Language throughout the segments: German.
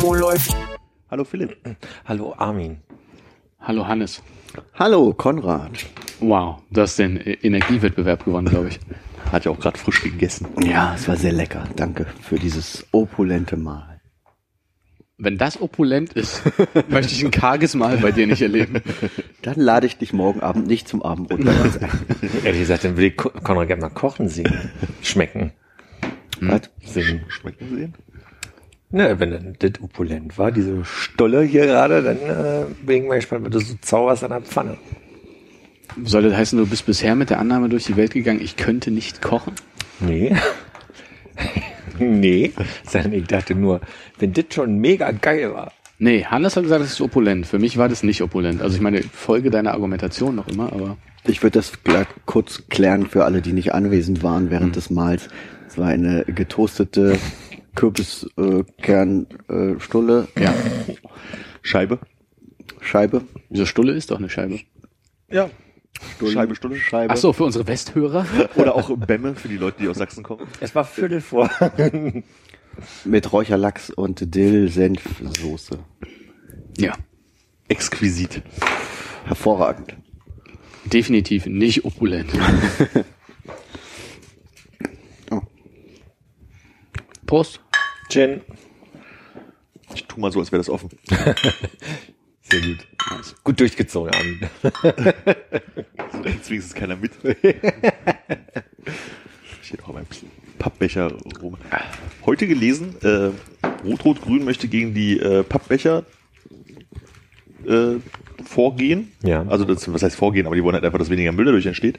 Wo läuft? Hallo Philipp. Hallo Armin. Hallo Hannes. Hallo Konrad. Wow, du hast den äh, Energiewettbewerb gewonnen, glaube ich. Hat ja auch gerade frisch gegessen. Ja, es war sehr lecker. Danke für dieses opulente Mahl. Wenn das opulent ist, möchte ich ein karges Mal bei dir nicht erleben. Dann lade ich dich morgen Abend nicht zum Abendbrot. Ehrlich gesagt, dann will ich Ko- Konrad gerne mal kochen sehen. Schmecken. Was? Sehen. Schmecken sehen? Ne, wenn dann das opulent war, diese Stolle hier gerade, dann äh, bin ich mal gespannt, was du so zauberst an der Pfanne. Soll das heißen, du bist bisher mit der Annahme durch die Welt gegangen, ich könnte nicht kochen? Nee. nee. Sondern ich dachte nur, wenn das schon mega geil war. Nee, Hannes hat gesagt, es ist opulent. Für mich war das nicht opulent. Also ich meine, ich folge deiner Argumentation noch immer, aber Ich würde das gleich kurz klären für alle, die nicht anwesend waren während des Mahls. Es war eine getoastete Kürbiskernstulle, äh, Stulle, ja. Scheibe, Scheibe, Wieso Stulle ist doch eine Scheibe. Ja. Stulle, Scheibe, Stulle. Scheibe. Ach so, für unsere Westhörer? Oder auch Bämme für die Leute, die aus Sachsen kommen. Es war Viertel vor. Mit Räucherlachs und Dill-Senfsoße. Ja. Exquisit. Hervorragend. Definitiv nicht opulent. Prost. Gin. Ich tu mal so, als wäre das offen. Sehr gut. Gut durchgezogen, Armin. So rennt wenigstens keiner mit. Steht auch mein Pappbecher rum. Heute gelesen, äh, Rot-Rot-Grün möchte gegen die äh, Pappbecher äh, vorgehen. Ja. Also das, was heißt vorgehen, aber die wollen halt einfach, dass weniger Müll dadurch entsteht.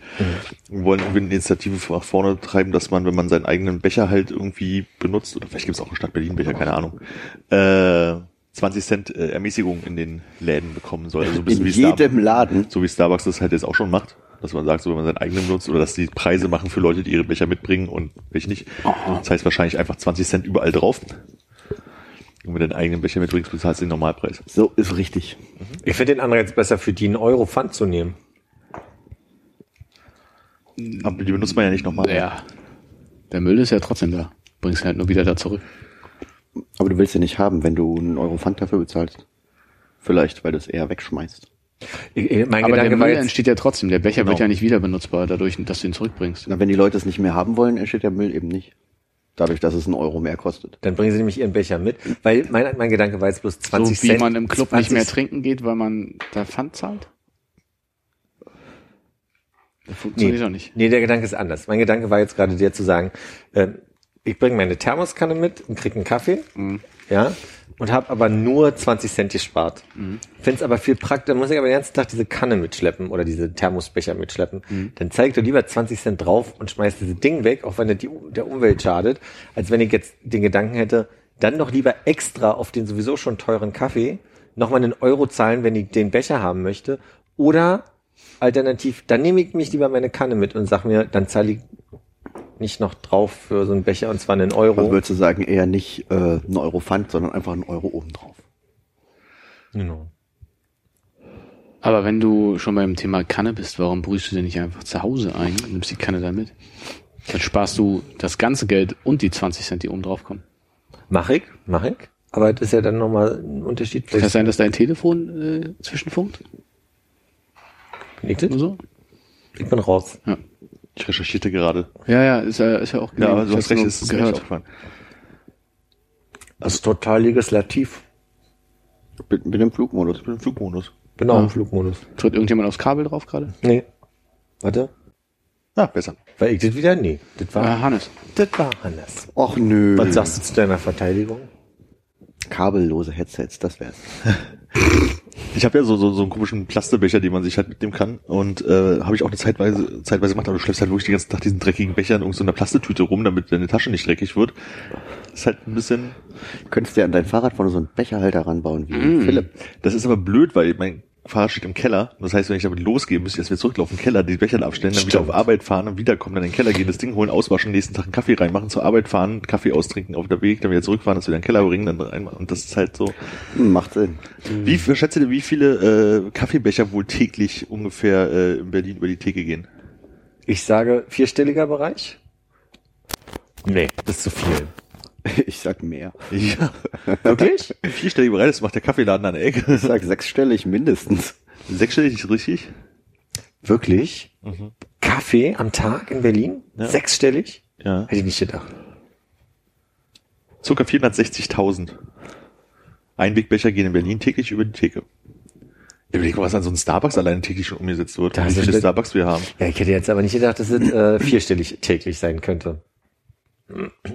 Und wollen irgendwie eine Initiative nach vorne treiben, dass man, wenn man seinen eigenen Becher halt irgendwie benutzt, oder vielleicht gibt es auch einen Stadt Berlin-Becher, keine Ahnung, äh, 20 Cent äh, Ermäßigung in den Läden bekommen soll. Also so ein bisschen In wie Starbucks. jedem Laden. So wie Starbucks das halt jetzt auch schon macht. Dass man sagt, so wenn man seinen eigenen benutzt oder dass die Preise machen für Leute, die ihre Becher mitbringen und welche nicht. Das heißt wahrscheinlich einfach 20 Cent überall drauf. Du deinen eigenen Becher mitbringst, bezahlst du den Normalpreis. So ist richtig. Ich finde den Anreiz besser, für die einen Euro Pfand zu nehmen. Aber die benutzt man ja nicht nochmal. Ja. Der Müll ist ja trotzdem da. Bringst ihn halt nur wieder da zurück. Aber du willst ja nicht haben, wenn du einen Euro Pfand dafür bezahlst. Vielleicht, weil du es eher wegschmeißt. Ich, ich, mein Aber der Gedanke war Müll jetzt, entsteht ja trotzdem. Der Becher wird Genau. ja nicht wieder benutzbar, dadurch, dass du ihn zurückbringst. Na, wenn die Leute es nicht mehr haben wollen, entsteht der Müll eben nicht. Dadurch, dass es einen Euro mehr kostet. dann bringen sie nämlich ihren Becher mit, weil mein, mein Gedanke war jetzt bloß 20 so wie Cent. man im Club 20 nicht mehr trinken geht, weil man da Pfand zahlt? Das funktioniert doch nicht. Nee, der Gedanke ist anders. Mein Gedanke war jetzt gerade der zu sagen, äh, ich bringe meine Thermoskanne mit und krieg einen Kaffee, ja, und habe aber nur 20 Cent gespart. Mhm. Finde es aber viel praktischer, muss ich aber den ganzen Tag diese Kanne mitschleppen oder diese Thermosbecher mitschleppen. Dann zeige ich doch lieber 20 Cent drauf und schmeiß dieses Ding weg, auch wenn das die, der Umwelt schadet, als wenn ich jetzt den Gedanken hätte, dann doch lieber extra auf den sowieso schon teuren Kaffee nochmal einen Euro zahlen, wenn ich den Becher haben möchte. Oder alternativ, dann nehme ich mich lieber meine Kanne mit und sag mir, dann zahle ich nicht noch drauf für so einen Becher und zwar einen Euro. würdest du sagen, eher nicht äh, einen Euro Pfand, sondern einfach einen Euro obendrauf. Genau. Aber wenn du schon beim Thema Kanne bist, warum brühst du denn nicht einfach zu Hause ein und nimmst die Kanne dann mit? Dann sparst du das ganze Geld und die 20 Cent, die oben drauf kommen. Mach ich, mach ich. Aber das ist ja dann nochmal ein Unterschied. Kann es sein, dass dein Telefon äh, zwischenfunkt? Bin ich, das? Oder so? ich bin raus. Ja. Ich recherchierte gerade. Ja, ja, ist ja, ist ja auch Ja, aber du hast recht, es ist gehört. Das ist total legislativ. Mit, mit dem Flugmodus. Bin im Flugmodus. Bin auch Ah. im Flugmodus. Tritt irgendjemand aufs Kabel drauf gerade? Nee. Warte. Ah, besser. War ich das wieder? Nee. Das war, Ah, Hannes. das war Hannes. Och nö. Was sagst du zu deiner Verteidigung? Kabellose Headsets, das wär's. Ich habe ja so, so, so einen komischen Plastebecher, den man sich halt mitnehmen kann. Und äh, habe ich auch eine Zeitweise, zeitweise gemacht, aber du schleppst halt wirklich den ganzen Tag diesen dreckigen Becher in irgendeiner Plastetüte rum, damit deine Tasche nicht dreckig wird. ist halt ein bisschen. Könntest du ja an dein Fahrrad vorne so einen Becherhalter ranbauen, wie Mm. Philipp. Das ist aber blöd, weil mein Fahrrad steht im Keller. Das heißt, wenn ich damit losgehe, müsste ich erst wieder zurücklaufen, Keller, die Becher abstellen, dann wieder auf Arbeit fahren und wiederkommen, dann in den Keller gehen, das Ding holen, auswaschen, nächsten Tag einen Kaffee reinmachen, zur Arbeit fahren, Kaffee austrinken auf der Weg, dann wieder zurückfahren, das wieder in den Keller bringen, dann reinmachen. Und das ist halt so. Macht Sinn. Wie schätzt ihr, wie viele äh, Kaffeebecher wohl täglich ungefähr äh, in Berlin über die Theke gehen? Ich sage vierstelliger Bereich. Nee, das ist zu viel. Ich sag mehr. Ja. Wirklich? Vierstellig bereit, das macht der Kaffeeladen an der Ich Ecke. sag sechsstellig mindestens. Sechsstellig ist richtig. Wirklich? Kaffee am Tag in Berlin? Ja. Sechsstellig? Ja. Hätte ich nicht gedacht. Circa 460.000 Einwegbecher gehen in Berlin täglich über die Theke. Überleg mal, was an so einem Starbucks alleine täglich schon umgesetzt wird. Da wie viele Starbucks wir haben. Ja, ich hätte jetzt aber nicht gedacht, dass es äh, vierstellig täglich sein könnte.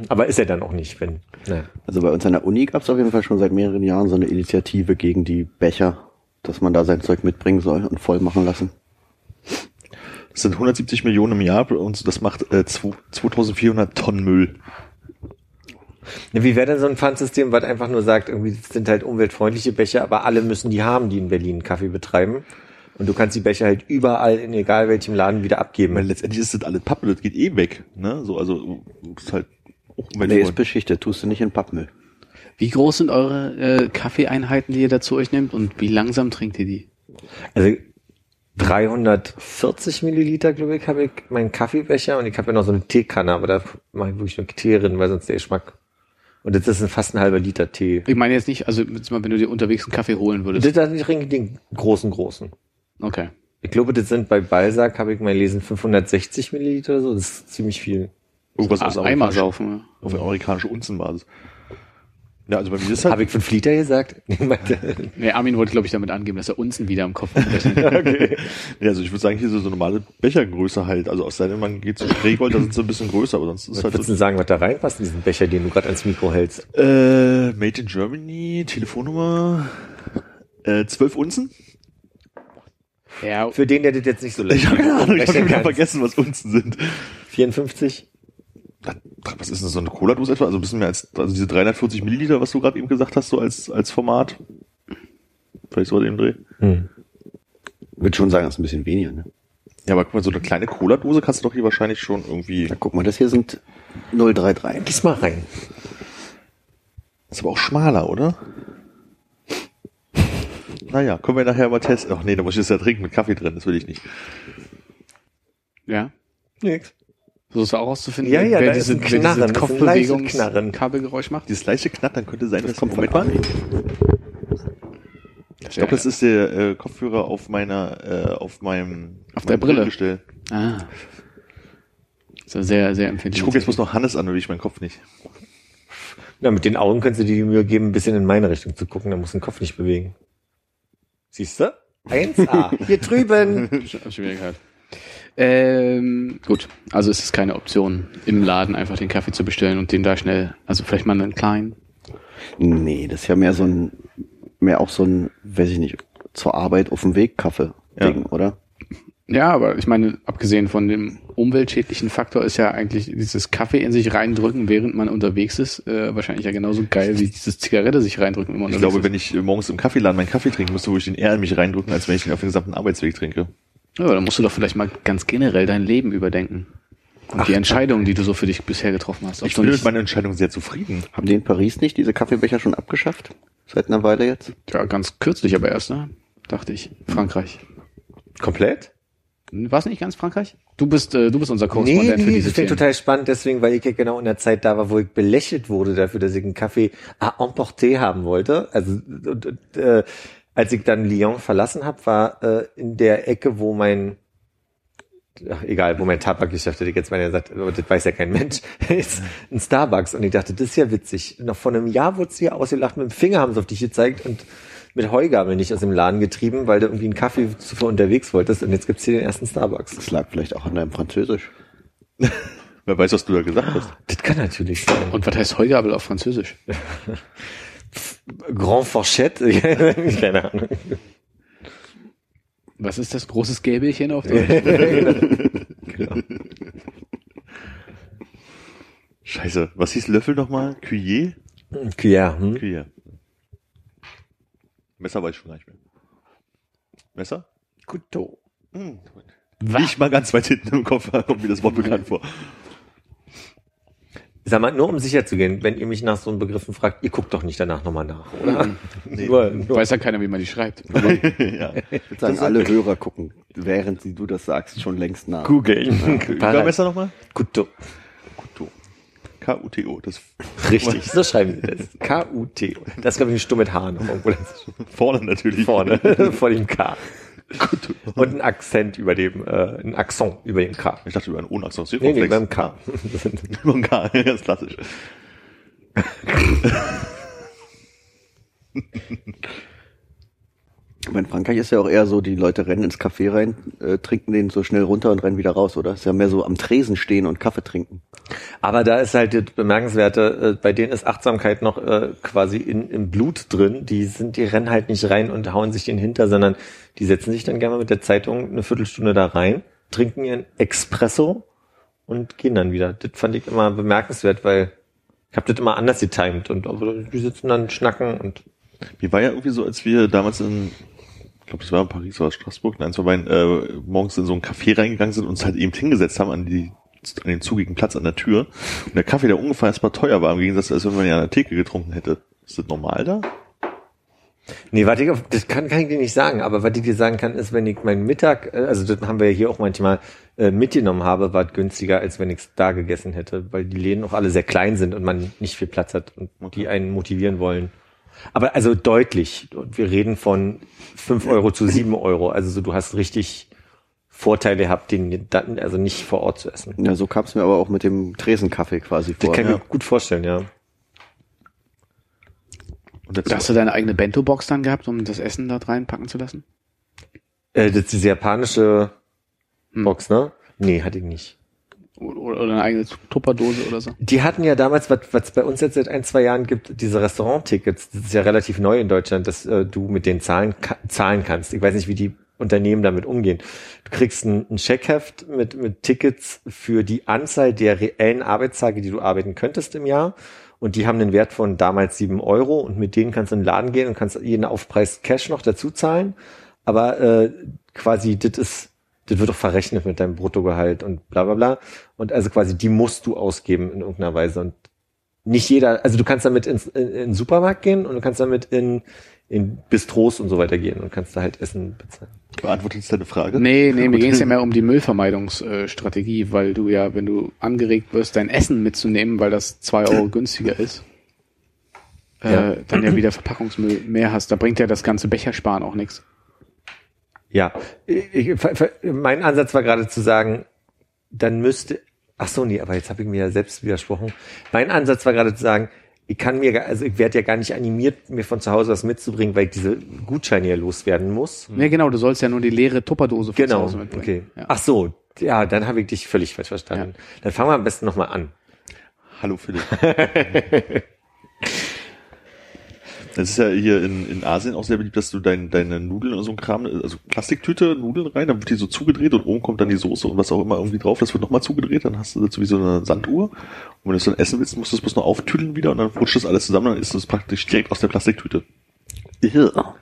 Aber ist er dann auch nicht, wenn. Ne. Also bei uns an der Uni gab es auf jeden Fall schon seit mehreren Jahren so eine Initiative gegen die Becher, dass man da sein Zeug mitbringen soll und voll machen lassen. Das sind 170 Millionen im Jahr und das macht äh, zwei- 2400 Tonnen Müll. Wie wäre denn so ein Pfandsystem, was einfach nur sagt, irgendwie das sind halt umweltfreundliche Becher, aber alle müssen die haben, die in Berlin Kaffee betreiben. Und du kannst die Becher halt überall in egal welchem Laden wieder abgeben. Weil letztendlich ist das alles Pappe, das geht eh weg. Ne? So, also ist halt auch Nee, ist beschichtet, tust du nicht in Pappmüll. Wie groß sind eure äh, Kaffeeeinheiten, die ihr da zu euch nehmt und wie langsam trinkt ihr die? Also 340 Milliliter, glaube ich, habe ich meinen Kaffeebecher und ich habe ja noch so eine Teekanne, aber da mache ich wirklich nur Tee drin, weil sonst der Geschmack. Und das ist ein fast ein halber Liter Tee. Ich meine jetzt nicht, also jetzt mal, wenn du dir unterwegs einen Kaffee holen würdest. Das ist trinke ich den großen, großen. Okay. Ich glaube, das sind bei Balsac, habe ich mal gelesen, 560 Milliliter oder so. Das ist ziemlich viel. Irgendwas aus Ah, Eimer amerikanisch- saufen. auf amerikanische Unzenbasis. Ja, also bei mir ist halt, Habe ich fünf Liter gesagt? Ja. Nee, Armin wollte, glaube ich, damit angeben, dass er Unzen wieder im Kopf hat. ja, also ich würde sagen, hier so, so normale Bechergröße halt. Also aus seinem man geht zu Spreegold, da sind sie ein bisschen größer, aber sonst ist Was halt würdest du so, sagen, was da reinpasst in diesen Becher, den du gerade ans Mikro hältst? äh, Made in Germany, Telefonnummer, äh, 12 Unzen? Ja, Für den, der das jetzt nicht so leicht Ich habe keine Ahnung, ich habe wieder vergessen, was Unzen sind. 54? Was ist denn so eine Cola-Dose etwa? Also ein bisschen mehr als, also diese 340 Milliliter, was du gerade eben gesagt hast, so als, als Format. Vielleicht so den Dreh. Hm. Würde schon sagen, das ist ein bisschen weniger, ne? Ja, aber guck mal, so eine kleine Cola-Dose kannst du doch hier wahrscheinlich schon irgendwie, Na, guck mal, das hier sind 033. Gieß mal rein. ist aber auch schmaler, oder? Naja, können wir nachher mal testen. Ach nee, da muss ich das ja trinken mit Kaffee drin, das will ich nicht. ja. Nix. So ist auch auszufinden, Ja, ja, wer diese, wer diese das Knarren. Kabelgeräusch macht. Dieses leichte Knattern könnte sein, dass kommt von Moment mal. Ich glaube, das ist der äh, Kopfhörer auf meiner, äh, auf meinem Auf der meinem Brille. Brillengestell. Ah. So sehr, sehr Ich empfindlich. gucke jetzt bloß noch Hannes an, will ich meinen Kopf nicht. Na, mit den Augen du dir die Mühe geben, ein bisschen in meine Richtung zu gucken, dann musst du den Kopf nicht bewegen. Siehst du? 1A. Hier drüben. Hab schon wieder gehört. Ähm, gut, also ist es keine Option, im Laden einfach den Kaffee zu bestellen und den da schnell, also vielleicht mal einen kleinen. Nee, das ist ja mehr so ein, mehr auch so ein, weiß ich nicht, zur Arbeit auf dem Weg Kaffee-Ding, Ja. oder? Ja, aber ich meine, abgesehen von dem umweltschädlichen Faktor ist ja eigentlich dieses Kaffee in sich reindrücken, während man unterwegs ist, äh, wahrscheinlich ja genauso geil wie dieses Zigarette sich reindrücken, wenn man Ich glaube, ist. wenn ich äh, morgens im Kaffeeladen meinen Kaffee trinken müsste, würde ich den eher in mich reindrücken, als wenn ich den auf den gesamten Arbeitsweg trinke. Ja, dann musst du doch vielleicht mal ganz generell dein Leben überdenken. Und die Entscheidungen, die du so für dich bisher getroffen hast. Ob Ich bin mit meiner Entscheidung sehr zufrieden. Haben die in Paris nicht diese Kaffeebecher schon abgeschafft? Seit einer Weile jetzt? ja, ganz kürzlich aber erst, ne? Dachte ich. Frankreich. Komplett? War es nicht ganz Frankreich? Du bist, äh, du bist unser Nee, Korrespondent für nee, diese das finde ich Themen. total spannend, deswegen, weil ich ja genau in der Zeit da war, wo ich belächelt wurde dafür, dass ich einen Kaffee à emporter haben wollte. Also und, und, äh, als ich dann Lyon verlassen habe, war äh, in der Ecke, wo mein ach, egal, wo mein Tabakgeschäft, hätte ich jetzt meine gesagt, aber das weiß ja kein Mensch, ist ein Starbucks. Und ich dachte, das ist ja witzig. Noch vor einem Jahr wurde sie ausgelacht, mit dem Finger haben sie auf dich gezeigt und mit Heugabel nicht aus dem Laden getrieben, weil du irgendwie einen Kaffee zuvor unterwegs wolltest. Und jetzt gibt's hier den ersten Starbucks. Das lag vielleicht auch an deinem Französisch. Wer weiß, was du da gesagt hast. Das kann natürlich sein. Und was heißt Heugabel auf Französisch? Grand Fourchette? Keine Ahnung. Was ist das großes Gäbelchen auf dem? Scheiße. Was hieß Löffel nochmal? Cuillère? Ja, hm? Cuillère. Messer weiß ich schon gar nicht mehr. Messer? Couteau. Hm. Nicht mal ganz weit hinten im Kopf kommt mir das Wort bekannt vor. Sag mal, nur um sicher zu gehen, wenn ihr mich nach so einem Begriffen fragt, ihr guckt doch nicht danach nochmal nach, oder? Nur, nur. Weiß ja keiner, wie man die schreibt. ja. Ich würde sagen, alle Hörer gucken, während sie du das sagst, schon längst nach. googeln. Übermesser nochmal? Couteau. Kuto. K-U-T-O. Das Richtig, so schreiben wir das. K-U-T. Das ist, glaube ich, ein Stumm mit H noch irgendwo vorne natürlich. vorne, vor dem K. Und ein Akzent über dem, äh, ein Akzent über dem K. Ich dachte über einen Ohne-Akzent. Nee, nee, beim K. Über ein K, ganz klassisch. Aber in Frankreich ist ja auch eher so, die Leute rennen ins Café rein, äh, trinken den so schnell runter und rennen wieder raus, oder? Ist ja mehr so am Tresen stehen und Kaffee trinken. Aber da ist halt das Bemerkenswerte, äh, bei denen ist Achtsamkeit noch äh, quasi in, im Blut drin. Die sind, die rennen halt nicht rein und hauen sich den hinter, sondern die setzen sich dann gerne mal mit der Zeitung eine Viertelstunde da rein, trinken ihren Espresso und gehen dann wieder. Das fand ich immer bemerkenswert, weil ich habe das immer anders getimed und die sitzen dann schnacken und Mir war ja irgendwie so, als wir damals in, glaube, das war in Paris oder Straßburg, nein, es war bei, äh, morgens in so ein Café reingegangen sind und uns halt eben hingesetzt haben an die an den zugigen Platz an der Tür. Und der Kaffee, der ungefähr erstmal teuer war, im Gegensatz, als wenn man ja an der Theke getrunken hätte. Ist das normal da? Nee, warte, das kann, kann ich dir nicht sagen, aber was ich dir sagen kann, ist, wenn ich meinen Mittag, äh, also das haben wir ja hier auch manchmal äh, mitgenommen habe, war es günstiger, als wenn ich es da gegessen hätte, weil die Läden auch alle sehr klein sind und man nicht viel Platz hat und die einen motivieren wollen. Aber also deutlich. Und wir reden von fünf Euro zu sieben Euro. Also so, du hast richtig Vorteile gehabt, den dann also nicht vor Ort zu essen. Ja, so kam es mir aber auch mit dem Tresenkaffee quasi Das vor. kann ich mir gut vorstellen, ja. Und dazu, Hast du deine eigene Bento-Box dann gehabt, um das Essen dort reinpacken zu lassen? Äh, das ist diese japanische Box, ne? Nee, hatte ich nicht. Oder, eine eigene Tupperdose oder so? Die hatten ja damals, was was bei uns jetzt seit ein, zwei Jahren gibt, diese Restaurant-Tickets. Das ist ja relativ neu in Deutschland, dass äh, du mit den Zahlen ka zahlen kannst. Ich weiß nicht, wie die Unternehmen damit umgehen. Du kriegst ein, ein Checkheft mit, mit Tickets für die Anzahl der reellen Arbeitstage, die du arbeiten könntest im Jahr. Und die haben einen Wert von damals sieben Euro und mit denen kannst du in den Laden gehen und kannst jeden Aufpreis Cash noch dazu zahlen. Aber äh, quasi, das ist, das wird doch verrechnet mit deinem Bruttogehalt und bla bla bla. Und also quasi, die musst du ausgeben in irgendeiner Weise. Und nicht jeder, also du kannst damit ins, in, in den Supermarkt gehen und du kannst damit in, in Bistros und so weiter gehen und kannst da halt Essen bezahlen. beantwortet jetzt deine Frage? Nee, nee, mir ging es ja mehr um die Müllvermeidungsstrategie, weil du ja, wenn du angeregt wirst, dein Essen mitzunehmen, weil das zwei Euro günstiger ist, Ja. äh, dann ja wieder Verpackungsmüll mehr hast. Da bringt ja das ganze Bechersparen auch nichts. Ja, ich, mein Ansatz war gerade zu sagen, dann müsste, ach so, nee, aber jetzt habe ich mir ja selbst widersprochen. Mein Ansatz war gerade zu sagen, ich kann mir, also ich werde ja gar nicht animiert, mir von zu Hause was mitzubringen, weil ich diese Gutscheine ja loswerden muss. Ja, genau, du sollst ja nur die leere Tupperdose von zu Genau, Hause mitbringen. okay. Ja. Ach so, ja, dann habe ich dich völlig falsch verstanden. Dann fangen wir am besten nochmal an. Hallo Philipp. Das ist ja hier in, in Asien auch sehr beliebt, dass du dein, deine Nudeln oder so ein Kram, also Plastiktüte, Nudeln rein, dann wird die so zugedreht und oben kommt dann die Soße und was auch immer irgendwie drauf. Das wird nochmal zugedreht, dann hast du dazu wie so eine Sanduhr. Und wenn du es dann essen willst, musst du es bloß noch auftüdeln wieder und dann rutscht das alles zusammen, dann ist es praktisch direkt aus der Plastiktüte. Ja.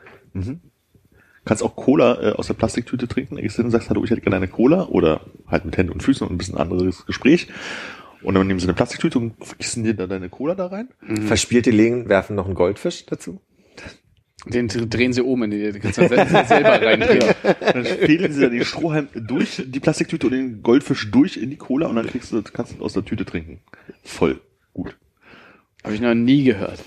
Kannst auch Cola äh, aus der Plastiktüte trinken, hin und sagst, hallo, ich hätte gerne eine Cola oder halt mit Händen und Füßen und ein bisschen anderes Gespräch. Und dann nehmen sie eine Plastiktüte und gießen dir dann deine Cola da rein. Verspielte Legen werfen noch einen Goldfisch dazu. Den drehen sie um in die, du kannst dann sel- selber reindrehen. Dann fädeln sie dann den Strohhalm durch die Plastiktüte und den Goldfisch durch in die Cola und dann kriegst du, kannst du aus der Tüte trinken. Voll gut. Habe ich noch nie gehört.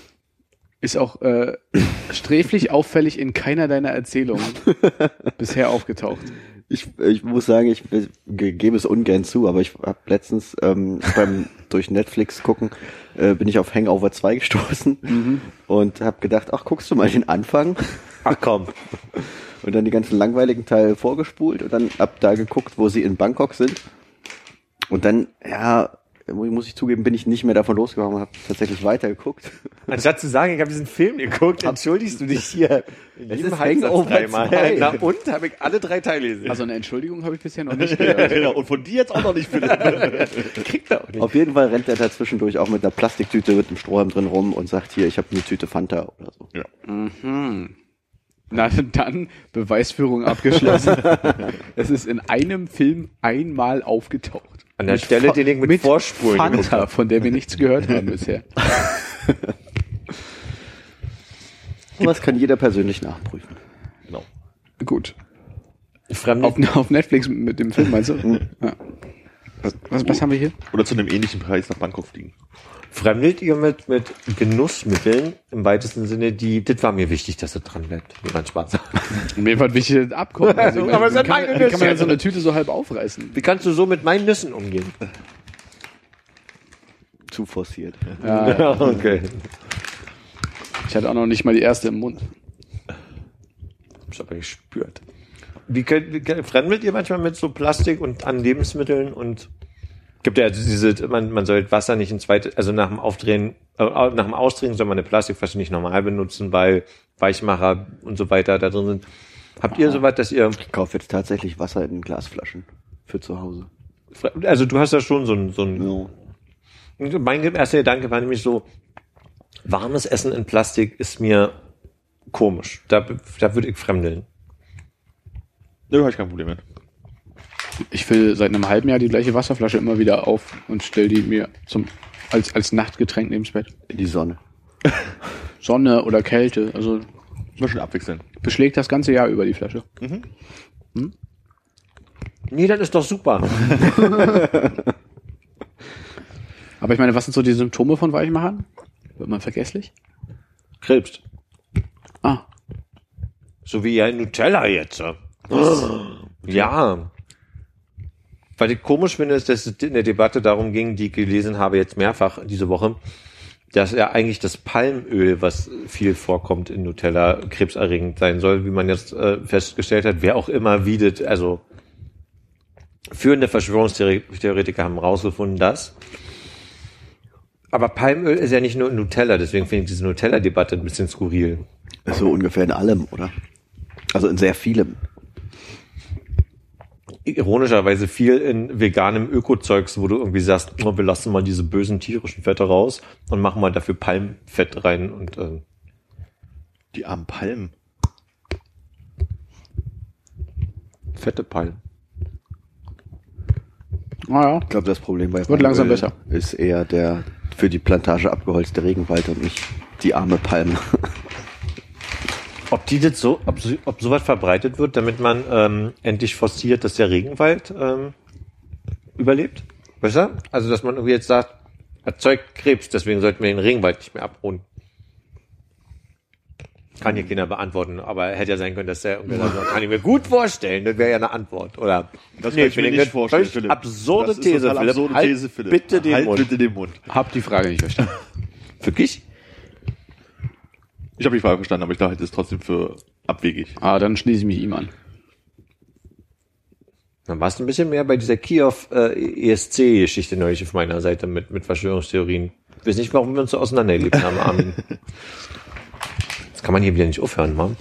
Ist auch äh, sträflich auffällig in keiner deiner Erzählungen bisher aufgetaucht. Ich, ich muss sagen, ich, ich ge- gebe es ungern zu, aber ich habe letztens ähm, beim durch Netflix gucken, äh, bin ich auf Hangover 2 gestoßen und habe gedacht, ach, guckst du mal den Anfang Ach komm. und dann die ganzen langweiligen Teile vorgespult und dann ab da geguckt, wo sie in Bangkok sind. Und dann, ja, muss ich zugeben, bin ich nicht mehr davon losgekommen und habe tatsächlich weitergeguckt. Anstatt zu sagen, ich habe diesen Film geguckt, entschuldigst du dich hier. In Es jedem Hangover dreimal. 2. Na und? Habe ich alle drei Teile gesehen. Also eine Entschuldigung habe ich bisher noch nicht gehört. genau. Und von dir jetzt auch noch nicht, Philipp. kriegt er auch nicht. Auf jeden Fall rennt er da zwischendurch auch mit einer Plastiktüte mit einem Strohhalm drin rum und sagt hier, ich habe eine Tüte Fanta oder so. Na dann, Beweisführung abgeschlossen. es ist in einem Film einmal aufgetaucht. An der Mit Stelle, den ich mit Vorspulen geguckt Fanta, von der wir nichts gehört haben bisher. Aber das kann jeder persönlich nachprüfen. genau. Gut. Fremde, Auf, auf Netflix mit dem Film, meinst du? Ja. Was, was, was haben wir hier? Oder zu einem ähnlichen Preis nach Bangkok fliegen. Fremdelt ihr mit, mit Genussmitteln im weitesten Sinne, die, das war mir wichtig, dass das dran bleibt. Mir macht Spaß. Mir war wichtig, das Abkommen. Also, ich meine, Aber es sind kann, meine man- wie kann man Nüsse. denn so eine Tüte so halb aufreißen? Wie kannst du so mit meinen Nüssen umgehen? Zu forciert. Ja, okay. ich hatte auch noch nicht mal die erste im Mund. Hab's aber gespürt. Wie könnt, wie könnt, fremdelt ihr manchmal mit so Plastik und an Lebensmitteln und gibt ja diese, man, man soll Wasser nicht in zweite, also nach dem Aufdrehen, äh, nach dem Ausdrehen soll man eine Plastikflasche nicht normal benutzen, weil Weichmacher und so weiter da drin sind. Habt ihr soweit, dass ihr, Ich kaufe jetzt tatsächlich Wasser in Glasflaschen für zu Hause. also du hast ja schon so ein, so ein, Ja. mein erster Gedanke war nämlich so, warmes Essen in Plastik ist mir komisch. Da, da würde ich fremdeln. Nö, habe ich kein Problem mit. Ich fülle seit einem halben Jahr die gleiche Wasserflasche immer wieder auf und stelle die mir zum, als, als Nachtgetränk neben's Bett. In die Sonne. Sonne oder Kälte, also Mal schön abwechseln. beschlägt das ganze Jahr über die Flasche. Nee, das ist doch super. Aber ich meine, was sind so die Symptome von Weichmachern? Wird man vergesslich? Krebst. Ah, So wie ja Nutella jetzt. ja. Ja. Was ich komisch finde, ist, dass es in der Debatte darum ging, die ich gelesen habe jetzt mehrfach diese Woche, dass ja eigentlich das Palmöl, was viel vorkommt in Nutella, krebserregend sein soll, wie man jetzt äh, festgestellt hat. Wer auch immer wie das, also führende Verschwörungstheoretiker haben rausgefunden, dass. Aber Palmöl ist ja nicht nur Nutella, deswegen finde ich diese Nutella-Debatte ein bisschen skurril. So ungefähr in allem, oder? Also in sehr vielem. Ironischerweise viel in veganem Ökozeugs, wo du irgendwie sagst, oh, wir lassen mal diese bösen tierischen Fette raus und machen mal dafür Palmfett rein und äh, Die armen Palmen. fette Palmen. naja. Ich glaube, das Problem bei Wird langsam besser. ist eher der für die Plantage abgeholzte Regenwald und nicht die arme Palme. Ob die das so, ob, so- ob sowas verbreitet wird, damit man ähm, endlich forciert, dass der Regenwald ähm, überlebt? Weißt du? Also, dass man irgendwie jetzt sagt, erzeugt Krebs, deswegen sollten wir den Regenwald nicht mehr abruhen. Kann hier keiner beantworten, aber hätte ja sein können, dass der irgendwie sagt, kann ich mir gut vorstellen, das wäre ja eine Antwort, oder? Das Nee, kann ich mir nicht eine vorstellen, Philipp. Absurde das ist These, Philipp. absurde Halt These, Philipp. Bitte den halt Mund. bitte den Mund. Hab die Frage nicht verstanden. Wirklich? Ich habe die Frage verstanden, aber ich halte es trotzdem für abwegig. Ah, dann schließe ich mich ihm an. Dann warst du ein bisschen mehr bei dieser Kiew äh, ESC-Geschichte neulich auf meiner Seite mit, mit Verschwörungstheorien. Ich weiß nicht, warum wir uns so auseinandergelebt haben, Armin. Das kann man hier wieder nicht aufhören, Mann.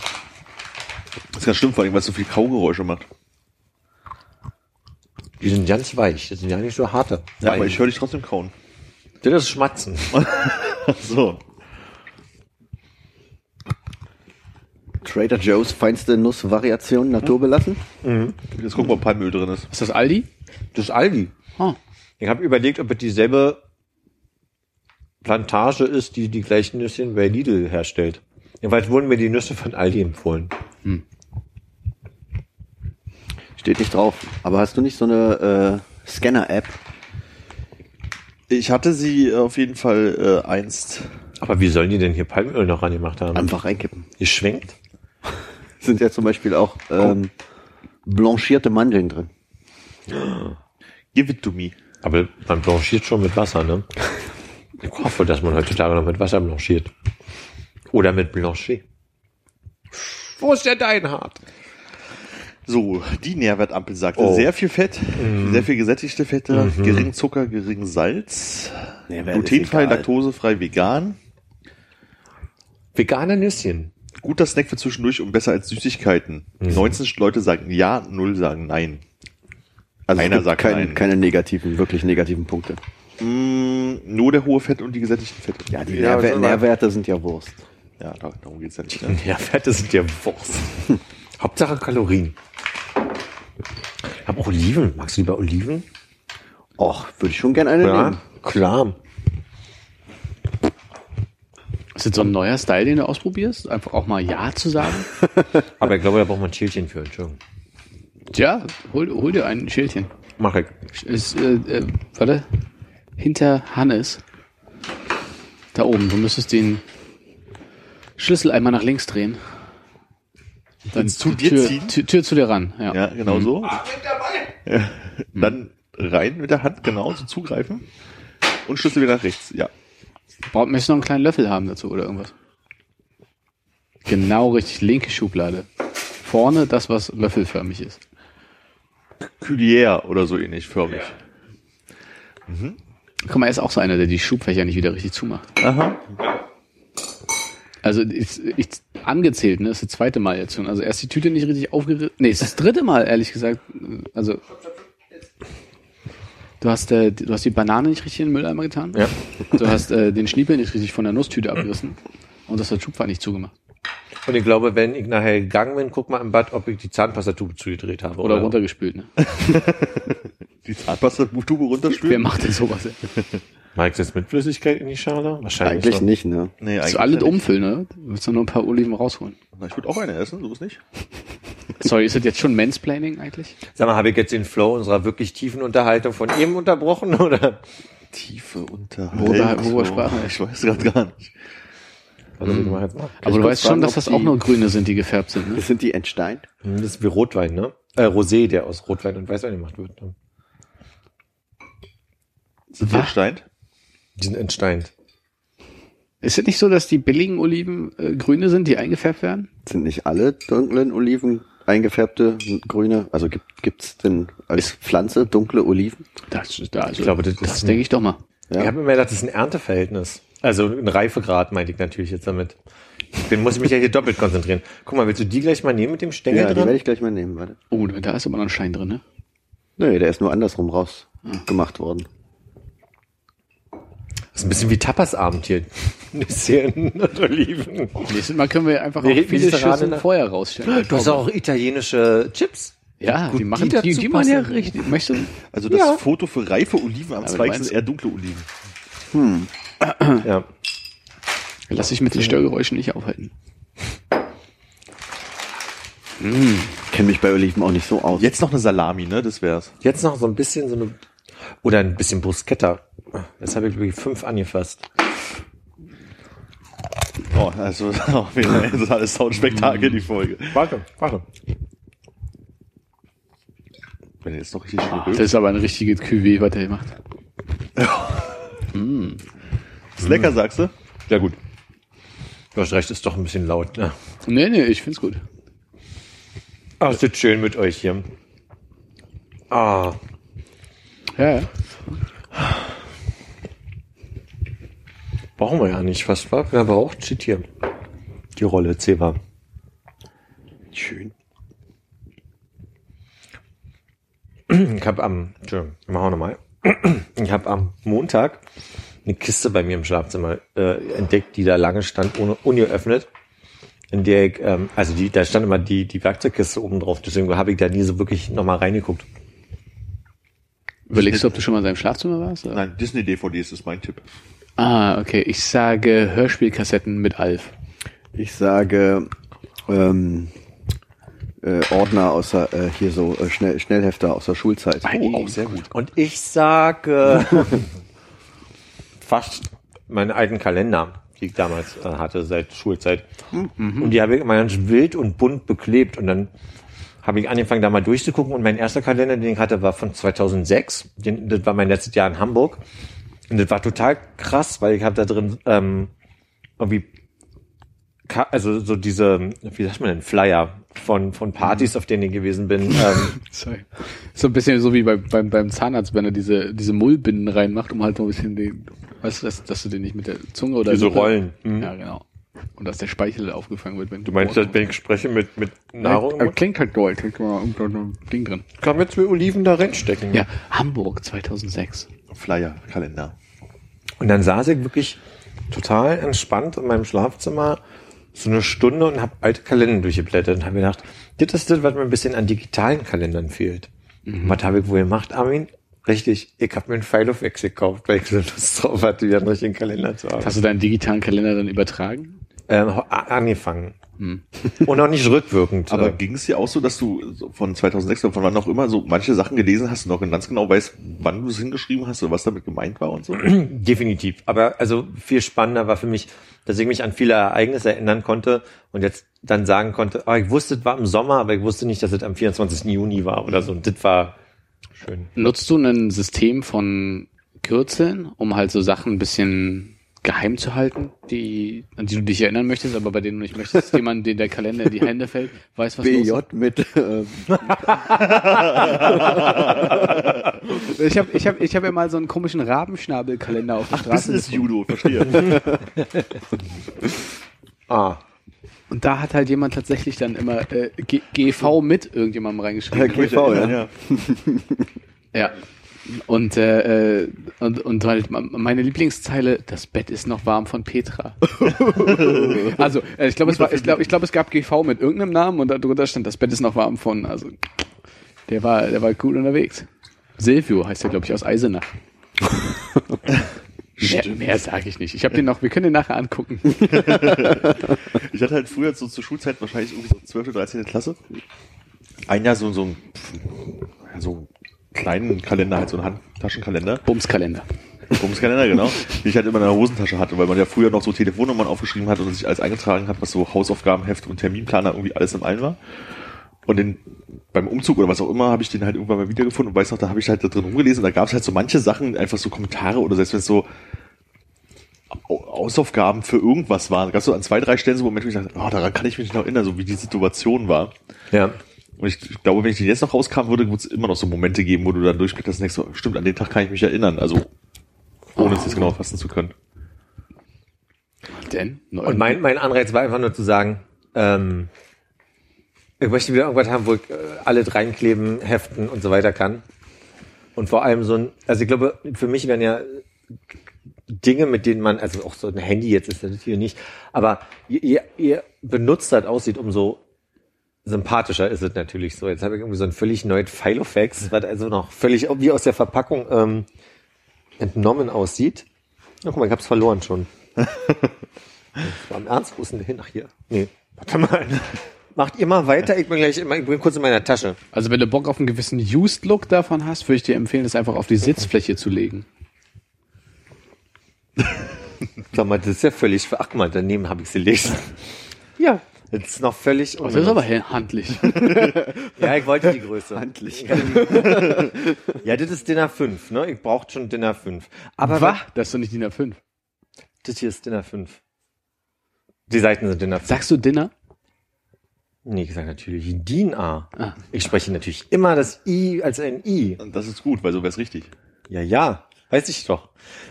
Das ist ganz schlimm, vor allem, weil es so viel Kaugeräusche macht. Die sind ganz weich. Das sind ja nicht so harte. Ja, aber ich höre dich trotzdem kauen. Das ist Schmatzen. So. Trader Joe's feinste Nussvariation naturbelassen. Jetzt gucken wir, ob Palmöl drin ist. Ist das Aldi? Das ist Aldi. Ah. Ich habe überlegt, ob es dieselbe Plantage ist, die die gleichen Nüsschen bei Lidl herstellt. Jedenfalls wurden mir die Nüsse von Aldi empfohlen. Steht nicht drauf. Aber hast du nicht so eine äh, Scanner-App? Ich hatte sie auf jeden Fall äh, einst. Aber wie sollen die denn hier Palmöl noch rangemacht haben? Einfach reinkippen. Geschwenkt? Sind ja zum Beispiel auch ähm, blanchierte Mandeln drin. Give it to me. Aber man blanchiert schon mit Wasser, ne? Ich hoffe, dass man heutzutage noch mit Wasser blanchiert. Oder mit Blanchet. Wo ist der Deinhard? So, die Nährwertampel sagte Oh. sehr viel Fett, sehr viel gesättigte Fette, gering Zucker, gering Salz, Nährwert glutenfrei, laktosefrei, vegan. Vegane Nüsschen. Guter Snack für zwischendurch und besser als Süßigkeiten. 19 Leute sagen ja, 0 sagen nein. Also Einer sagt kein, nein. keine negativen, wirklich negativen Punkte. Mm, nur der hohe Fett und die gesättigten Fette. Ja, die Ja, Nährwer aber- Nährwerte sind ja Wurst. Ja, da, darum geht's ja nicht. Ne? Ja, Fette sind ja Wurst. Hauptsache Kalorien. Ich hab auch Oliven. Magst du lieber Oliven? Och, würde ich schon gerne eine nehmen. klar. Ist das so ein neuer Style, den du ausprobierst? Einfach auch mal Ja zu sagen? Aber ich glaube, da braucht man ein Schildchen für. Entschuldigung. Tja, hol, hol dir ein Schildchen. Mach ich. Ist, äh, äh, warte. Hinter Hannes. Da oben. Du müsstest den Schlüssel einmal nach links drehen. Dann Zu dir Tür, ziehen? Tür, Tür zu dir ran. Ja. Ja, genau so. Ja. Dann rein mit der Hand, genau, so zugreifen. Und Schlüssel wieder nach rechts, ja. Braucht möchtest du noch einen kleinen Löffel haben dazu oder irgendwas? Genau richtig. Linke Schublade. Vorne das, was löffelförmig ist. Culier oder so ähnlich, förmig. Guck mal, er ist auch so einer, der die Schubfächer nicht wieder richtig zumacht. Aha. Also ich, ich angezählt, ne? Das ist das zweite Mal jetzt schon. Also erst die Tüte nicht richtig aufgerissen. Nee, es ist das dritte Mal, ehrlich gesagt. Also du hast äh, du hast die Banane nicht richtig in den Mülleimer getan. Ja. Du hast äh, den Schniepel nicht richtig von der Nusstüte abgerissen. Und das hat Schubfach nicht zugemacht. Und ich glaube, wenn ich nachher gegangen bin, guck mal im Bad, ob ich die Zahnpastatube zugedreht habe. Oder runtergespült, ne? Die Zahnpasta-Tube Wer runterspülen? macht denn sowas? Magst du jetzt mit Flüssigkeit in die Schale? Wahrscheinlich. Eigentlich schon. nicht, ne? Nee, eigentlich alles nicht. umfüllen, ne? Du willst nur noch ein paar Oliven rausholen. Na, Ich würde auch eine essen, so ist nicht. Sorry, ist das jetzt schon Mansplaining eigentlich? Sag mal, habe ich jetzt den Flow unserer wirklich tiefen Unterhaltung von eben unterbrochen, oder? Tiefe Worüber- Unterhaltung. worüber sprachen wir? Ich weiß gerade gar nicht. Also, mal. Aber du weißt schon, dass das auch nur Grüne sind, die gefärbt sind, ne? Das sind die Entstein. Hm, Das ist wie Rotwein, ne? Äh, Rosé, der aus Rotwein und Weißwein gemacht wird. Ne? Sind die entsteint? Die sind entsteint. Ist es nicht so, dass die billigen Oliven äh, Grüne sind, die eingefärbt werden? Sind nicht alle dunklen Oliven eingefärbte grüne? Also gibt gibt's denn als Pflanze dunkle Oliven? Das, da, also, Ich glaube, das das, ist- denke ich doch mal. Ja. Ich habe mir gedacht, das ist ein Ernteverhältnis. Also ein Reifegrad meinte ich natürlich jetzt damit. Den muss ich mich ja hier doppelt konzentrieren. Guck mal, willst du die gleich mal nehmen mit dem Stängel Ja, die drin? werde ich gleich mal nehmen, warte. Oh, da ist aber noch ein Stein drin, ne? Nee, der ist nur andersrum raus gemacht worden. Das ist ein bisschen wie Tapasabend hier. Nüsschen und Oliven. Nächstes Mal können wir einfach Wir auch viele Schüsseln vorher rausstellen. Du hast auch italienische Chips. ja, gut, die machen, die die, die machen ja richtig. Möchtest du? Also das Ja. Foto für reife Oliven am Zweig sind eher dunkle Oliven. Ja. Lass dich mit den Störgeräuschen nicht aufhalten. Kenne mich bei Oliven auch nicht so aus. Jetzt noch eine Salami, ne? Das wär's. Jetzt noch so ein bisschen so eine, oder ein bisschen Bruschetta. Jetzt habe ich wirklich fünf angefasst. Oh, also auch wieder ein totales Soundspektakel, die Folge. Warte, warte. Wenn jetzt noch richtig schön Das ist aber ein richtiges Cuvée, was der hier macht. Ist lecker, sagst du? Ja gut. Du hast recht, ist doch ein bisschen laut. Ne? Nee, nee, ich find's gut. Ah, ist das schön mit euch hier. Ah, Ja, ja. brauchen wir ja nicht. Was war? Wer braucht? Hier. Die Rolle, Ceva. Schön. Ich habe am, Entschuldigung, machen wir nochmal. Ich habe am Montag eine Kiste bei mir im Schlafzimmer äh, entdeckt, die da lange stand, ohne ungeöffnet. In der ich, ähm, also die, da stand immer die, die Werkzeugkiste oben drauf, deswegen habe ich da nie so wirklich nochmal reingeguckt. Überlegst du, ob du schon mal in seinem Schlafzimmer warst? Oder? Nein, Disney-DVDs ist mein Tipp. Ah, okay. Ich sage Hörspielkassetten mit Alf. Ich sage ähm, äh, Ordner außer äh, hier so äh, Schnell, Schnellhefter aus der Schulzeit. Oh, auch sehr gut. Und ich sage fast meinen alten Kalender, die ich damals äh, hatte seit Schulzeit. Und die habe ich immer ganz wild und bunt beklebt. Und dann habe ich angefangen, da mal durchzugucken. Und mein erster Kalender, den ich hatte, war von 2006. Den, das war mein letztes Jahr in Hamburg. Und das war total krass, weil ich habe da drin ähm, irgendwie also so diese, wie sagt man denn, Flyer von, von Partys, auf denen ich gewesen bin. Ähm, Sorry. So ein bisschen so wie bei, beim, beim Zahnarzt, wenn er diese, diese Mullbinden reinmacht, um halt so ein bisschen den, weißt du, dass, dass du den nicht mit der Zunge oder Diese Lippe- Rollen. Mhm. Ja, genau. Und dass der Speichel aufgefangen wird, wenn du meinst, dass, wenn ich spreche mit, mit Nahrung? Ja, klingt halt doll, klingt mal irgendwo ein Ding drin. Kann mir zwei Oliven da reinstecken. Ja, Hamburg 2006. Flyer, Kalender. Und dann saß ich wirklich total entspannt in meinem Schlafzimmer so eine Stunde und habe alte Kalender durchgeblättert und habe gedacht, das ist das, was mir ein bisschen an digitalen Kalendern fehlt. Und Was habe ich wohl gemacht, Armin? Richtig, ich habe mir einen File of X gekauft, weil ich so Lust drauf hatte, wieder einen richtigen Kalender zu haben. Hast du deinen digitalen Kalender dann übertragen? Ähm, angefangen. Und auch nicht rückwirkend. Aber Äh, ging es dir auch so, dass du von 2006 oder von wann auch immer so manche Sachen gelesen hast und noch ganz genau weißt, wann du es hingeschrieben hast oder was damit gemeint war und so? Definitiv. Aber also viel spannender war für mich, dass ich mich an viele Ereignisse erinnern konnte und jetzt dann sagen konnte, ah, ich wusste, es war im Sommer, aber ich wusste nicht, dass es am 24. Juni war oder so. Und das war schön. Nutzt du ein System von Kürzeln, um halt so Sachen ein bisschen geheim zu halten, die, an die du dich erinnern möchtest, aber bei denen du nicht möchtest, dass jemand, den der Kalender in die Hände fällt, weiß, was los BJ ist? mit ähm, Ich habe ich hab, ich hab ja mal so einen komischen Rabenschnabelkalender auf der Straße Business gefunden. Judo, verstehe. Ah, Und da hat halt jemand tatsächlich dann immer äh, G GV mit irgendjemandem reingeschrieben. GV, ja. ja. Ja. Und, äh, und, und halt meine Lieblingszeile, das Bett ist noch warm von Petra. also, äh, ich glaube, es war, ich glaube, ich glaube, es gab GV mit irgendeinem Namen und darunter stand, das Bett ist noch warm von, also, der war, der war gut unterwegs. Silvio heißt er, glaube ich, aus Eisenach. mehr mehr sage ich nicht. Ich habe den noch, wir können den nachher angucken. Ich hatte halt früher so zur Schulzeit wahrscheinlich irgendwie so 12. oder 13. Klasse. Ein Jahr so, so so kleinen Kalender, halt so einen Handtaschenkalender. Bumskalender. Bumskalender, genau. Den ich halt immer in der Hosentasche hatte, weil man ja früher noch so Telefonnummern aufgeschrieben hat und sich alles eingetragen hat, was so Hausaufgabenheft und Terminplaner irgendwie alles im allen war. Und den, beim Umzug oder was auch immer habe ich den halt irgendwann mal wiedergefunden und weiß noch, da habe ich halt da drin rumgelesen und da gab es halt so manche Sachen, einfach so Kommentare oder selbst wenn es so Au- Hausaufgaben für irgendwas waren. Da gab es so an zwei, drei Stellen so Momente, wo ich dachte, oh, daran kann ich mich noch erinnern, so wie die Situation war. ja. Und ich glaube, wenn ich den jetzt noch rauskam würde, würde es immer noch so Momente geben, wo du dann durchblätterst und denkst, so, stimmt, an den Tag kann ich mich erinnern. Also, ohne es jetzt genau fassen zu können. Denn? Und mein, mein Anreiz war einfach nur zu sagen, ähm, ich möchte wieder irgendwas haben, wo ich äh, alles reinkleben, heften und so weiter kann. Und vor allem so ein, also ich glaube, für mich werden ja Dinge, mit denen man, also auch so ein Handy jetzt ist das hier nicht, aber je, je, je benutzt das aussieht, umso sympathischer ist es natürlich so. Jetzt habe ich irgendwie so ein völlig neues Filofax, was also noch völlig wie aus der Verpackung ähm, entnommen aussieht. Na, guck mal, ich hab's verloren schon. Das war im Ernst, wo ist denn der hin? Ach, hier. Nee, warte mal. Macht ihr mal weiter, ich bin gleich, ich bin kurz in meiner Tasche. Also wenn du Bock auf einen gewissen Used-Look davon hast, würde ich dir empfehlen, das einfach auf die Sitzfläche zu legen. Sag mal, das ist ja völlig, ach guck mal, daneben habe ich sie gelesen. Ja, das ist noch völlig Das ist aber handlich. Ja, ich wollte die Größe. handlich. Ja, das ist Dinner 5, ne? Ich brauche schon Dinner 5. Aber Was? Das ist doch nicht DIN A5. das hier ist Dinner 5. Die Seiten sind Dinner 5. Sagst du Dinner? Nee, ich sage natürlich DIN A. Ah. Ich spreche natürlich immer das I als ein I. Und das ist gut, weil so wäre es richtig. Ja, ja, weiß ich doch.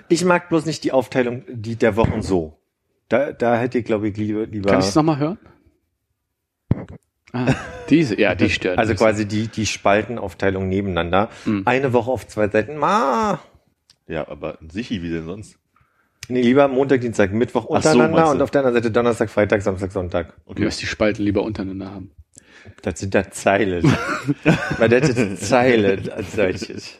Ich mag bloß nicht die Aufteilung die der Wochen so. Da, da hätte ich, glaube ich, lieber, lieber Kann ich es nochmal hören? Ah, diese, ja, die stört. also mich. quasi die, die Spaltenaufteilung nebeneinander. Mhm. Eine Woche auf zwei Seiten. Ma, Ja, aber sichi, wie denn sonst? nee, lieber Montag, Dienstag, Mittwoch so, untereinander du? und auf der anderen Seite Donnerstag, Freitag, Samstag, Sonntag. Du wirst die Spalten lieber untereinander haben. Das sind da Zeilen. Weil das ist Zeilen als solches.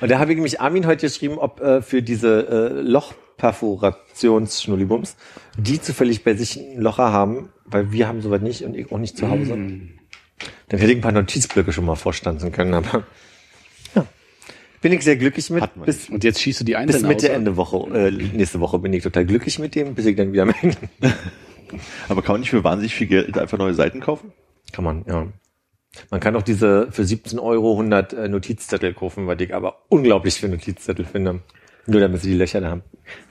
Und da habe ich nämlich Armin heute geschrieben, ob äh, für diese äh, Lochperforationsschnullibums, die zufällig bei sich ein Locher haben, weil wir haben sowas nicht und ich auch nicht zu Hause. Dann hätte ich ein paar Notizblöcke schon mal vorstanzen können, aber ja. Bin ich sehr glücklich mit. Bis, Und jetzt schießt du die bis einzelnen Mitte, aus. Ende Woche, äh, nächste Woche bin ich total glücklich mit dem, bis ich dann wieder mein, Aber kann man nicht für wahnsinnig viel Geld einfach neue Seiten kaufen? Kann man, ja. Man kann auch diese für 17 Euro 100 äh, Notizzettel kaufen, was ich aber unglaublich für Notizzettel finde. Nur damit sie die Löcher da haben.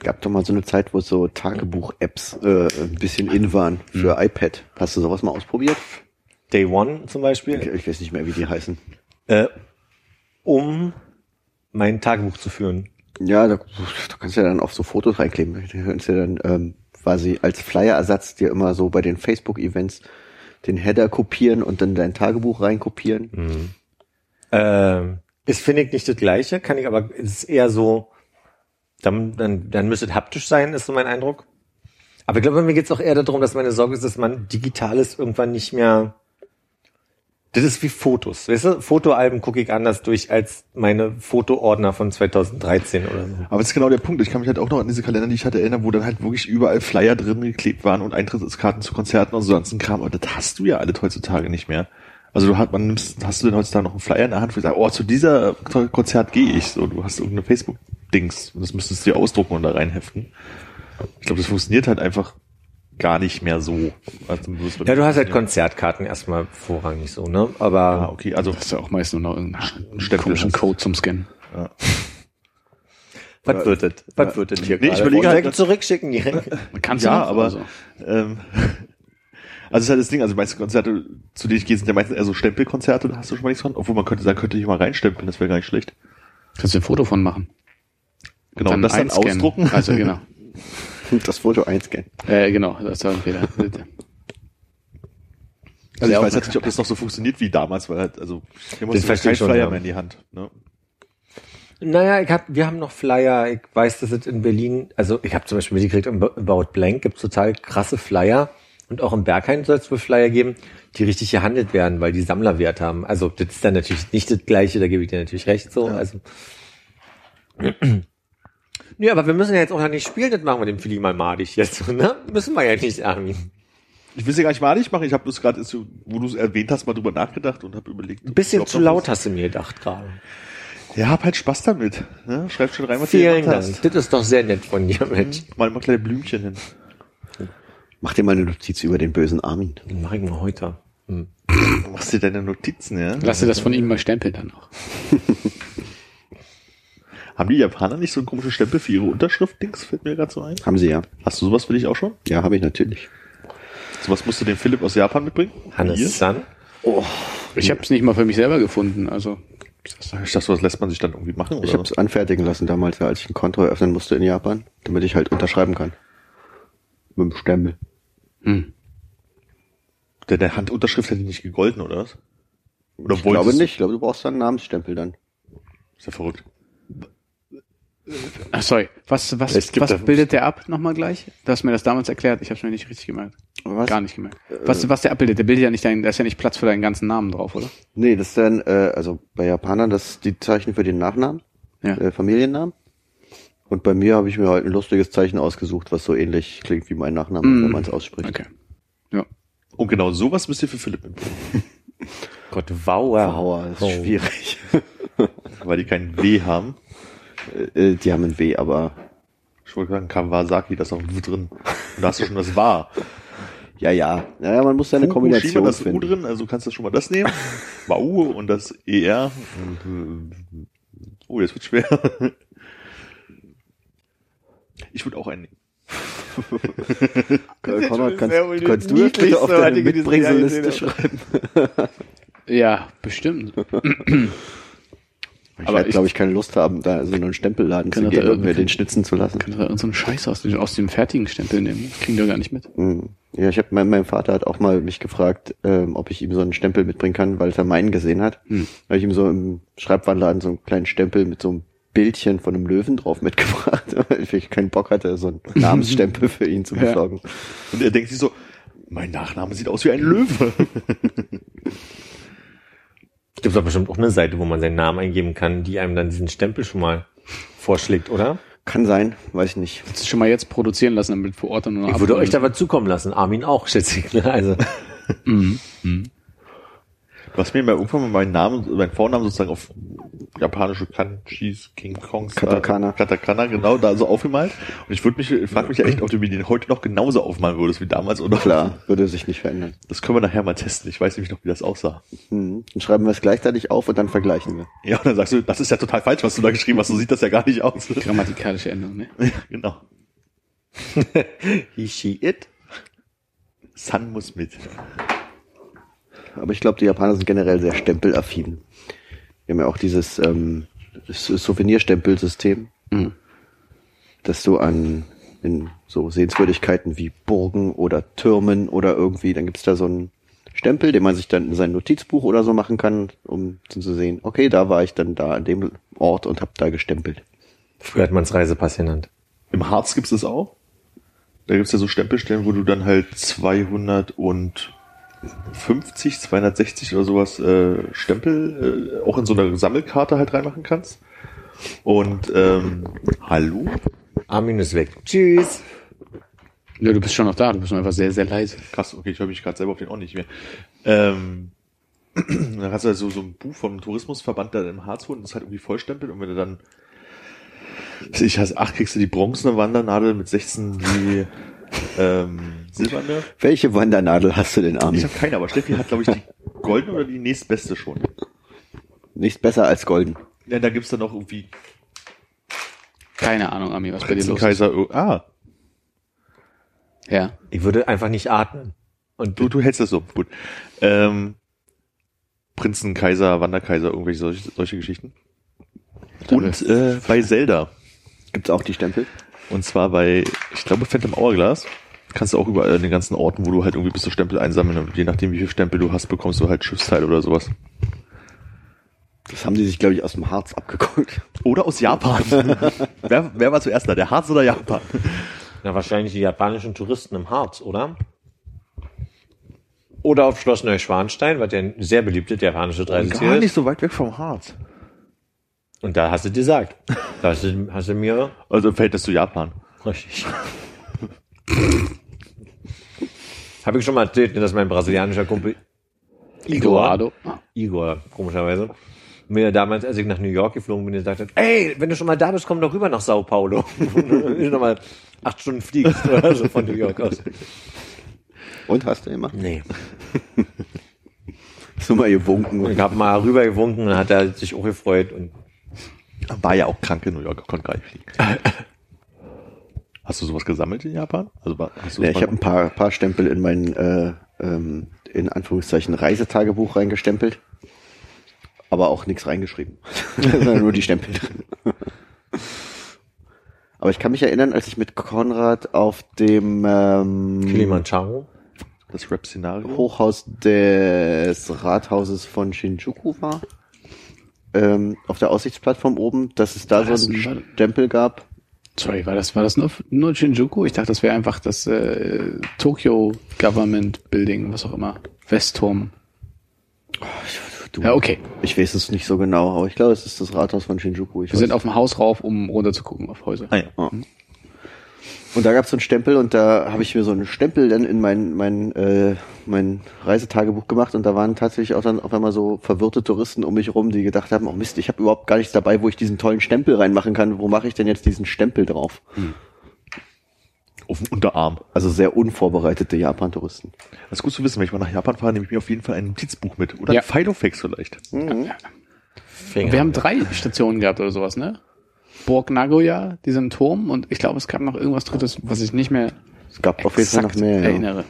Gab doch mal so eine Zeit, wo so Tagebuch-Apps äh, ein bisschen in waren für iPad. Hast du sowas mal ausprobiert? Day One zum Ich, Beispiel, ich weiß nicht mehr, wie die heißen. äh, um mein Tagebuch zu führen. Ja, da, du kannst ja dann auf so Fotos reinkleben. Du kannst ja dann ähm, quasi als Flyer-Ersatz dir immer so bei den Facebook-Events den Header kopieren und dann dein Tagebuch reinkopieren. Ähm, ist, finde ich, nicht das Gleiche, kann ich aber, es ist eher so, dann, dann, dann müsste es haptisch sein, ist so mein Eindruck. Aber ich glaube, mir geht es auch eher darum, dass meine Sorge ist, dass man Digitales irgendwann nicht mehr, das ist wie Fotos, weißt du? Fotoalben gucke ich anders durch als meine Fotoordner von 2013 oder so. Aber das ist genau der Punkt. Ich kann mich halt auch noch an diese Kalender, die ich hatte, erinnern, wo dann halt wirklich überall Flyer drin geklebt waren und Eintrittskarten zu Konzerten und so ganzen Kram. Aber das hast du ja alles heutzutage nicht mehr. Also du hast, man nimmst, hast du denn heutzutage noch einen Flyer in der Hand, wo du sagst, oh, zu dieser Konzert gehe ich. So, du hast irgendeine Facebook-Dings und das müsstest du dir ausdrucken und da reinheften. Ich glaube, das funktioniert halt einfach gar nicht mehr so. Also, Ja, du hast halt Konzertkarten erstmal vorrangig so, ne? Aber Ah, okay, also Das ist ja auch meist nur noch irgendeinen Stempel komischen hast. Code zum Scannen. was wird das? Was wird das hier Nee, ich gerade? überlege halt- zurückschicken direkt. Man kann Ja, aber- also. Ähm, also es ist halt das Ding, also die meisten Konzerte, zu denen ich gehe, sind ja meistens eher so Stempelkonzerte, da hast du schon mal nichts von. Obwohl man könnte sagen, könnte ich mal reinstempeln, das wäre gar nicht schlecht. Kannst du ein Foto von machen. Genau, und das dann einscannen. ausdrucken. Also genau. Das Foto einscannen. Äh, genau, das war ein Fehler. Also ich Ja, weiß jetzt nicht, ob das noch so funktioniert wie damals, weil halt, also hier muss verstehe kein ich schon, Flyer ja. mehr in die Hand. Ne? Naja, ich hab, wir haben noch Flyer. Ich weiß, dass es in Berlin, also ich habe zum Beispiel mitgekriegt, im About Blank gibt's total krasse Flyer. Und auch im Berghain soll es wohl Flyer geben, die richtig gehandelt werden, weil die Sammlerwert haben. Also das ist dann natürlich nicht das Gleiche, da gebe ich dir natürlich recht. So, also. Nee, aber wir müssen ja jetzt auch noch nicht spielen, das machen wir dem Philly mal madig jetzt, ne? Müssen wir ja nicht, Armin. Ich will es ja gar nicht nicht machen, ich habe bloß gerade, wo du es erwähnt hast, mal drüber nachgedacht und habe überlegt. Ein bisschen zu laut hast du mir gedacht gerade. Ja, hab halt Spaß damit. Ne? Schreib schon rein, was du Vielen gemacht Dank. hast. Das ist doch sehr nett von dir, Mensch. Mal mal kleine Blümchen hin. Mach dir mal eine Notiz über den bösen Armin. Den mach ich mal heute. Hm. Du machst dir deine Notizen, ja? Lass dir das von ihm mal stempeln dann noch. Haben die Japaner nicht so ein komisches Stempel für ihre Unterschrift-Dings? Fällt mir gerade so ein. Haben sie ja. Hast du sowas für dich auch schon? Ja, habe ich natürlich. Sowas musst du den Philipp aus Japan mitbringen? Hier? Hannes-san. Ich habe es nicht mal für mich selber gefunden. Also Ich dachte, sowas lässt man sich dann irgendwie machen, Ich oder? habe es anfertigen lassen damals, als ich ein Konto eröffnen musste in Japan, damit ich halt unterschreiben kann. Mit dem Stempel. Hm. Der, der Handunterschrift hätte nicht gegolten, oder was? Oder Ich glaube nicht. Ich glaube, du brauchst dann einen Namensstempel dann. Ist ja verrückt. Ach, sorry. Was, was, was bildet der ab nochmal gleich? Du hast mir das damals erklärt. Ich habe es mir nicht richtig gemerkt. Was? Gar nicht gemerkt. Was, was der abbildet? Der bildet ja nicht dein, da ist ja nicht Platz für deinen ganzen Namen drauf, oder? Nee, das ist dann, äh, also bei Japanern, das ist die Zeichen für den Nachnamen, Ja. äh, Familiennamen. Und bei mir habe ich mir halt ein lustiges Zeichen ausgesucht, was so ähnlich klingt wie mein Nachname, Mm. wenn man es ausspricht. Okay. Ja. Und genau sowas müsst ihr für Philipp. Gott, wow. Aua, das ist Oh. schwierig. Weil die kein W haben. äh, die haben ein W, aber Ich wollte sagen, Kawasaki, das ist auch ein W drin. Und da hast du schon das War. ja, ja. Naja, man muss da eine Fukushima, Kombination das U finden. drin, also kannst du schon mal das nehmen. Wau und das ER. Äh, Oh, jetzt wird schwer. Ich würde auch einen nehmen. Konrad, kannst, kannst du das bitte auf niedlichste deine Diskussion schreiben? Ja, bestimmt. Ich Aber werde, ich- glaube ich, keine Lust haben, da so einen Stempelladen Kann zu gehen da und mir irgendwie- den schnitzen zu lassen. Kann doch irgendeinen so einen Scheiß aus, dem- aus dem fertigen Stempel nehmen. Das kriegen wir gar nicht mit. Hm. Ja, ich habe mein, mein Vater hat auch mal mich gefragt, ähm, ob ich ihm so einen Stempel mitbringen kann, weil er meinen gesehen hat. Hm. Habe ich ihm so im Schreibwarenladen so einen kleinen Stempel mit so einem Bildchen von einem Löwen drauf mitgebracht, weil ich keinen Bock hatte, so einen Namensstempel für ihn zu Ja. besorgen. Und er denkt sich so, mein Nachname sieht aus wie ein Löwe. Gibt doch bestimmt auch eine Seite, wo man seinen Namen eingeben kann, die einem dann diesen Stempel schon mal vorschlägt, oder? Kann sein, weiß ich nicht. Das schon mal jetzt produzieren lassen, damit vor Ort dann Ich würde abholen. euch da was zukommen lassen. Armin auch, schätze ich. Ne? Also, Mhm. Mhm. Was mir mal irgendwann mal meinen Namen, meinen Vornamen sozusagen auf japanische Kanjis, King Kongs, Katakana. äh, Katakana, genau, da so aufgemalt. Und ich würde mich, ich frage mich ja echt, ob du mir den heute noch genauso aufmalen würdest wie damals oder Klar, würde sich nicht verändern. Das können wir nachher mal testen. Ich weiß nämlich noch, wie das aussah. Mhm. Dann schreiben wir es gleichzeitig auf und dann vergleichen wir. Ja, und dann sagst du, das ist ja total falsch, was du da geschrieben hast. So sieht das ja gar nicht aus. Grammatikalische Änderung, ne? Ja, genau. He, she, it. Sun muss mit. Aber ich glaube, die Japaner sind generell sehr stempelaffin. Wir haben ja auch dieses ähm, das Souvenirstempelsystem, Mhm. dass du an in so Sehenswürdigkeiten wie Burgen oder Türmen oder irgendwie, dann gibt's da so einen Stempel, den man sich dann in sein Notizbuch oder so machen kann, um zu sehen, okay, da war ich dann da an dem Ort und habe da gestempelt. Früher hat man es Reisepass genannt. Im Harz gibt's das auch. Da gibt's ja so Stempelstellen, wo du dann halt 250, 260 oder sowas äh, Stempel äh, auch in so eine Sammelkarte halt reinmachen kannst. Und ähm, hallo? Armin ist weg. Tschüss. Ja, du bist schon noch da, du bist nur einfach sehr, sehr leise. Krass, okay, ich höre mich gerade selber auf den auch nicht mehr. Ähm, dann hast du halt so, so ein Buch vom Tourismusverband da im Harz holen, das halt irgendwie vollstempelt und wenn du dann ich heißt, ach, kriegst du die bronzene Wandernadel mit 16 die ähm, silberne. Welche Wandernadel hast du denn, Ich Armin? habe keine, aber Steffi hat, glaube ich, die goldene oder die nächstbeste schon. Nichts besser als golden. Ja, da gibt's dann noch irgendwie Keine Ahnung, Ami, was bei dir los ist. Prinzenkaiser. oh, Ah, Ja. Ich würde einfach nicht atmen. Und du, du hältst das so, gut. Ähm, Prinzen, Kaiser, Wanderkaiser, irgendwelche solche, solche Geschichten. Und äh, bei Zelda. Gibt's auch die Stempel? Und zwar bei, ich glaube, Phantom Hourglass. Kannst du auch überall in den ganzen Orten, wo du halt irgendwie bist, du Stempel einsammeln und je nachdem, wie viel Stempel du hast, bekommst du halt Schiffsteile oder sowas. Das haben die sich, glaube ich, aus dem Harz abgeguckt. Oder aus Japan. wer, wer war zuerst da, der Harz oder Japan? na, wahrscheinlich die japanischen Touristen im Harz, oder? Oder auf Schloss Neuschwanstein, was ja ein sehr beliebtes japanisches Reiseziel ist. so weit weg vom Harz. Und da hast du dir gesagt. Da hast du, hast du mir Also im Verhältnis zu Japan. Richtig. Habe ich schon mal erzählt, dass mein brasilianischer Kumpel. Ah. Igor, komischerweise, mir damals, als ich nach New York geflogen bin, gesagt hat, ey, wenn du schon mal da bist, komm doch rüber nach Sao Paulo. Wenn du noch mal acht Stunden fliegst oder so von New York aus. Und hast du immer? Nee. So mal gewunken. Ich habe mal rüber gewunken und hat er sich auch gefreut und War ja auch krank in New York, konnte gar nicht fliegen. Hast du sowas gesammelt in Japan? Also war- hast du Ja, ich habe ein paar, paar Stempel in mein, äh, ähm, in Anführungszeichen, Reisetagebuch reingestempelt. Aber auch nichts reingeschrieben. Nur die Stempel drin. Aber ich kann mich erinnern, als ich mit Konrad auf dem ähm, Kilimanjaro. das Rap-Szenario? Hochhaus des Rathauses von Shinjuku war, ähm, auf der Aussichtsplattform oben, dass es da War so ein- einen Stempel gab. Sorry, war das, war das nur, nur Shinjuku? Ich dachte, das wäre einfach das äh, Tokyo Government Building, was auch immer. Westturm. Du, Ja, okay. Ich weiß es nicht so genau, aber ich glaube, es ist das Rathaus von Shinjuku. Ich Wir sind auf dem Haus rauf, um runter zu gucken auf Häuser. Ah, ja. Ja. Und da gab es so einen Stempel und da habe ich mir so einen Stempel dann in mein, mein, äh, mein Reisetagebuch gemacht und da waren tatsächlich auch dann auf einmal so verwirrte Touristen um mich rum, die gedacht haben, oh Mist, ich habe überhaupt gar nichts dabei, wo ich diesen tollen Stempel reinmachen kann. Wo mache ich denn jetzt diesen Stempel drauf? Auf dem Unterarm. Also sehr unvorbereitete Japan-Touristen. Das ist gut zu wissen, wenn ich mal nach Japan fahre, nehme ich mir auf jeden Fall ein Notizbuch mit. Oder Ja. ein Filofax vielleicht. Finger. Wir haben drei Stationen gehabt oder sowas, ne? Burg Nagoya, diesen Turm und ich glaube, es gab noch irgendwas drittes, was ich nicht mehr Es gab auf jeden Fall noch mehr. Ja. erinnere.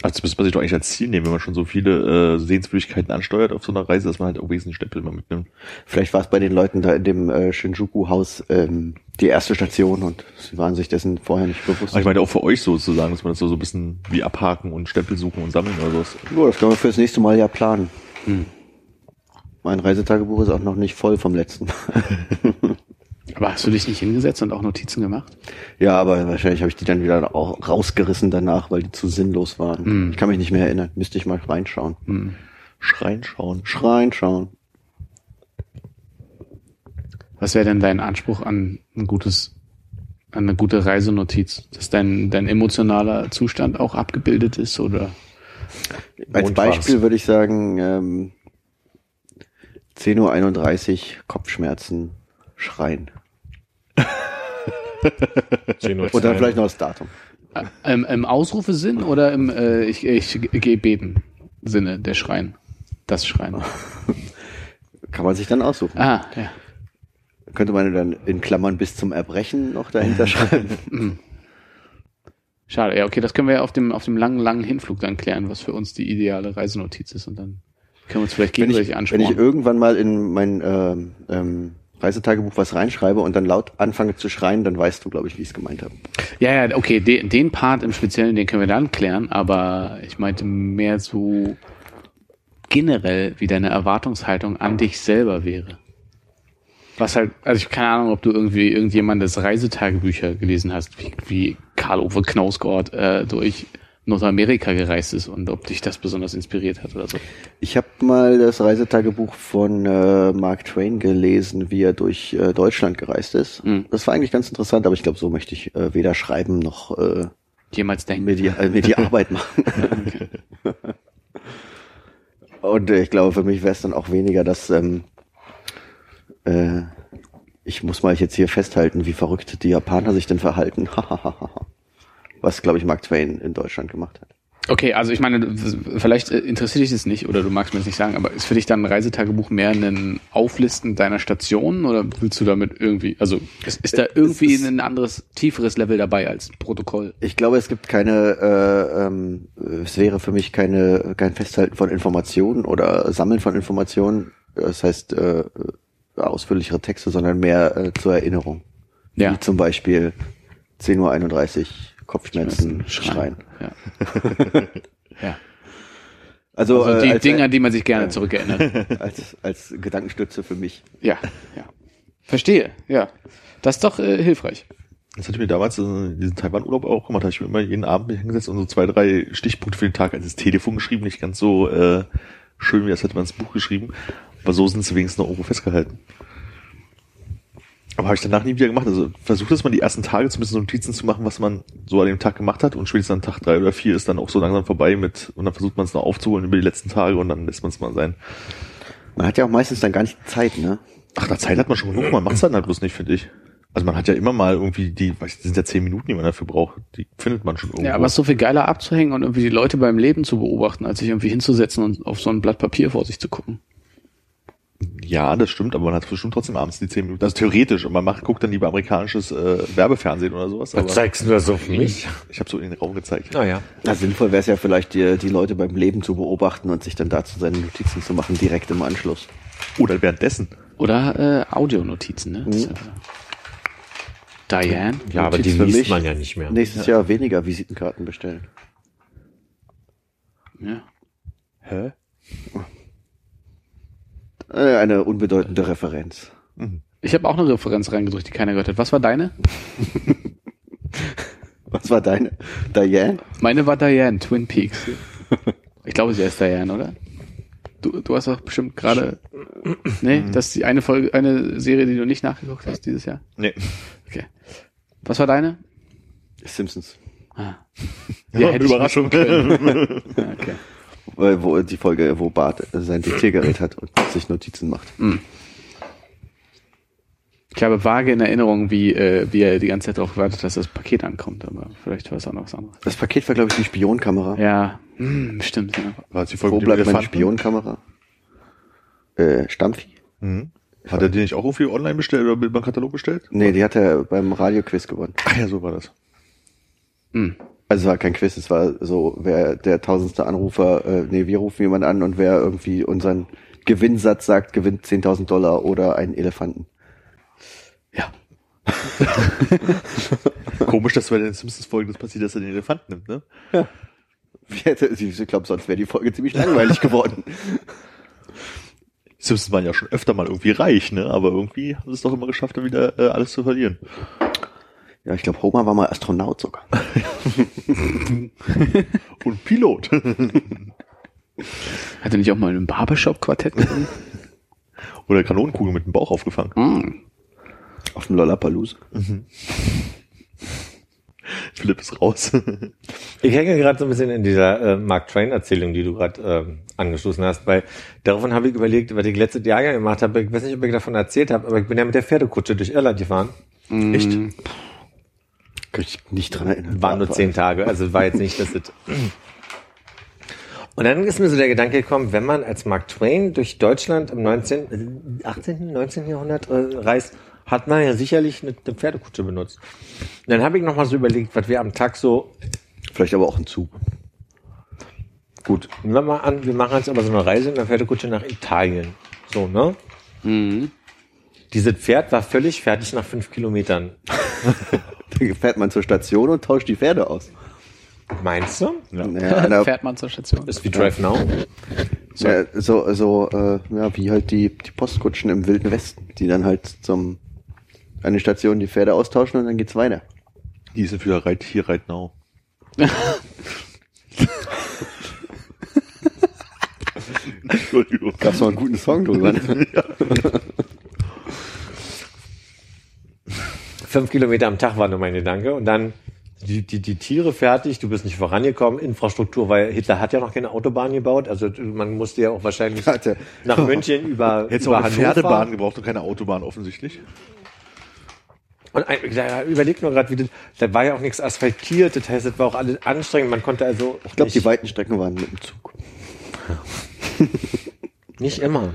Also das müsste man sich doch eigentlich als Ziel nehmen, wenn man schon so viele äh, Sehenswürdigkeiten ansteuert auf so einer Reise, dass man halt irgendwie diesen Stempel mal mitnimmt. Vielleicht war es bei den Leuten da in dem äh, Shinjuku-Haus ähm, die erste Station und sie waren sich dessen vorher nicht bewusst. Aber ich meine auch für euch sozusagen, dass man das so, so ein bisschen wie abhaken und Stempel suchen und sammeln oder sowas. Ja, das können wir fürs nächste Mal ja planen. Mein Reisetagebuch ist auch noch nicht voll vom letzten Mal. Aber hast du dich nicht hingesetzt und auch Notizen gemacht? Ja, aber wahrscheinlich habe ich die dann wieder auch rausgerissen danach, weil die zu sinnlos waren. Ich kann mich nicht mehr erinnern. Müsste ich mal reinschauen. Schreien schauen. Reinschauen. Was wäre denn dein Anspruch an ein gutes, an eine gute Reisenotiz? Dass dein, dein emotionaler Zustand auch abgebildet ist oder Als Mond war's. Beispiel würde ich sagen, ähm, 10.31 Uhr, Kopfschmerzen, Schreien. Oder vielleicht noch das Datum. Äh, Im, Im Ausrufesinn oder im äh, ich, ich gehe beten Sinne, der Schreien? Das Schreien. Kann man sich dann aussuchen. Ah, ja. Könnte man dann in Klammern bis zum Erbrechen noch dahinter schreiben. Schade. Ja, okay, das können wir ja auf dem, auf dem langen, langen Hinflug dann klären, was für uns die ideale Reisenotiz ist und dann können wir uns vielleicht wenn, gegenseitig ich, wenn ich irgendwann mal in mein ähm, ähm, Reisetagebuch was reinschreibe und dann laut anfange zu schreien, dann weißt du, glaube ich, wie ich es gemeint habe. Ja, ja, okay, den, den Part im Speziellen, den können wir dann klären, aber ich meinte mehr so generell, wie deine Erwartungshaltung an dich selber wäre. Was halt, also ich keine Ahnung, ob du irgendwie irgendjemandes Reisetagebücher gelesen hast, wie, wie Karl-Ove Knausgord äh, durch Nordamerika gereist ist und ob dich das besonders inspiriert hat oder so. Ich habe mal das Reisetagebuch von äh, Mark Twain gelesen, wie er durch äh, Deutschland gereist ist. Mhm. Das war eigentlich ganz interessant, aber ich glaube, so möchte ich äh, weder schreiben noch äh, Jemals denken. mir, die, äh, mir die Arbeit machen. Und äh, ich glaube, für mich wäre es dann auch weniger, dass ähm, äh, ich muss mal jetzt hier festhalten, wie verrückt die Japaner sich denn verhalten. Was, glaube ich, Mark Twain in Deutschland gemacht hat. Okay, also ich meine, vielleicht äh, interessiert dich das nicht oder du magst mir das nicht sagen, aber ist für dich dann ein Reisetagebuch mehr ein Auflisten deiner Stationen oder willst du damit irgendwie, also ist, ist da irgendwie ist- ein anderes, tieferes Level dabei als Protokoll? Ich glaube, es gibt keine, äh, ähm, es wäre für mich keine, kein Festhalten von Informationen oder Sammeln von Informationen. Das heißt, äh, ausführlichere Texte, sondern mehr äh, zur Erinnerung. Ja. Wie zum Beispiel 10.31 Uhr, Kopfschmerzen, Schreien. Ja. ja. Also, Also die äh, als, Dinge, an die man sich gerne zurückerinnert. als, als Gedankenstütze für mich. Ja, ja. Verstehe, ja. Das ist doch äh, hilfreich. Das hatte ich mir damals in diesem Taiwan-Urlaub auch gemacht. Da habe ich mir immer jeden Abend hingesetzt und so zwei, drei Stichpunkte für den Tag als Telefon geschrieben. Nicht ganz so äh, schön, wie das hätte man ins Buch geschrieben. Aber so sind sie wenigstens noch irgendwo festgehalten. Aber habe ich danach nie wieder gemacht. Also versucht dass man die ersten Tage zumindest so Notizen zu machen, was man so an dem Tag gemacht hat. Und spätestens an Tag drei oder vier ist dann auch so langsam vorbei mit, und dann versucht man es noch aufzuholen über die letzten Tage und dann lässt man es mal sein. Man hat ja auch meistens dann gar nicht die Zeit, ne? Ach, da Zeit hat man schon genug, man macht's dann halt bloß nicht, finde ich. Also man hat ja immer mal irgendwie die, weiß ich, das sind ja zehn Minuten, die man dafür braucht. Die findet man schon irgendwo. Ja, aber es ist so viel geiler abzuhängen und irgendwie die Leute beim Leben zu beobachten, als sich irgendwie hinzusetzen und auf so ein Blatt Papier vor sich zu gucken. Ja, das stimmt, aber man hat bestimmt trotzdem abends die zehn Minuten. Also theoretisch. Und man macht, guckt dann lieber amerikanisches äh, Werbefernsehen oder sowas. Aber Was zeigst du da so für mich? ich habe so in den Raum gezeigt. Naja. Na, sinnvoll wäre es ja vielleicht, die, die Leute beim Leben zu beobachten und sich dann dazu seine Notizen zu machen, direkt im Anschluss. Oder währenddessen. Oder äh, Audionotizen, ne? Das ja- Diane? Ja, aber die liest man ja nicht mehr. Nächstes Jahr weniger Visitenkarten bestellen. Ja. Hä? Äh, eine unbedeutende Referenz. Ich habe auch eine Referenz reingedrückt, die keiner gehört hat. Was war deine? Was war deine? Diane? Meine war Diane, Twin Peaks. Ich glaube, sie heißt Diane, oder? Du, du hast doch bestimmt gerade. Nee, das ist die eine Folge, eine Serie, die du nicht nachgeguckt hast dieses Jahr. Nee. Okay. Was war deine? Simpsons. Ah. Ja, Überraschung. Ja, okay. Wo die Folge, wo Bart sein Diktiergerät hat und sich Notizen macht. Ich habe vage in Erinnerung, wie, äh, wie er die ganze Zeit darauf gewartet hat, dass das Paket ankommt, aber vielleicht war es auch noch was anderes. Das Paket war, glaube ich, die Spionkamera. Ja, hm, stimmt. Ja. War das die Folge Wo bleibt meine? Spionkamera? Äh, Stampfi? Mhm. Hat er die nicht auch irgendwie online bestellt oder beim Katalog bestellt? Nee, die hat er beim Radioquiz gewonnen. Ach ja, so war das. Hm. Also es war kein Quiz, es war so, wer der tausendste Anrufer, äh, nee, wir rufen jemanden an und wer irgendwie unseren Gewinnsatz sagt, gewinnt 10.000 Dollar oder einen Elefanten. ja. Komisch, dass bei den Simpsons-Folgen das passiert, dass er den Elefanten nimmt, ne? Hätte- Ich glaube, sonst wäre die Folge ziemlich langweilig geworden. Die Simpsons waren ja schon öfter mal irgendwie reich, ne? Aber irgendwie haben sie es doch immer geschafft, dann wieder äh, alles zu verlieren. Ja, ich glaube, Homer war mal Astronaut sogar. Und Pilot. Hat er nicht auch mal in einem Barbershop-Quartett gesungen? Oder Kanonenkugel mit dem Bauch aufgefangen. hm. Auf dem Lollapalooza. Philipp ist raus. Ich hänge gerade so ein bisschen in dieser äh, Mark Twain-Erzählung, die du gerade ähm, angestoßen hast, weil daraufhin habe ich überlegt, was ich letztes Jahr ja gemacht habe. Ich weiß nicht, ob ich davon erzählt habe, aber ich bin ja mit der Pferdekutsche durch Irland gefahren. Echt? Kann ich nicht dran erinnern. Waren nur zehn Tage, also war jetzt nicht, dass es. Und dann ist mir so der Gedanke gekommen, wenn man als Mark Twain durch Deutschland im 19., äh, 18., 19. Jahrhundert äh, reist, hat man ja sicherlich eine, eine Pferdekutsche benutzt. Und dann habe ich noch mal so überlegt, was wir am Tag so Vielleicht aber auch ein Zug. Gut, nehmen wir mal an, wir machen jetzt aber so eine Reise in der Pferdekutsche nach Italien. So, ne? Dieses Pferd war völlig fertig nach fünf Kilometern. Dann fährt man zur Station und tauscht die Pferde aus. Meinst du? An der, Fährt man zur Station. Ist wie Drive Now. ja, so, so äh, ja, wie halt die, die Postkutschen im Wilden Westen, die dann halt zum an die Station die Pferde austauschen und dann geht's weiter. Die sind wieder Reit hier, Reit Now. Entschuldigung. Gab's noch einen guten Song drüber. ne? Fünf Kilometer am Tag war nur mein Gedanke. Und dann die, die, die Tiere fertig, du bist nicht vorangekommen. Infrastruktur, weil Hitler hat ja noch keine Autobahn gebaut. Also man musste ja auch wahrscheinlich Hatte. nach München über, Hättest über auch eine Hannover. Pferdebahn gebraucht und keine Autobahn offensichtlich. Und ein, da überlegt nur gerade, wie das, da war ja auch nichts asphaltiert, das heißt, das war auch alles anstrengend. Man konnte also Ich glaube, die weiten Strecken waren mit dem Zug. nicht immer.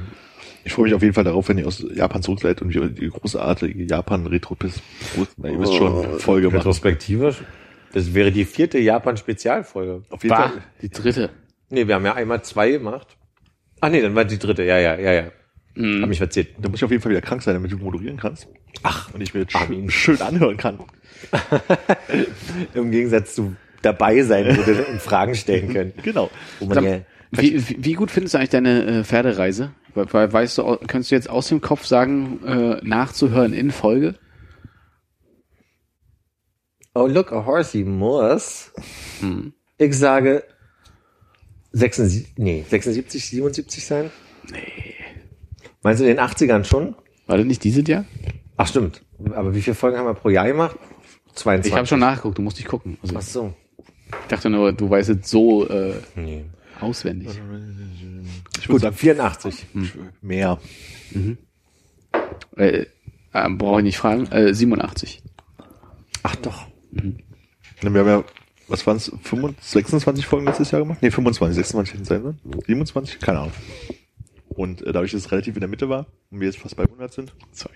Ich freue mich auf jeden Fall darauf, wenn ihr aus Japan zurück seid und wir die großartige Japan-Retro-Piss, na, ihr wisst schon, Folge machen. Retrospektive. Das wäre die vierte Japan-Spezialfolge. Auf jeden Bah, Fall. die dritte. Nee, wir haben ja einmal zwei gemacht. Ach nee, dann war die dritte. Ja, ja, ja, ja. Hab mich verzählt. Da muss ich auf jeden Fall wieder krank sein, damit du moderieren kannst. Ach. Und ich mir jetzt schön, schön anhören kann. Im Gegensatz zu dabei sein würde und Fragen stellen können. Genau. Wo man Sag, ja, wie, wie gut findest du eigentlich deine äh, Pferdereise? Weil, weißt du, kannst du jetzt aus dem Kopf sagen, äh, nachzuhören in Folge? oh look, a horsey muss. Ich sage 76, nee, 76, 77 sein? Nee. Meinst du in den 80ern schon? War das nicht dieses Jahr? Ach stimmt. Aber wie viele Folgen haben wir pro Jahr gemacht? 22. Ich habe schon nachgeguckt, du musst nicht gucken. Also, Ach so. ich dachte nur, du weißt es so äh, Nee. Auswendig. Ich würde sagen, 84. mehr. Äh, äh, Brauche ich nicht fragen. Äh, 87. Ach doch. Wir haben ja, was waren es, 26 Folgen letztes Jahr gemacht? Nee, 25, 26 hätten sein sollen. 27? Keine Ahnung. Und äh, dadurch, dass es relativ in der Mitte war und wir jetzt fast bei 100 sind, Sorry.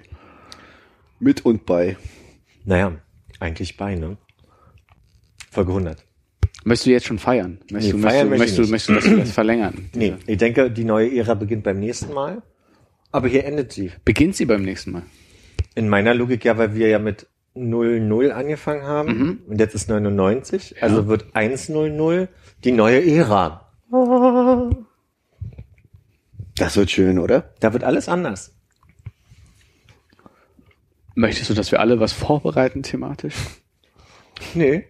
Mit und bei. Naja, eigentlich bei, ne? Folge 100. Möchtest du jetzt schon feiern? Möchtest, Nee, du, feiern möchtest, möchte möchtest, ich du, möchtest du das verlängern? Nee, ich denke, die neue Ära beginnt beim nächsten Mal. Aber hier endet sie. Beginnt sie beim nächsten Mal? In meiner Logik ja, weil wir ja mit 00 angefangen haben und jetzt ist 99, also wird 100 die neue Ära. Das wird schön, oder? Da wird alles anders. Möchtest du, dass wir alle was vorbereiten thematisch? Nee.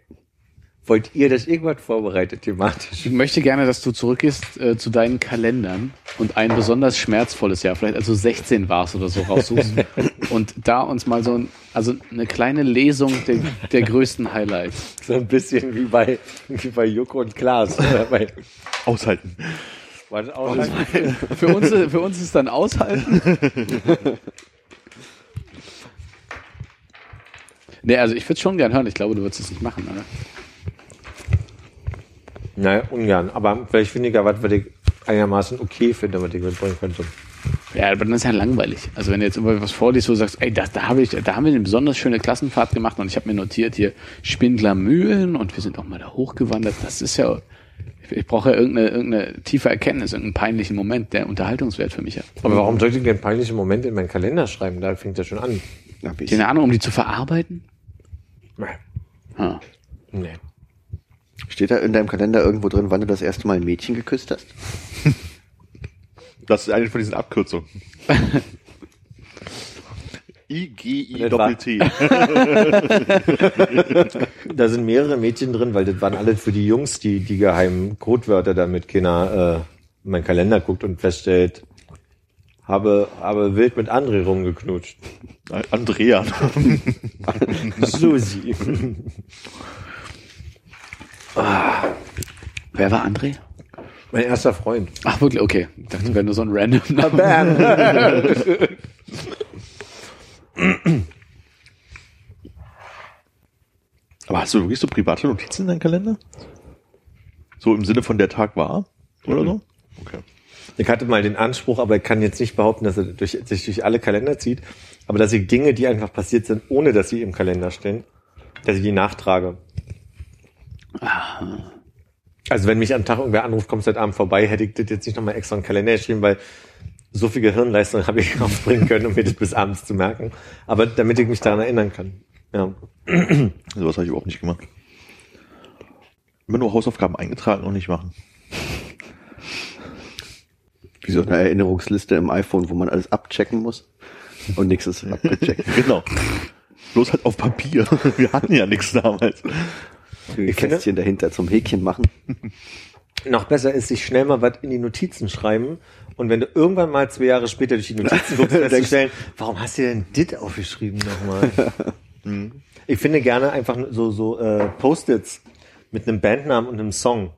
Wollt ihr, dass irgendwas vorbereitet thematisch? Ich möchte gerne, dass du zurückgehst äh, zu deinen Kalendern und ein besonders schmerzvolles Jahr, vielleicht also 16 warst oder so raussuchst und da uns mal so ein, also eine kleine Lesung der, der größten Highlights. So ein bisschen wie bei, wie bei Joko und Klaas. bei, aushalten. war das auch Für uns, für uns ist dann aushalten. Nee, also ich würde schon gern hören. Ich glaube, du würdest es nicht machen, oder? Naja, ungern. Aber vielleicht finde ich ja was, was ich einigermaßen okay finde, was ich mitbringen könnte. Ja, aber dann ist ja langweilig. Also wenn du jetzt immer was vorliest, wo du sagst, ey, das, da, habe ich, da haben wir eine besonders schöne Klassenfahrt gemacht und ich habe mir notiert hier Spindler Mühlen und wir sind auch mal da hochgewandert. Das ist ja, ich, ich brauche ja irgendeine, irgendeine tiefe Erkenntnis, irgendeinen peinlichen Moment, der Unterhaltungswert für mich hat. Aber warum sollte ich denn peinliche Momente in meinen Kalender schreiben? Da fängt ja schon an. Keine Ahnung, um die zu verarbeiten? Nee. Ah. Nee. Steht da in deinem Kalender irgendwo drin, wann du das erste Mal ein Mädchen geküsst hast? Das ist eine von diesen Abkürzungen. IGI Das war- Doppel-T. Da sind mehrere Mädchen drin, weil das waren alles für die Jungs, die die geheimen Codewörter, damit keiner äh, in meinen Kalender guckt und feststellt, Habe, habe wild mit André rumgeknutscht. Andrea. Susi. Wer war André? Mein erster Freund. Ach, wirklich? Okay. Ich dachte, das wäre nur so ein random Name. Aber hast du wirklich so private Notizen in deinem Kalender? So im Sinne von der Tag war? Oder so? Okay. Ich hatte mal den Anspruch, aber ich kann jetzt nicht behaupten, dass er durch, sich durch alle Kalender zieht, aber dass ich Dinge, die einfach passiert sind, ohne dass sie im Kalender stehen, dass ich die nachtrage. Also wenn mich am Tag irgendwer anruft, kommst du heute Abend vorbei, hätte ich das jetzt nicht nochmal extra in den Kalender geschrieben, weil so viel Gehirnleistung habe ich aufbringen können, um mir das bis abends zu merken. Aber damit ich mich daran erinnern kann. Ja. Sowas habe ich überhaupt nicht gemacht. Immer nur Hausaufgaben eingetragen und nicht machen. Wie so eine Erinnerungsliste im iPhone, wo man alles abchecken muss. Und nichts ist abgecheckt. Genau. Bloß halt auf Papier. Wir hatten ja nichts damals. Ich finde- Kästchen dahinter zum Häkchen machen. Noch besser ist, sich schnell mal was in die Notizen schreiben. Und wenn du irgendwann mal zwei Jahre später durch die Notizen guckst, festzustellen, warum hast du denn dit aufgeschrieben nochmal? Mhm. ich finde gerne einfach so, so äh, Post-its mit einem Bandnamen und einem Song,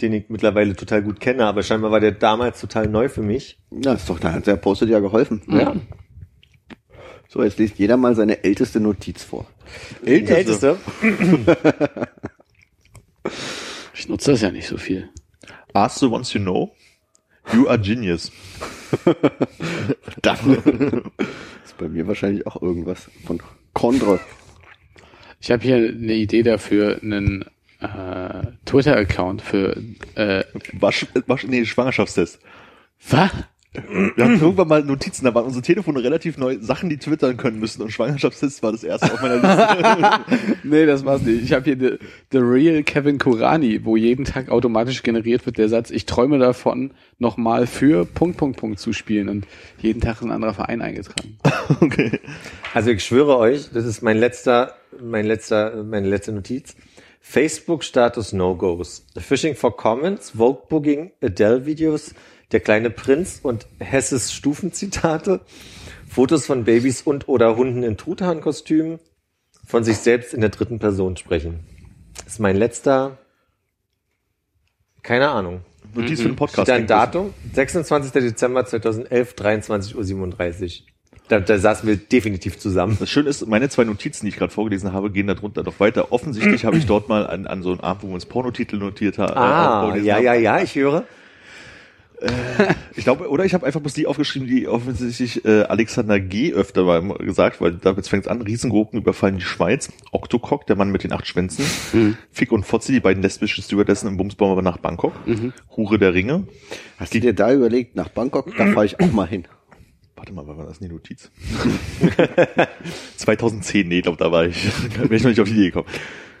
den ich mittlerweile total gut kenne, aber scheinbar war der damals total neu für mich. Ja, ist doch, da hat der Postet ja geholfen. Ja. So, jetzt liest jeder mal seine älteste Notiz vor. Älteste. Älteste. Ich nutze das ja nicht so viel. Ask the ones you know. You are genius. Dann ist bei mir wahrscheinlich auch irgendwas von Condor. Ich habe hier eine Idee dafür, einen äh, Twitter-Account für äh, Wasch, Wasch, nee, Schwangerschaftstest. was? Wir hatten irgendwann mal Notizen, da waren unsere Telefone relativ neu, Sachen, die twittern können müssen und Schwangerschaftstest war das erste auf meiner Liste. Nee, das war's nicht. Ich habe hier the, the Real Kevin Kurani, wo jeden Tag automatisch generiert wird der Satz, ich träume davon, nochmal für Punkt, Punkt, Punkt zu spielen. Und jeden Tag ist ein anderer Verein eingetragen. okay. Also ich schwöre euch, das ist mein letzter, mein letzter, meine letzte Notiz. Facebook Status No-Gos. Phishing for Comments, Vogue Booking, Adele Videos, Der kleine Prinz und Hesses Stufenzitate, Fotos von Babys und oder Hunden in Truthahnkostümen, von sich selbst in der dritten Person sprechen. Das ist mein letzter, keine Ahnung. Notiz für den Podcast. Steht da ein Datum? 26. Dezember 2011, 23.37 Uhr. Da, da saßen wir definitiv zusammen. Das Schöne ist, meine zwei Notizen, die ich gerade vorgelesen habe, gehen darunter noch weiter. Offensichtlich habe ich dort mal an, an so einen Abend, wo wir uns Pornotitel notiert haben. Ah, ja, ja, ja, ich höre. Ich glaube, oder ich habe einfach bloß die aufgeschrieben, die offensichtlich äh, Alexander G. öfter mal gesagt, weil da jetzt fängt an, Riesengurken überfallen die Schweiz, Octocock, der Mann mit den acht Schwänzen, Fick und Fotzi, die beiden lesbischen Stewardessen im Bumsbomber nach Bangkok, Hure der Ringe. Hast du dir da überlegt, nach Bangkok, da fahre ich auch mal hin. Warte mal, war das die Notiz? 2010, nee, glaube da war ich, da bin ich noch nicht auf die Idee gekommen.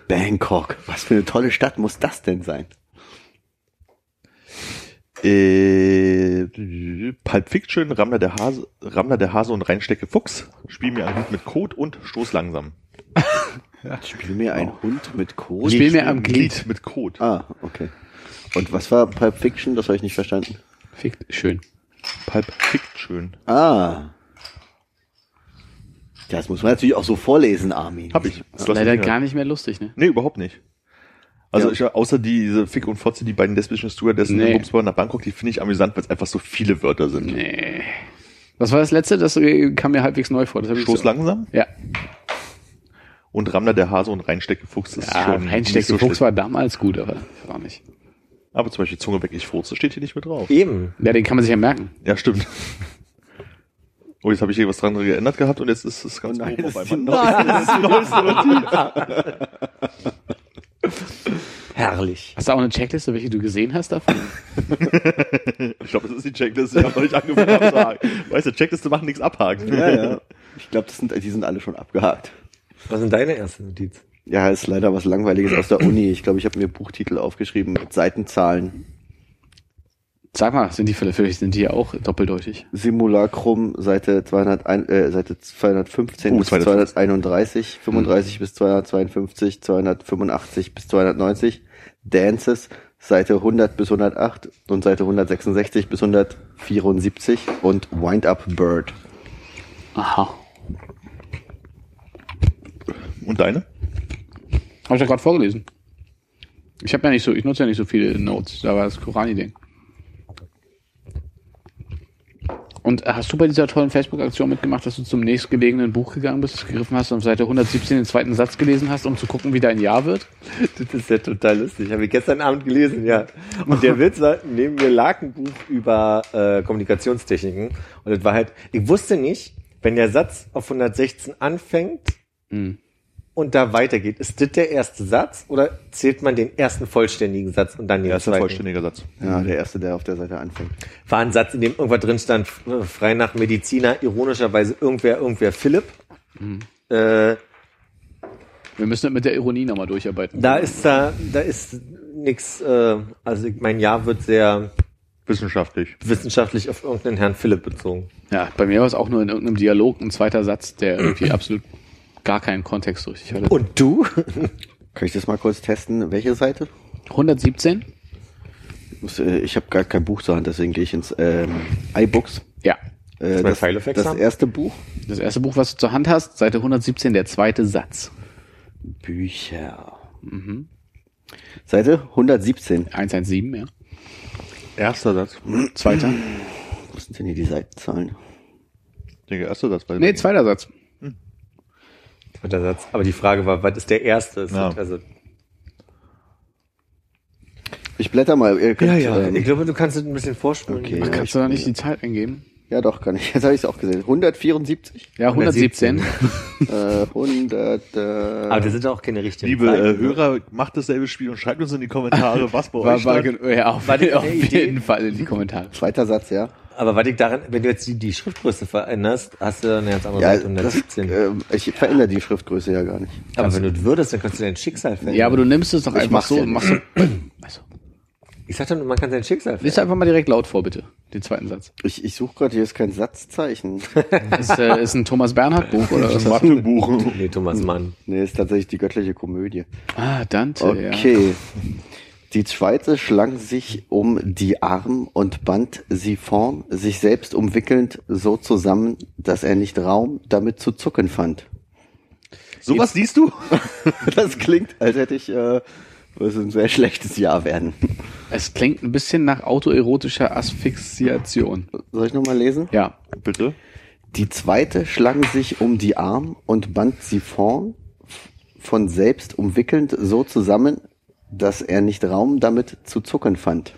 Bangkok, was für eine tolle Stadt muss das denn sein? Äh, Pulp Fiction, Rammler der Hase, Rammler der Hase und Reinstecke Fuchs. Spiel mir ein Lied mit Code und Stoß langsam. Spiel mir ein Hund mit Code. Spiel mir am ein Glied. Lied mit Code. Ah, okay. Und was war Pulp Fiction? Das habe ich nicht verstanden. Fickt, schön. Pulp Fiction. Ah. Ja, Das muss man natürlich auch so vorlesen, Armin. Hab ich. Ist leider gar nicht mehr lustig, ne? Nee, überhaupt nicht. Also Ja. ich, außer diese Fick und Fotze, die beiden lesbischen Stewardessen Nee. nee. Bumsbauer nach Bangkok, die finde ich amüsant, weil es einfach so viele Wörter sind. Nee. Was war das letzte? Das äh, kam mir halbwegs neu vor. Das Stoß so- langsam Ja, und Rammler der Hase und Reinstecke Fuchs ist ja schon Reinsteck nicht so war damals gut, aber war nicht. Aber zum Beispiel Zunge weg, ich furze, steht hier nicht mit drauf. Eben. Ja, den kann man sich ja merken. Ja, stimmt. Oh, jetzt habe ich hier was dran geändert gehabt und jetzt ist es ganz Oh nein, oben das auf ist die einmal. neueste- das ist die neueste. Herrlich. Hast du auch eine Checkliste, welche du gesehen hast davon? Ich glaube, das ist die Checkliste. Ich habe noch nicht angefangen abzuhaken. Weißt du, Checkliste machen nichts abhaken. Ja, ja. Ich glaube, das sind, die sind alle schon abgehakt. Was sind deine erste Notiz? Ja, ist leider was Langweiliges aus der Uni. Ich glaube, ich habe mir Buchtitel aufgeschrieben mit Seitenzahlen. Sag mal, sind die vielleicht sind die ja auch doppeldeutig? Simulacrum, Seite 201, äh, Seite 215 Oh, bis 215. 231, 35 bis 252, 285 bis 290, Dances Seite 100 bis 108 und Seite 166 bis 174 und Wind Up Bird. Aha. Und deine? Habe ich ja gerade vorgelesen. Ich habe ja nicht so, ich nutze ja nicht so viele Notes. Da war das Korani-Ding. Und äh, hast du bei dieser tollen Facebook-Aktion mitgemacht, dass du zum nächstgelegenen Buch gegangen bist, gegriffen hast und auf Seite 117 den zweiten Satz gelesen hast, um zu gucken, wie dein Jahr wird? Das ist ja total lustig. Habe ich gestern Abend gelesen, ja. Und der Witz war, neben mir lag ein Buch über äh, Kommunikationstechniken. Und das war halt, ich wusste nicht, wenn der Satz auf 116 anfängt und da weitergeht, ist das der erste Satz oder zählt man den ersten vollständigen Satz und dann den ein zweiten? vollständiger Satz. Ja, der erste, der auf der Seite anfängt. War ein Satz, in dem irgendwas drin stand, frei nach Mediziner, ironischerweise irgendwer, irgendwer Philipp. Äh, Wir müssen das mit der Ironie nochmal durcharbeiten. da ist da, da ist nix, äh, also mein Jahr wird sehr Wissenschaftlich. wissenschaftlich auf irgendeinen Herrn Philipp bezogen. Ja, bei mir war es auch nur in irgendeinem Dialog ein zweiter Satz, der irgendwie absolut gar keinen Kontext so richtig hatte. Und du? Kann ich das mal kurz testen? Welche Seite? 117? Ich muss, äh, Ich habe gar kein Buch zur Hand, deswegen gehe ich ins ähm, iBooks. Ja. Äh, das, das erste Buch. Das erste Buch, was du zur Hand hast, Seite 117, der zweite Satz. Bücher. Seite 117. 117, ja. Erster Satz. Zweiter? Wo sind denn hier die Seitenzahlen? Ich denke, erster Satz. Weil Nee, zweiter Satz. Zweiter Satz. Aber die Frage war, was ist der erste? Ja. Also, Ich blätter mal. Ihr könnt, ähm, ich glaube, du kannst es ein bisschen vorspulen. Okay. Ach, Ja, kannst du da nicht die Zeit eingeben? ja, doch, kann ich. Jetzt habe ich es auch gesehen. 174. Ja, 117. äh, 100. Äh, Aber das sind auch keine richtigen Liebe Zeiten, äh, ne? Hörer, macht dasselbe Spiel und schreibt uns in die Kommentare, was bei War, euch war, stand. ja, auf, auf jeden Fall in die Kommentare. zweiter Satz, ja. Aber was ich daran, wenn du jetzt die, die Schriftgröße veränderst, hast du eine ganz andere Ja, Seite das, 117. ähm, ich verändere die Schriftgröße ja gar nicht. aber wenn du das würdest, dann kannst du dein Schicksal verändern. Ja, aber du nimmst es doch Ich einfach so ja und machst so. Also, Ich sag doch, man kann sein Schicksal lies verändern. einfach mal direkt laut vor, bitte. Den zweiten Satz. Ich, ich suche gerade, hier ist kein Satzzeichen. Ist, äh, ist ein Thomas Bernhard Buch oder was? Mathebuch. Nee, Thomas Mann. nee, ist tatsächlich die göttliche Komödie. Ah, Dante, ja. Okay. Die zweite schlang sich um die Arm und band sie vorn, sich selbst umwickelnd so zusammen, dass er nicht Raum damit zu zucken fand. Sowas liest du? Das klingt, als hätte ich, äh, was ein sehr schlechtes Jahr werden. Es klingt ein bisschen nach autoerotischer Asphyxiation. Soll ich nochmal lesen? Ja. Bitte? Die zweite schlang sich um die Arm und band sie vorn, von selbst umwickelnd so zusammen, dass er nicht Raum damit zu zucken fand.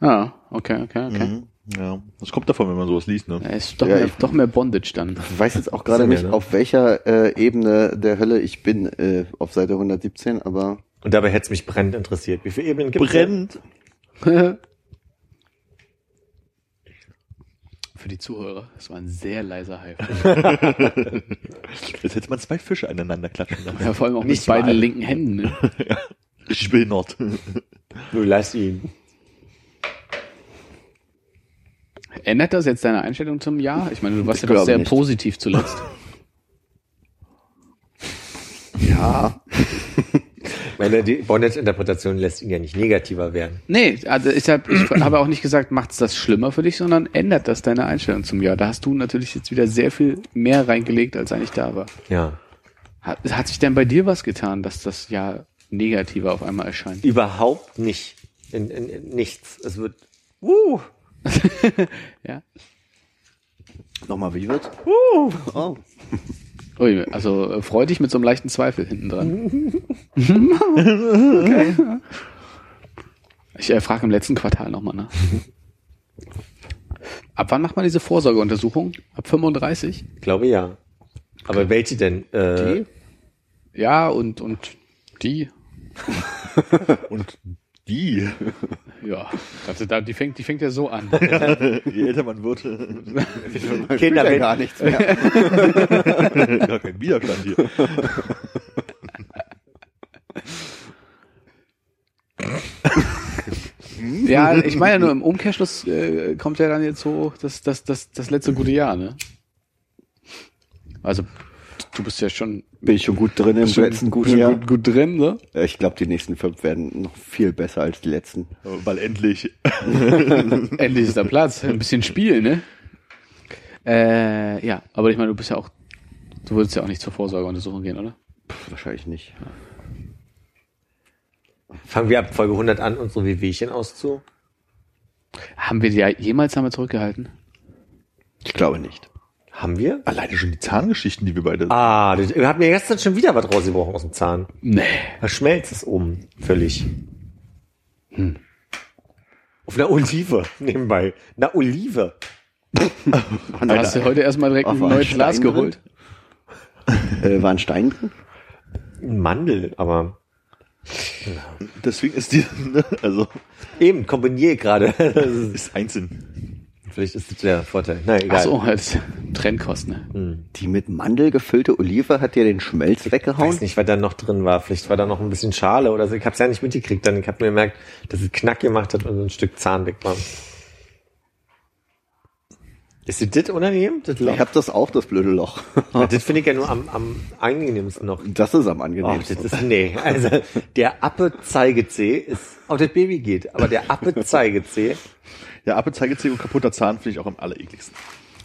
Ah, okay, okay, okay. Mhm. Ja. Was kommt davon, wenn man sowas liest, ne? Ja, ist doch, Ja, mehr, ich- doch mehr Bondage dann. Ich weiß jetzt auch gerade nicht, mehr, ne? auf welcher äh, Ebene der Hölle ich bin, äh, auf Seite 117, aber Und dabei hätte es mich brennend interessiert. Wie viele Ebenen gibt es? Brennt. Für die Zuhörer, das war ein sehr leiser Hype. Jetzt hätte man zwei Fische aneinander klatschen lassen. Ja, vor allem auch Nicht mit beiden mal. linken Händen. Ne? Richtig behindert. Du lass ihn. Ändert das jetzt deine Einstellung zum Jahr? Ich meine, du warst Ich ja doch sehr nicht. positiv zuletzt. ja, Meine die Bondage-Interpretation lässt ihn ja nicht negativer werden. Nee, also ich habe ich habe auch nicht gesagt, macht's das schlimmer für dich, sondern ändert das deine Einstellung zum Jahr. Da hast du natürlich jetzt wieder sehr viel mehr reingelegt, als eigentlich da war. Ja. Hat, hat sich denn bei dir was getan, dass das Jahr negativer auf einmal erscheint? Überhaupt nicht. In, in, in nichts. Es wird. Uh, Ja. nochmal, wie wird? Uh, oh. Ui, also äh, freu dich mit so einem leichten Zweifel hinten dran. okay. Ich äh, frage im letzten Quartal nochmal nach. Ab wann macht man diese Vorsorgeuntersuchung? Ab 35? ich glaube ja. Aber welche denn? Äh, Ja, und, und die? Und die, Ja, also da, die, fängt, die fängt ja so an. je älter man wird, Man Kinder, ja gar nichts mehr. gar kein Widerstand hier. Ja, ich meine ja nur, im Umkehrschluss äh, kommt ja dann jetzt so das, das, das, das letzte gute Jahr, ne? Also, du bist ja schon Bin ich schon gut drin im letzten guten Schon Jahr. gut, gut drin, ne? Ich glaube, die nächsten fünf werden noch viel besser als die letzten. Weil endlich. Endlich ist da Platz. Ein bisschen Spiel, ne? Äh, ja, aber ich meine, du bist ja auch, du würdest ja auch nicht zur Vorsorgeuntersuchung gehen, oder? Pff, wahrscheinlich nicht. Fangen wir ab Folge 100 an, unsere Wehwehchen auszu. Haben wir die ja jemals damit zurückgehalten? Ich glaube nicht. Haben wir? Alleine schon die Zahngeschichten, die wir beide. Ah, wir hatten mir gestern schon wieder was rausgebrochen aus dem Zahn. Nee. Da schmelzt es oben. Völlig. Hm. Auf einer Olive nebenbei. Eine Olive. Und da hast du heute erstmal direkt ein neues Glas geholt. Äh, war ein Stein drin? Ein Mandel, aber Deswegen ist die, ne, also, eben, kombiniere gerade. Das ist- ist einzeln. Vielleicht ist das der Vorteil. Na, egal. Ach so, halt Trennkost, ne? Die mit Mandel gefüllte Olive hat dir den Schmelz Ich weggehauen? weiß nicht, was da noch drin war. Vielleicht war da noch ein bisschen Schale oder so. Ich hab's ja nicht mitgekriegt. Dann ich hab mir gemerkt, dass es Knack gemacht hat und ein Stück Zahn weg war. Ist dir das unangenehm? Das Loch? Ich hab das auch, das blöde Loch. Ja, das finde ich ja nur am, am angenehmsten noch. Das ist am Oh, angenehmsten. das ist, nee. Also, der Appe-Zeigezeh ist, auch das Baby geht, aber der Appe-Zeigezeh, Ja, Appelzeigezeh und kaputter Zahn finde ich auch am allerekligsten.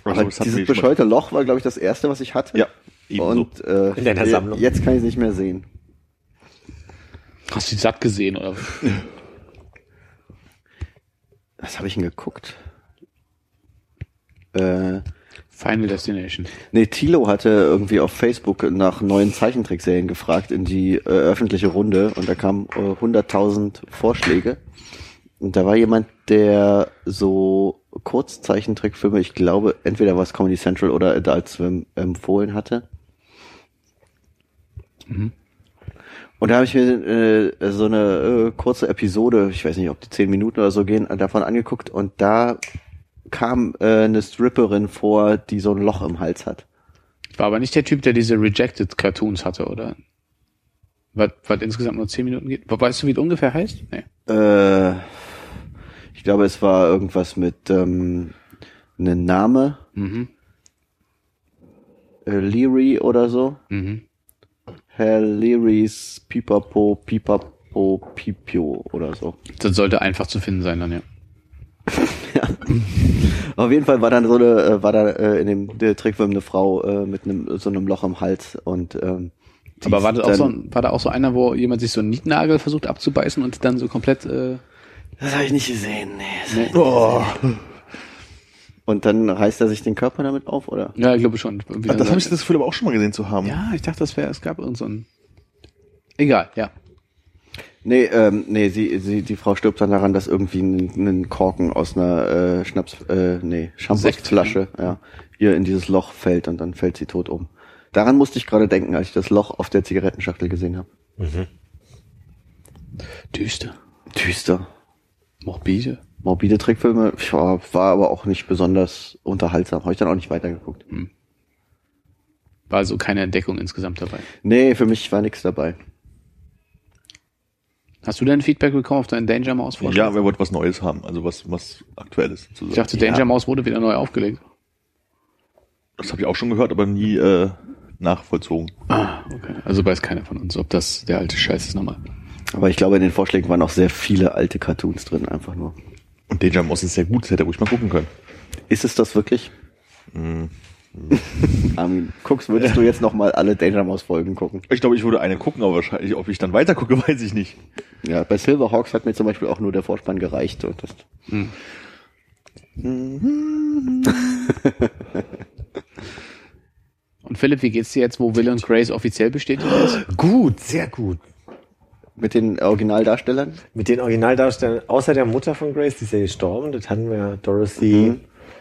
Aber Also, das hatten dieses bescheuerte Loch war, glaube ich, das erste, was ich hatte. Ja, ebenso. Und äh, In deiner Sammlung. jetzt kann ich es nicht mehr sehen. Hast du die satt gesehen, oder? Was habe ich denn geguckt? Äh, Final Destination. nee, Tilo hatte irgendwie auf Facebook nach neuen Zeichentrickserien gefragt in die äh, öffentliche Runde und da kamen äh, 100.000 Vorschläge. Und da war jemand, der so Kurzzeichentrickfilme, ich glaube, entweder was Comedy Central oder Adult Swim empfohlen hatte. Und da habe ich mir äh, so eine äh, kurze Episode, ich weiß nicht, ob die zehn Minuten oder so gehen, davon angeguckt und da kam äh, eine Stripperin vor, die so ein Loch im Hals hat. War aber nicht der Typ, der diese Rejected Cartoons hatte, oder? Was, was insgesamt nur 10 Minuten geht? Weißt du, wie es ungefähr heißt? Nee. Äh, ich glaube, es war irgendwas mit ähm, einem Name, Mhm. äh, Leary oder so. Mhm. Herr Learys Pipapo, Pipapo, Pipio oder so. Das sollte einfach zu finden sein dann, ja. Auf jeden Fall war dann so eine, äh, war da äh, in dem der Trickfilm eine Frau äh, mit einem so einem Loch im Hals und ähm, Aber war, das auch so war da auch so einer, wo jemand sich so einen Nietnagel versucht abzubeißen und dann so komplett, äh, Das habe ich nicht gesehen. Nee. nee. Oh, Und dann reißt er sich den Körper damit auf, oder? Ja, ich glaube schon. Wie das habe ich das Gefühl aber auch schon mal gesehen zu haben. Ja, ich dachte, das wäre, es gab irgend so ein. Egal, ja. Nee, ähm, nee, sie, sie, die Frau stirbt dann daran, dass irgendwie ein, ein Korken aus einer äh, Schnaps, äh, nee, Shampoosflasche, ja, ihr in dieses Loch fällt und dann fällt sie tot um. Daran musste ich gerade denken, als ich das Loch auf der Zigarettenschachtel gesehen habe. Düster. Düster. Morbide. Morbide Trickfilme, ja, war aber auch nicht besonders unterhaltsam. Habe ich dann auch nicht weitergeguckt. War also keine Entdeckung insgesamt dabei. Nee, für mich war nichts dabei. Hast du denn Feedback bekommen auf deinen Danger Mouse Vorschlag? Ja, wer wollte was Neues haben, also was, was Aktuelles Ich sozusagen. dachte, Danger Mouse wurde wieder neu aufgelegt. Das habe ich auch schon gehört, aber nie äh, nachvollzogen. Ah, okay. Also weiß keiner von uns, ob das der alte Scheiß ist nochmal. Aber ich glaube, in den Vorschlägen waren auch sehr viele alte Cartoons drin, einfach nur. Und Danger Mouse ist sehr gut, das hätte er ruhig mal gucken können. Ist es das wirklich? Armin, guckst, würdest du jetzt noch mal alle Danger Mouse Folgen gucken? Ich glaube, ich würde eine gucken, aber wahrscheinlich, ob ich dann weiter gucke, weiß ich nicht. Ja, bei Silverhawks hat mir zum Beispiel auch nur der Vorspann gereicht. Und das, Und Philipp, wie geht's dir jetzt, wo Will und Grace offiziell bestätigt ist? Gut, sehr gut. Mit den Originaldarstellern? Mit den Originaldarstellern, außer der Mutter von Grace, die ist ja gestorben, das hatten wir ja, Dorothy,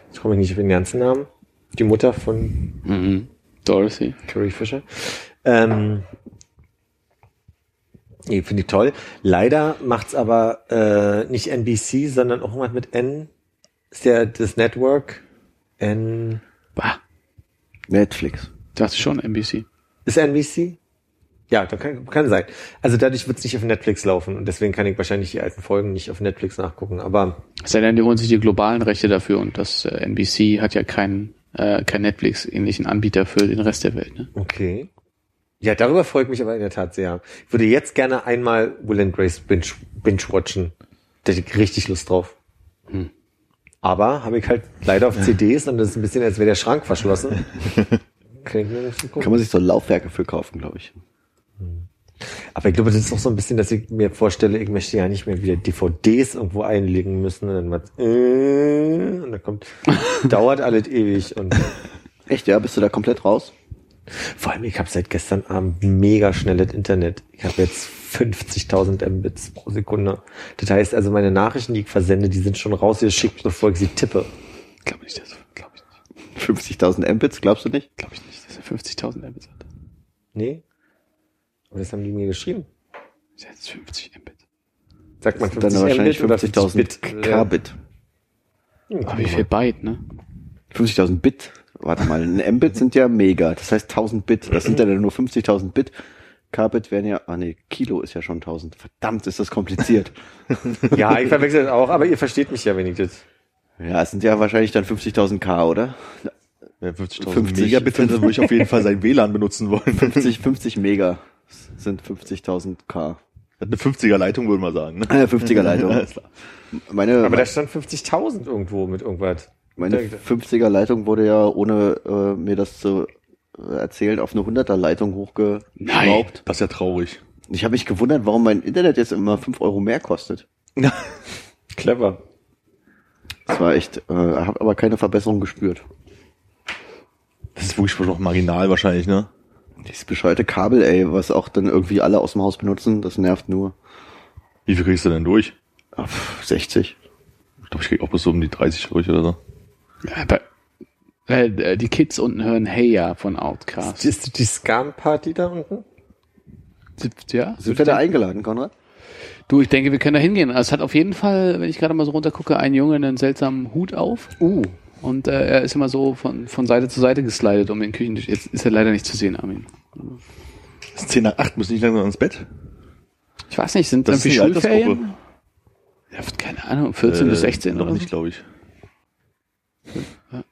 jetzt komme ich nicht auf den ganzen Namen, die Mutter von Mhm. Dorothy. Carrie Fisher. Ähm, nee, finde ich toll. Leider macht's aber äh, nicht NBC, sondern auch was mit N. Ist der das Network? N. Bah, Netflix. dachte schon NBC. Ist NBC? Ja, da kann, kann sein. Also dadurch wird's nicht auf Netflix laufen und deswegen kann ich wahrscheinlich die alten Folgen nicht auf Netflix nachgucken. Aber Es sei denn, die holen sich die globalen Rechte dafür und das äh, NBC hat ja keinen äh, kein Netflix-ähnlichen Anbieter für den Rest der Welt. Ne? okay. Ja, darüber freue ich mich aber in der Tat sehr. Ich würde jetzt gerne einmal Will and Grace binge, binge watchen. Da hätte ich richtig Lust drauf. Hm. Aber habe ich halt leider auf CDs und das ist ein bisschen, als wäre der Schrank verschlossen. Kann, ich mir nicht gucken. Kann man sich so Laufwerke für kaufen, glaube ich. Aber ich glaube, das ist auch so ein bisschen, dass ich mir vorstelle, ich möchte ja nicht mehr wieder DVDs irgendwo einlegen müssen und dann was, äh, und dann kommt, dauert alles ewig und Echt, ja? Bist du da komplett raus? vor allem, ich habe seit gestern Abend mega schnelles Internet. Ich habe jetzt 50.000 Mbits pro Sekunde. Das heißt also, meine Nachrichten, die ich versende, die sind schon rausgeschickt, bevor ich sie tippe. Glaube nicht, das glaube ich nicht. 50.000 Mbits, glaubst du nicht? Glaube ich nicht, dass er 50.000 Mbits hat. Nee? Aber das haben die mir geschrieben. Das ist jetzt 50 Mbit. Sagt man Dann 50 wahrscheinlich Mbit oder 50.000 Bit? Kbit. Aber wie viel Byte, ne? 50.000 Bit. Warte mal, ein Mbit sind ja mega. Das heißt 1000 Bit. Das sind ja dann nur 50.000 Bit. Kbit wären ja, ah nee, Kilo ist ja schon 1000. Verdammt, ist das kompliziert. Ja, ich verwechsel das auch, aber ihr versteht mich ja, wenn ich das. ja, es sind ja wahrscheinlich dann 50.000 K, oder? Ja, 50.000 50. Megabit, dann würde ich auf jeden Fall sein WLAN benutzen wollen. 50, 50 Mega sind 50.000 K. Eine 50er Leitung, würde man sagen. Ne? Äh, 50er Leitung. Meine, Aber da stand 50.000 irgendwo mit irgendwas. meine 50er Leitung wurde ja, ohne äh, mir das zu äh, erzählen, auf eine 100er Leitung hochgeschraubt. Das ist ja traurig. Ich habe mich gewundert, warum mein Internet jetzt immer 5 Euro mehr kostet. Clever. Das war echt, äh, habe aber keine Verbesserung gespürt. Das ist wirklich noch marginal wahrscheinlich, ne? Dieses bescheuerte Kabel, ey, was auch dann irgendwie alle aus dem Haus benutzen, das nervt nur. Wie viel kriegst du denn durch? Ah, pff, 60. Ich glaube, ich krieg auch bis so um die 30 durch oder so. Ja, aber, äh, die Kids unten hören Hey Ja von Outcast. Ist die Scam-Party da unten? Ja? Sind wir da eingeladen, Konrad? Du, ich denke, wir können da hingehen. Es hat auf jeden Fall, wenn ich gerade mal so runtergucke, ein Junge einen seltsamen Hut auf. Uh. Und äh, er ist immer so von, von Seite zu Seite geslidet um den Küchentisch. Jetzt ist er leider nicht zu sehen, Armin. Es ist 10 nach 8, müssen nicht langsam ins Bett? Ich weiß nicht, sind Das das irgendwie die Schulferien? Ja, keine Ahnung, 14 bis 16 noch oder nicht, so? glaube ich.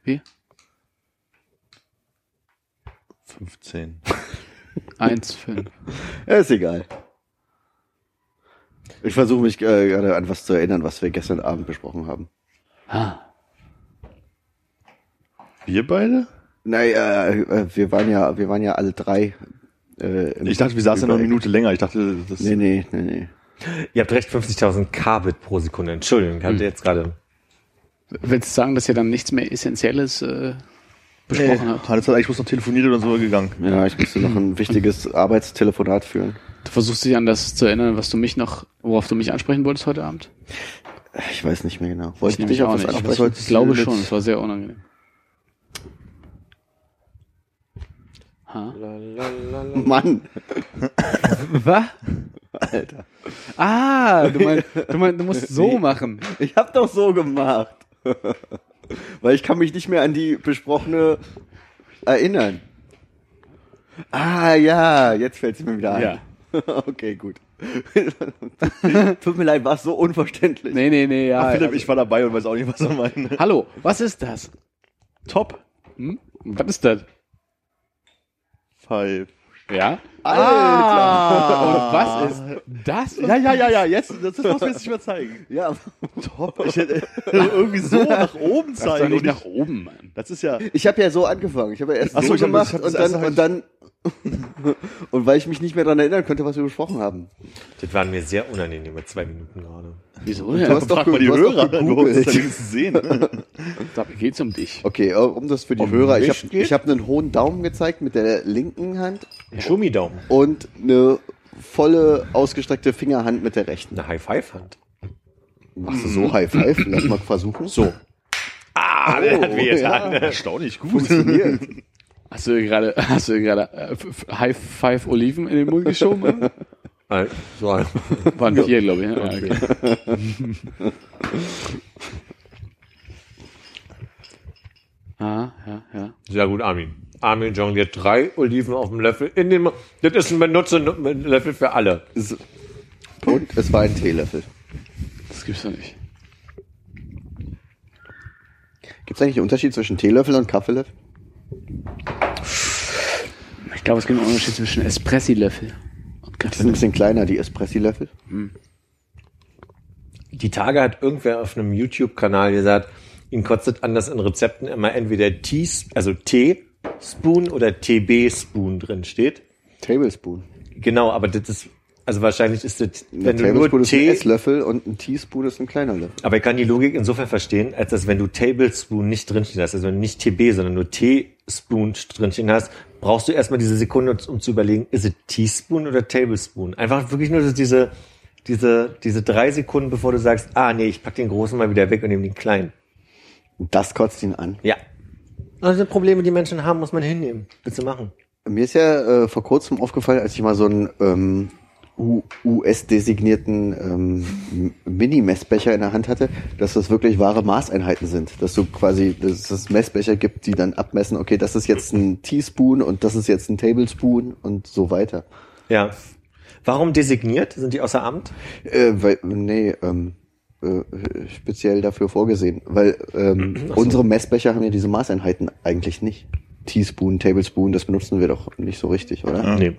Wie? 15. 1, 5. Ja, ist egal. Ich versuche mich äh, gerade an was zu erinnern, was wir gestern Abend besprochen haben. Ah. Wir beide? Naja, äh, wir waren ja, wir waren ja alle drei. Äh, Ich dachte, wir saßen ja noch eine. Minute länger. Ich dachte, das Nee, nee, nee, nee. Ihr habt recht, 50.000 Kbit pro Sekunde. Entschuldigung, habt ihr jetzt gerade. Willst du sagen, dass ihr dann nichts mehr Essentielles äh, besprochen habt? Hannes hat eigentlich bloß noch telefoniert oder so gegangen. Ja, ich musste noch ein wichtiges Arbeitstelefonat führen. Du versuchst dich an das zu erinnern, was du mich noch, worauf du mich ansprechen wolltest heute Abend? Ich weiß nicht mehr genau. Wollte ich, dich auch was nicht. ansprechen? Ich glaube schon, es war sehr unangenehm. Ha? Mann, Was? Alter. Ah, du meinst, du, meinst, du musst so machen. Ich hab doch so gemacht. Weil ich kann mich nicht mehr an die besprochene erinnern. Ah ja, jetzt fällt es mir wieder ein. Ja. okay, gut. Tut mir leid, war so unverständlich. Nee, nee, nee, ja. Ach, Philipp, ich war dabei und weiß auch nicht, was er meint. Hallo, was ist das? Top Hm? Was ist das? Five. Ja? Alter. Und was ist das? Ja, ja, ja, ja, jetzt, das ist was wir jetzt nicht mehr zeigen. Ja, Top. Ich hätte irgendwie so nach oben Das ist doch zeigen. nicht nach ich, oben, Mann. das ist ja, ich habe ja so angefangen. Ich habe ja erst Ach so, so, ich hab das- gemacht ich hab das und dann und dann und weil ich mich nicht mehr daran erinnern konnte, was wir besprochen haben. Das waren mir sehr unangenehme zwei Minuten gerade. Wieso? Du hast doch, mal die du hast Hörer, doch du gegoogelt. das wenigstens sehen. dabei geht's um dich. Okay, um das für die Um Hörer, ich habe geht? ich hab einen hohen Daumen gezeigt mit der linken Hand Gummidaumen. und eine volle ausgestreckte Fingerhand mit der rechten. Eine High-Five-Hand. Machst du so High Five? Lass mal versuchen. So. Ah, der hat weh ja. Erstaunlich gut. Funktioniert. Hast du gerade, hast du gerade äh, High Five Oliven in den Mund geschoben? Äh, So, Waren vier, glaube ich. Ne? Ja, okay. ah, ja, ja. sehr gut, Armin. Armin jongliert drei Oliven auf dem Löffel in den Mund. Das ist ein Benutzerlöffel für alle. Und es war ein Teelöffel. Das gibt's doch nicht. Gibt es eigentlich einen Unterschied zwischen Teelöffel und Kaffeelöffel? Ich glaube, es gibt einen Unterschied zwischen Espressi-Löffel und Die sind ein Kaffee. bisschen kleiner, die Espressi-Löffel. Die Tage hat irgendwer auf einem YouTube-Kanal gesagt, ihn kostet an, dass in Rezepten immer entweder Tea, also Teespoon oder TB-Spoon drin steht. Tablespoon. Genau, aber das ist, also wahrscheinlich ist das, Ein wenn du nur ist ein Esslöffel und ein Teaspoon ist ein kleiner Löffel. aber ich kann die Logik insofern verstehen, als dass wenn du Tablespoon nicht drinstehen hast, also wenn du nicht TB, sondern nur Teespoon drinstehen hast, brauchst du erstmal diese Sekunde, um zu überlegen, ist es Teaspoon oder Tablespoon? Einfach wirklich nur diese, diese, diese drei Sekunden, bevor du sagst, ah nee, ich pack den großen mal wieder weg und nehme den kleinen. Und das kotzt ihn an. Ja. Also Probleme, die Menschen haben, muss man hinnehmen. Bitte machen. Mir ist ja äh, vor kurzem aufgefallen, als ich mal so einen ähm, US-designierten ähm, Mini-Messbecher in der Hand hatte, dass das wirklich wahre Maßeinheiten sind. Dass du quasi, dass es Messbecher gibt, die dann abmessen, okay, das ist jetzt ein Teaspoon und das ist jetzt ein Tablespoon und so weiter. Ja. Warum designiert? Sind die außer Amt? Äh, weil, nee, ähm, äh, speziell dafür vorgesehen, weil ähm, unsere Messbecher haben ja diese Maßeinheiten eigentlich nicht. Teaspoon, Tablespoon, das benutzen wir doch nicht so richtig, oder? Nee.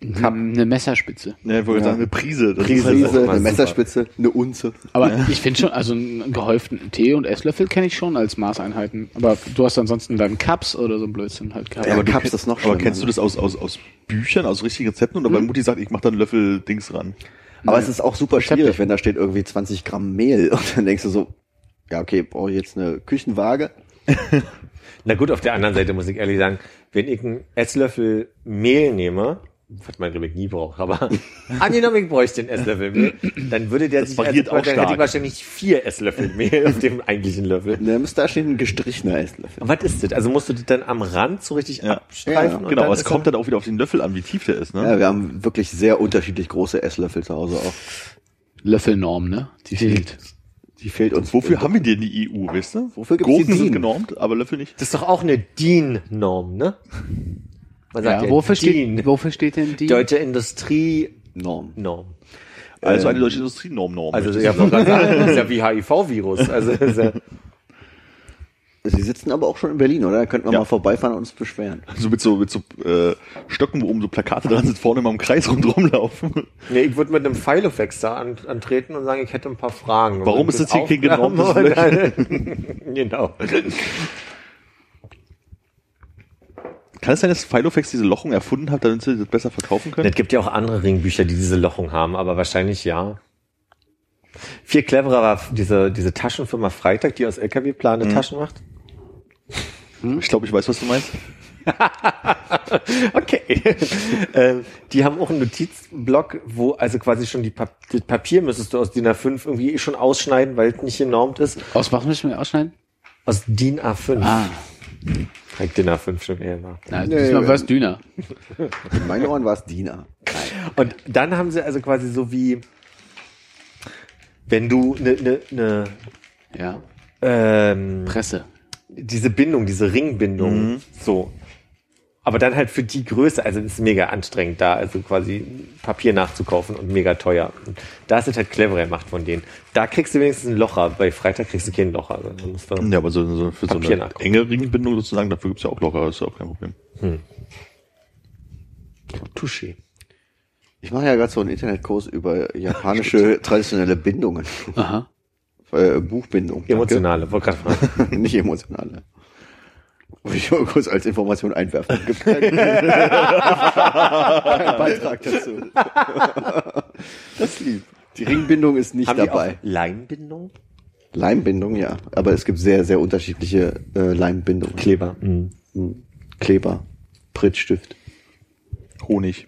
Eine Messerspitze. Ja, ich wollte Ja. sagen, eine Prise. Das Prise, ist halt eine super. Messerspitze, eine Unze. Aber ich finde schon, also einen gehäuften Tee- und Esslöffel kenne ich schon als Maßeinheiten. Aber du hast ansonsten dann Cups oder so ein Blödsinn halt gehabt. Ja, aber Cups kennst- ist noch Aber schlimmer, kennst du das aus, aus, aus Büchern, aus richtigen Rezepten? Oder weil Mutti sagt, ich mach da einen Löffel Dings ran? Aber es ist auch super schwierig, wenn da steht irgendwie 20 Gramm Mehl und dann denkst du so, ja okay, brauche ich jetzt eine Küchenwaage? Na gut, auf der anderen Seite muss ich ehrlich sagen, wenn ich einen Esslöffel Mehl nehme, was man glaube ich nie braucht, aber angenommen, ich bräuchte einen Esslöffel Mehl, dann würde der Das sich, variiert also, auch dann hätte ich wahrscheinlich vier Esslöffel Mehl auf dem eigentlichen Löffel. Ne, müsste da stehen ein gestrichener Esslöffel. Und was ist das? Also musst du das dann am Rand so richtig Ja. abstreifen? Ja, Genau, dann es kommt dann auch wieder auf den Löffel an, wie tief der ist, ne? Ja, wir haben wirklich sehr unterschiedlich große Esslöffel zu Hause auch. Löffelnorm, ne? Die fehlt. Die fehlt uns. Wofür haben wir denn die EU, weißt du? Wofür gibt's die Gurken sind DIN? genormt, aber Löffel nicht. Das ist doch auch eine DIN-Norm, ne? Man sagt Ja, wofür, steht, wofür steht denn die? Deutsche Industrie-Norm. Norm. Also eine deutsche Industrienorm-Norm. Also, ja, das ist ja wie HIV-Virus. Also, ja, Sie sitzen aber auch schon in Berlin, oder? Da könnten wir Ja. mal vorbeifahren und uns beschweren. so mit so, mit so äh, Stöcken, wo oben so Plakate dran sind, vorne mal im Kreis rundherum laufen. nee, ich würde mit einem Filofax da an, antreten und sagen, ich hätte ein paar Fragen. Warum ist das hier kein genormtes Genau. Kann es sein, dass Filofax diese Lochung erfunden hat, damit sie das besser verkaufen können? Es gibt ja auch andere Ringbücher, die diese Lochung haben, aber wahrscheinlich ja. Viel cleverer war diese, diese Taschenfirma Freitag, die aus LKW-Plane Taschen macht. Ich glaube, ich weiß, was du meinst. Okay. ähm, die haben auch einen Notizblock, wo also quasi schon die Pap das Papier müsstest du aus DIN A5 irgendwie schon ausschneiden, weil es nicht genormt ist. Aus was müssen wir ausschneiden? Aus DIN A5. Ah, Halt DIN A5 schon eher war. na, Nee, diesmal war es dünner. In meinen Ohren war es Diener. Und dann haben sie also quasi so wie, wenn du eine ne, ne, Ja, ähm, Presse. diese Bindung, diese Ringbindung, so. Aber dann halt für die Größe, also es ist mega anstrengend da, also quasi Papier nachzukaufen und mega teuer. Und da ist es halt cleverer gemacht von denen. Da kriegst du wenigstens ein Locher, bei Freitag kriegst du kein Locher. Also musst du Ja, aber so, so für so Papier eine nachgucken. enge Ringbindung sozusagen, dafür gibt's ja auch locker, ist ja auch kein Problem. Touché. Ich mache ja gerade so einen Internetkurs über japanische traditionelle Bindungen. Aha. Äh, Buchbindung. danke. Emotionale, wollte gerade fragen. Nicht emotionale. Will ich mal kurz als Information einwerfen. Gibt keinen, keinen Beitrag dazu. Das ist lieb. Die Ringbindung ist nicht Haben die dabei. auch Leimbindung? Leimbindung, ja. Aber es gibt sehr, sehr unterschiedliche äh, Leimbindungen. Kleber. Mhm. Hm. Kleber, Prittstift. Honig.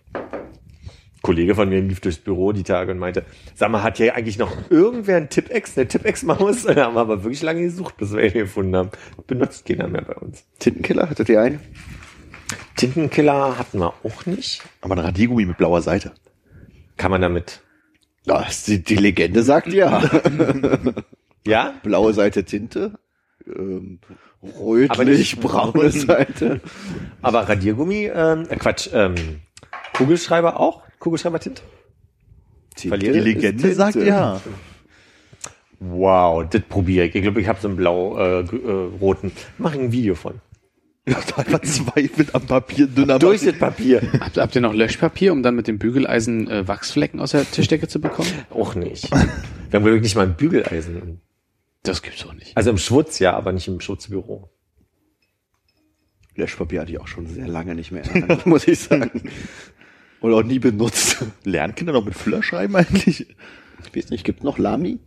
Kollege von mir lief durchs Büro die Tage und meinte, sag mal, hat hier eigentlich noch irgendwer ein Tipex, eine Tipex-Maus? Da haben wir aber wirklich lange gesucht, bis wir ihn gefunden haben. Benutzt keiner mehr bei uns. Tintenkiller, hattet ihr einen? Tintenkiller hatten wir auch nicht. Aber ein Radiergummi mit blauer Seite. Kann man damit, Ja, die, die Legende sagt ja. ja? Blaue Seite Tinte, ähm, rötlich, braune Seite. Aber Radiergummi, ähm, äh, Quatsch, ähm, Kugelschreiber auch? Kugelschreibertinte? Verliere Die ist Legende sagt ja. Wow, das probiere ich. Ich glaube, ich habe so einen blau äh, äh, roten. Mach ich ein Video von. Verzweifelt am Papier, dünner Durch das Papier. Habt, habt ihr noch Löschpapier, um dann mit dem Bügeleisen äh, Wachsflecken aus der Tischdecke zu bekommen? Auch nicht. Wir haben wirklich nicht mal ein Bügeleisen. Das gibt's doch nicht. Also im Schwutz ja, aber nicht im Schutzbüro. Löschpapier hatte ich auch schon sehr lange nicht mehr, muss ich sagen. Und auch nie benutzt. Lernen Kinder noch mit Füller schreiben eigentlich? Ich weiß nicht, gibt noch Lami?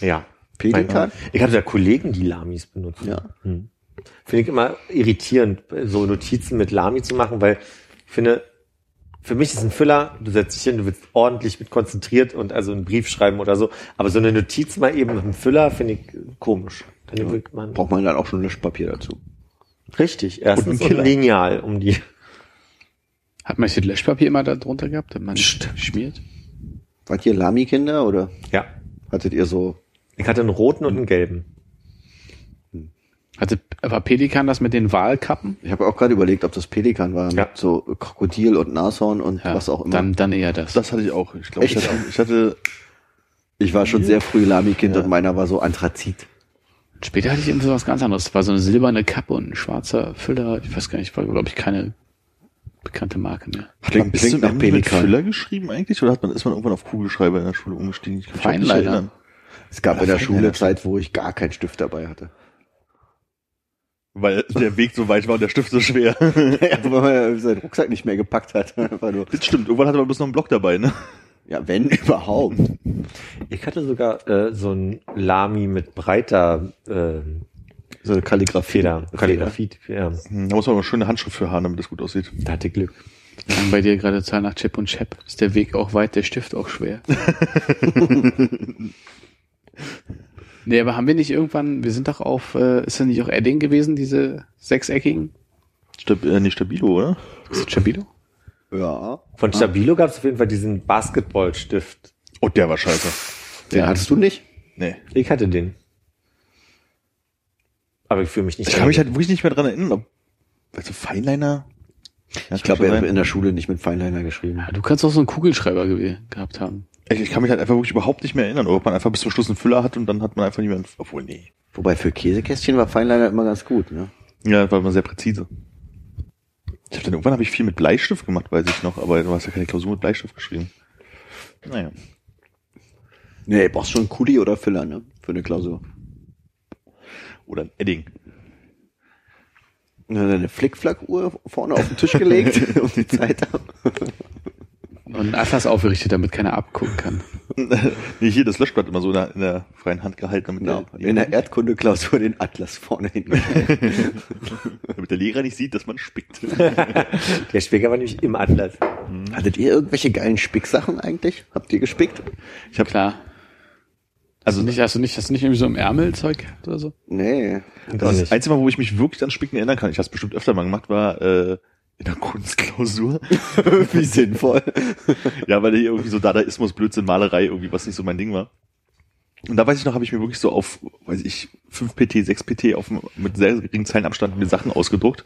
Ja. Pelikan? Ich hatte da Kollegen, die Lamis benutzen. Ja. Hm. Finde ich immer irritierend, so Notizen mit Lami zu machen, weil ich finde, für mich ist ein Füller, du setzt dich hin, du willst ordentlich mit konzentriert und also einen Brief schreiben oder so, aber so eine Notiz mal eben mit einem Füller finde ich komisch. Dann will man Braucht man dann auch schon Löschpapier dazu. richtig, erstens Und und, ein. Lineal, um die Hat man das Löschpapier immer da drunter gehabt, wenn man schmiert? Wart ihr Lami-Kinder oder Ja. hattet ihr so Ich hatte einen roten und einen gelben. Hatte, war Pelikan das mit den Wahlkappen? Ich habe auch gerade überlegt, ob das Pelikan war, Ja. mit so Krokodil und Nashorn und was auch immer. Dann, dann eher das. Das hatte ich auch. Ich glaube, ich hatte, ich hatte ich war schon sehr früh Lami-Kind und meiner war so Anthrazit. Später hatte ich irgendwie was ganz anderes. Das war so eine silberne Kappe und ein schwarzer Füller. Ich weiß gar nicht, war, glaube ich, keine bekannte Marke mehr. Klingt, bist du klingt nach mit Pelikan. Füller geschrieben eigentlich? Oder hat man, ist man irgendwann auf Kugelschreiber in der Schule umgestiegen? Ich kann erinnern. Es gab in der Schule. Zeit, wo ich gar keinen Stift dabei hatte. Weil der Weg so weit war und der Stift so schwer. ja, weil man ja seinen Rucksack nicht mehr gepackt hat. Das stimmt. Irgendwann hatte man bloß noch einen Block dabei, ne? ja, wenn überhaupt. Ich hatte sogar äh, so ein Lami mit breiter äh, So eine Kalligrafie. Feder, Kalligrafie. Ja, Hm, Da muss man aber eine schöne Handschrift für haben, damit das gut aussieht. da hatte ich Glück. Lang bei dir gerade Zahl nach Chip und Chap. Ist der Weg auch weit, der Stift auch schwer. nee, aber haben wir nicht irgendwann, wir sind doch auf, äh, ist das nicht auch Edding gewesen, diese sechseckigen? Stab äh, nicht Stabilo, oder? Ist das Stabilo? Ja. Von Stabilo gab es auf jeden Fall diesen Basketballstift. Oh, der war scheiße. Den hattest du nicht? Nee. Ich hatte den. Aber ich fühle mich nicht. Ich kann mich halt wirklich nicht mehr dran erinnern, ob, also Feinliner? Ja, Ich glaube, er hat in der Schule nicht mit Feinliner geschrieben. Ja, du kannst auch so einen Kugelschreiber gew- gehabt haben. Ich, ich kann mich halt einfach wirklich überhaupt nicht mehr erinnern, ob man einfach bis zum Schluss einen Füller hat und dann hat man einfach nicht mehr, einen, obwohl, nee. Wobei für Käsekästchen war Feinliner immer ganz gut, ne? Ja, war immer sehr präzise. Ich hab dann irgendwann habe ich viel mit Bleistift gemacht, weiß ich noch, aber du hast ja keine Klausur mit Bleistift geschrieben. Naja. Nee, brauchst schon einen Kuli oder Füller, ne? Für eine Klausur. Oder ein Edding. Und dann eine Flickflack-Uhr vorne auf den Tisch gelegt, um die Zeit Und einen Atlas aufgerichtet, damit keiner abgucken kann. nee, hier das Löschblatt immer so in der, in der freien Hand gehalten, damit, Genau. der, In der Erdkunde-Klausur den Atlas vorne hin. damit der Lehrer nicht sieht, dass man spickt. Der Spiegel war nämlich im Atlas. Hattet ihr irgendwelche geilen Spicksachen eigentlich? Habt ihr gespickt? Ich habe Klar. Also nicht, hast du nicht, hast du nicht irgendwie so im Ärmelzeug gehabt oder so? Nee. Das, nicht. einzige Mal, wo ich mich wirklich an Spicken erinnern kann, ich habe es bestimmt öfter mal gemacht, war äh, in der Kunstklausur. Wie sinnvoll. ja, weil hier irgendwie so Dadaismus, Blödsinn, Malerei, irgendwie was nicht so mein Ding war. Und da weiß ich noch, habe ich mir wirklich so auf, weiß ich, 5 PT, 6 PT auf, mit sehr geringen Zeilenabstand mir Sachen ausgedruckt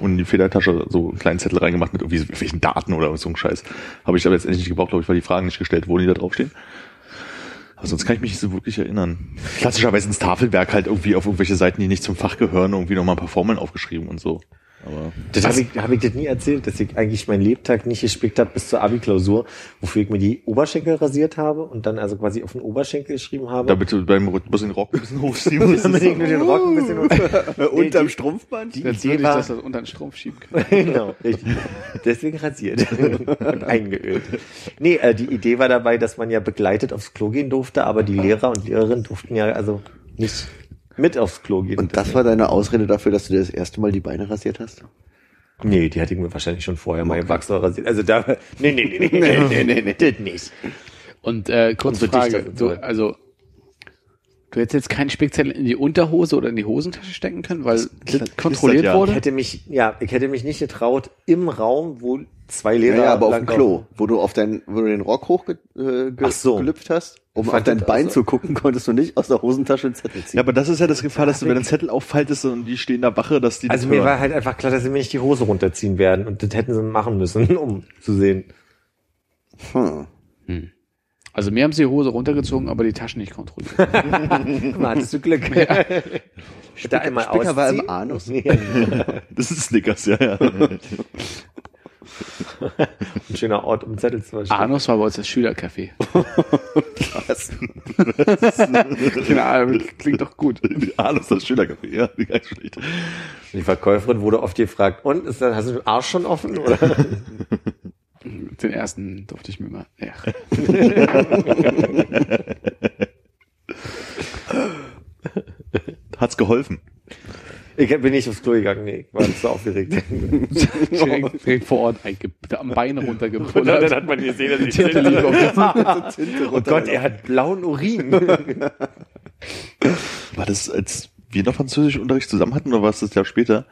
und in die Federtasche so einen kleinen Zettel reingemacht mit irgendwie so welchen Daten oder so ein Scheiß. Habe ich aber jetzt endlich nicht gebraucht, glaube ich, weil die Fragen nicht gestellt wurden, die da draufstehen. Aber sonst kann ich mich nicht so wirklich erinnern. Klassischerweise ins Tafelwerk halt irgendwie auf irgendwelche Seiten, die nicht zum Fach gehören, irgendwie nochmal ein paar Formeln aufgeschrieben und so. Aber Das habe ich, hab ich das nie erzählt, dass ich eigentlich meinen Lebtag nicht gespickt habe bis zur Abi-Klausur, wofür ich mir die Oberschenkel rasiert habe und dann also quasi auf den Oberschenkel geschrieben habe. damit du beim Rhythmus den Rock ein bisschen hochziehen musst. Damit ich nur den Rock ein bisschen hoch- Unterm die- Strumpfband? Die Jetzt Idee ich war, das unter den Strumpf schieben können. genau, richtig. Deswegen rasiert und eingeölt. Nee, äh, die Idee war dabei, dass man ja begleitet aufs Klo gehen durfte, aber die Lehrer und Lehrerinnen durften ja also nicht mit aufs Klo gehen. Und das war deine Ausrede dafür, dass du dir das erste Mal die Beine rasiert hast? Nee, die hatte ich mir wahrscheinlich schon vorher mal im Wachsrohr rasiert. Also da, nee, nee, nee, nee, nee, nee, nee, nee, das nicht. Und äh, kurze Umso dichter Frage, du, also du hättest jetzt keinen Spickzettel in die Unterhose oder in die Hosentasche stecken können, weil das knistert kontrolliert ja. Ich wurde? hätte mich, ja, ich hätte mich nicht getraut, im Raum, wo zwei Ja, Lehrer ja, aber auf dem Klo, wo du auf dein, wo du den Rock hochgelüpft äh, ge so. hast, um auf dein Bein auch so. zu gucken, konntest du nicht aus der Hosentasche einen Zettel ziehen. Ja, aber das ist ja das Gefahr, dass du, wenn du einen Zettel auffaltest und die stehen da Wache, dass die Also das mir hören. war halt einfach klar, dass sie mir nicht die Hose runterziehen werden und das hätten sie machen müssen, um zu sehen. hm. Also mir haben sie die Hose runtergezogen, aber die Taschen nicht kontrolliert. Mal, hattest du Glück. da einmal Spicker war im Anus. Das ist Snickers, ja, ja. Ein schöner Ort, um Zettel zu verstehen. Anus war bei uns das Schülercafé. Was? Keine Ahnung, klingt doch gut. Anus, das Schülercafé, ja, nicht schlecht. Die Verkäuferin wurde oft gefragt, und ist dann, hast du den Arsch schon offen? Oder? Den ersten durfte ich mir mal. Ja. Hat's geholfen. Ich bin nicht aufs Klo gegangen, nee, ich war so aufgeregt. direkt, direkt vor Ort am Bein Und dann, runtergepullert. hat man gesehen, dass ich Tinte lief auf Oh Gott, er hat blauen Urin. War das, als wir noch Französischunterricht zusammen hatten, oder war es das Jahr später?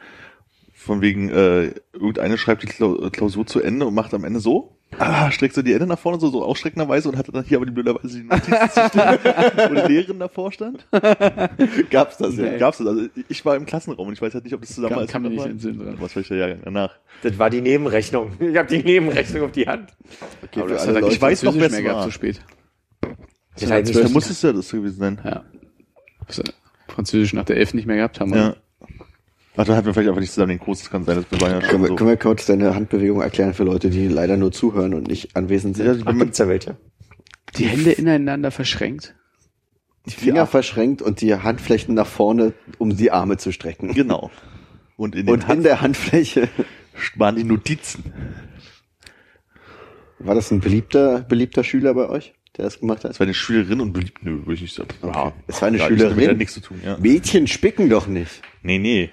Von wegen, äh, irgendeine schreibt die Klau- Klausur zu Ende und macht am Ende so. Ah, streckt so die Hände nach vorne, so, so ausstreckenderweise und hatte dann hier aber die blöderweise die Notiz zu wo die Lehrerin davor stand. Gab's das ja? Nee. Gab's das? Also ich war im Klassenraum und ich weiß halt nicht, ob das zusammen Kann, als kann mir nicht entsinnen dran. Was der Jahrgang danach? Das war die Nebenrechnung. Ich habe die Nebenrechnung auf die Hand. Okay, Aber das hat er Leute. ich weiß noch, Französisch wer es mehr gehabt, war. so spät. Das heißt, Da muss es ja das gewesen sein. Ja. Äh, Französisch nach der 11 nicht mehr gehabt haben. Ja. Ach, dann hatten wir vielleicht einfach nicht zusammen den Kurs, das kann sein, das waren ja Können schon wir, so. können wir kurz deine Handbewegung erklären für Leute, die leider nur zuhören und nicht anwesend sind? Ach, gibt's ja welche. Die Hände ineinander verschränkt. die Finger verschränkt und die Handflächen nach vorne, um die Arme zu strecken. Genau. Und in den Und in Hand der Handfläche waren die Notizen. war das ein beliebter, beliebter Schüler bei euch, der das gemacht hat? Das war eine Schülerin und beliebt, nö, würde ich nicht sagen. Okay. Es war eine Ja, das hat damit Schülerin. ja nichts zu tun, ja. Mädchen spicken doch nicht. Nee, nee.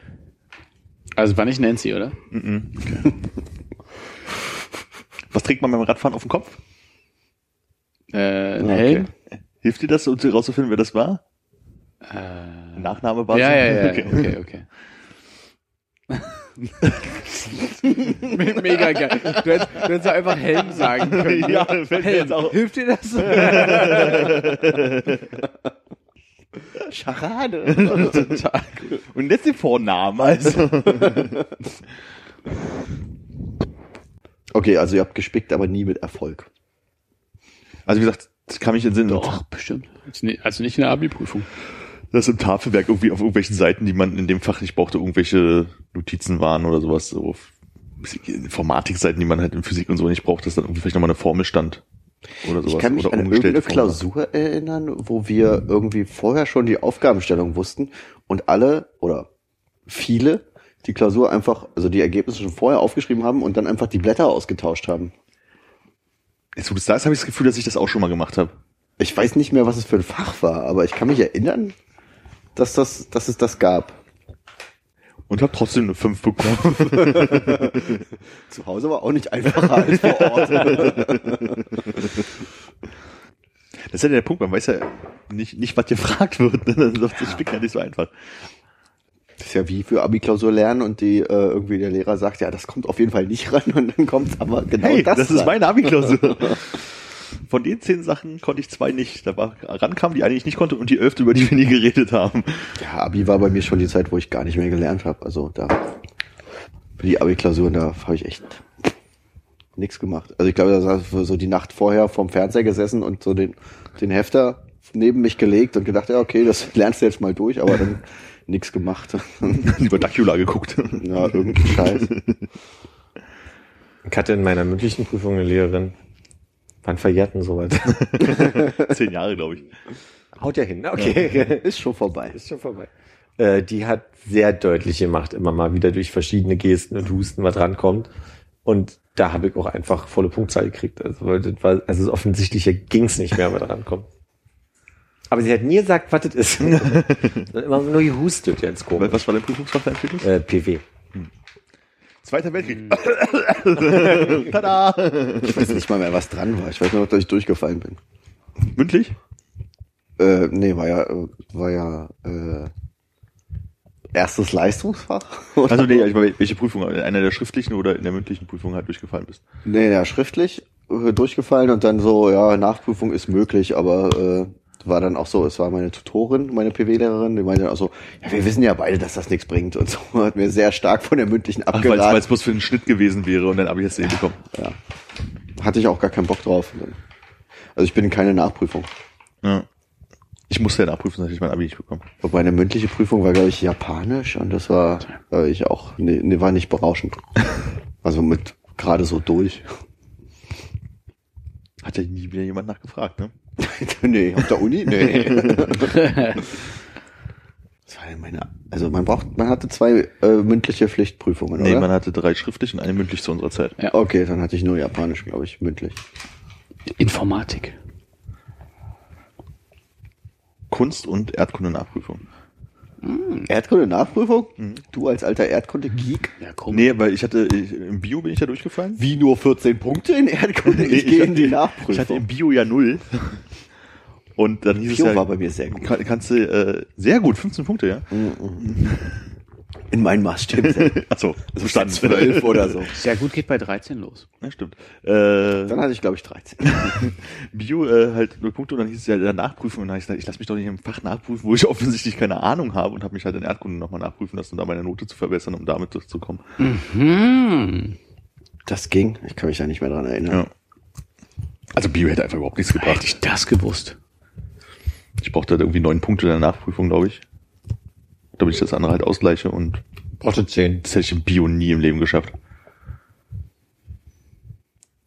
Also war nicht Nancy, oder? Was trägt man beim Radfahren auf dem Kopf? Äh, ein Okay. Helm? Hilft dir das, um herauszufinden, wer das war? Äh, Nachname war ja, ja, ja, Okay. okay, okay. Me- Mega geil. Du hättest, du hättest einfach Helm sagen können. Ja, fällt mir Helm. jetzt auch. Hilft dir das? Scharade. Total gut. Und jetzt den Vornamen, also. Okay, also ihr habt gespickt, aber nie mit Erfolg. Also wie gesagt, das kann mich in den Sinn. Doch, bestimmt. Also nicht- Also nicht in der Abi-Prüfung. dass im Tafelwerk irgendwie auf irgendwelchen Seiten, die man in dem Fach nicht brauchte, irgendwelche Notizen waren oder sowas, so auf Informatikseiten, die man halt in Physik und so nicht braucht, dass dann irgendwie vielleicht nochmal eine Formel stand. Oder sowas. Ich kann mich oder an irgendeine Formeln. Klausur erinnern, wo wir irgendwie vorher schon die Aufgabenstellung wussten und alle oder viele die Klausur einfach, also die Ergebnisse schon vorher aufgeschrieben haben und dann einfach die Blätter ausgetauscht haben. Jetzt, wo du es sagst, habe ich das Gefühl, dass ich das auch schon mal gemacht habe. Ich weiß nicht mehr, was es für ein Fach war, aber ich kann mich erinnern, dass das, dass es das gab. Und habe trotzdem eine 5 bekommen. Zu Hause war auch nicht einfacher als vor Ort. Das ist ja der Punkt, man weiß ja nicht, nicht was gefragt wird. Ne? Das ist das Spicken ja nicht so einfach. Das ist ja wie für Abi-Klausur lernen und die äh, irgendwie der Lehrer sagt, ja, das kommt auf jeden Fall nicht ran und dann kommt's aber genau Hey, das. das, ist meine Abi-Klausur. Von den zehn Sachen konnte ich zwei nicht. Da war, rankam, die eine ich nicht konnte und die elfte, über die wir nie geredet haben. Ja, Abi war bei mir schon die Zeit, wo ich gar nicht mehr gelernt habe. Also da für die Abi-Klausuren, da habe ich echt nichts gemacht. Also ich glaube, da saß ich so die Nacht vorher vorm Fernseher gesessen und so den, den Hefter neben mich gelegt und gedacht, ja, okay, das lernst du jetzt mal durch, aber dann nichts gemacht. Lieber Dracula geguckt. ja, irgendein Scheiß. Ich hatte in meiner mündlichen Prüfung eine Lehrerin. Wann verjährt denn sowas? Zehn Jahre, glaube ich. Haut ja hin, ne? okay. Ist schon vorbei. Ist schon vorbei. Äh, die hat sehr deutlich gemacht, immer mal wieder durch verschiedene Gesten und Husten, was rankommt. Und da habe ich auch einfach volle Punktzahl gekriegt. Also, weil das war, also offensichtlicher ging's nicht mehr, was rankommt. Aber sie hat nie gesagt, was das ist. Immer nur gehustet, jetzt komisch. Was war dein Prüfungsfach Fitness? Äh, PW. Zweiter Weltkrieg. Hm. Tada! Ich weiß nicht mal mehr, was dran war. Ich weiß nur noch, dass ich durchgefallen bin. Mündlich? Äh, nee, war ja, war ja äh, erstes Leistungsfach. Oder? Also nee, ich meine, welche Prüfung? In einer der schriftlichen oder in der mündlichen Prüfung halt durchgefallen bist. Nee, ja, schriftlich äh, durchgefallen und dann so, ja, Nachprüfung ist möglich, aber äh, war dann auch so, es war meine Tutorin, meine PW-Lehrerin, die meinte dann auch so, ja, wir wissen ja beide, dass das nichts bringt und so, hat mir sehr stark von der mündlichen Ach, weil es- abgeraten. es bloß für den Schnitt gewesen wäre und dann habe ich jetzt den bekommen. Hatte ich auch gar keinen Bock drauf. Also ich bin in keine Nachprüfung. Ja. Ich musste ja nachprüfen, dass ich mein Abi nicht bekommen. Wobei eine mündliche Prüfung war, glaube ich, Japanisch und das war, glaube ich, auch, nee, nee, war nicht berauschend. Also mit gerade so durch. Hat ja nie wieder jemand nachgefragt, ne? nee, auf der Uni? Nee. das war ja meine, also man braucht, man hatte zwei äh, mündliche Pflichtprüfungen, Nee, oder? man hatte drei schriftlich und eine mündlich zu unserer Zeit. Ja. okay, dann hatte ich nur Japanisch, glaube ich, mündlich. Informatik. Kunst- und Erdkunde-Nachprüfung. Erdkunde-Nachprüfung? Du als alter Erdkunde-Geek? Ja, komm. Nee, weil ich hatte, ich, im Bio bin ich da durchgefallen. Wie nur 14 Punkte in Erdkunde? Ich Nee, gehe ich in die hatte- Nachprüfung. Ich hatte im Bio ja null. Und dann hieß Bio es ja, war bei mir sehr gut. Kann, kannst du, äh, sehr gut, 15 Punkte, ja? In meinen Maßstäben. Achso, Also stand 12 oder so. Sehr gut geht bei 13 los. Ja, stimmt. Äh, Dann hatte ich, glaube ich, 13. Bio äh, halt null Punkte und dann hieß es ja dann nachprüfen und dann habe ich gesagt, ich lasse mich doch nicht im Fach nachprüfen, wo ich offensichtlich keine Ahnung habe und habe mich halt in Erdkunde nochmal nachprüfen lassen, um da meine Note zu verbessern, um damit durchzukommen. Hm. Das ging. Ich kann mich da nicht mehr dran erinnern. Ja. Also Bio hätte einfach überhaupt nichts Hätte gebracht. ich das gewusst. Ich brauchte halt irgendwie neun Punkte in der Nachprüfung, glaube ich. Damit ich das andere halt ausgleiche und Brauchte 10. das hätte ich im Bio nie im Leben geschafft.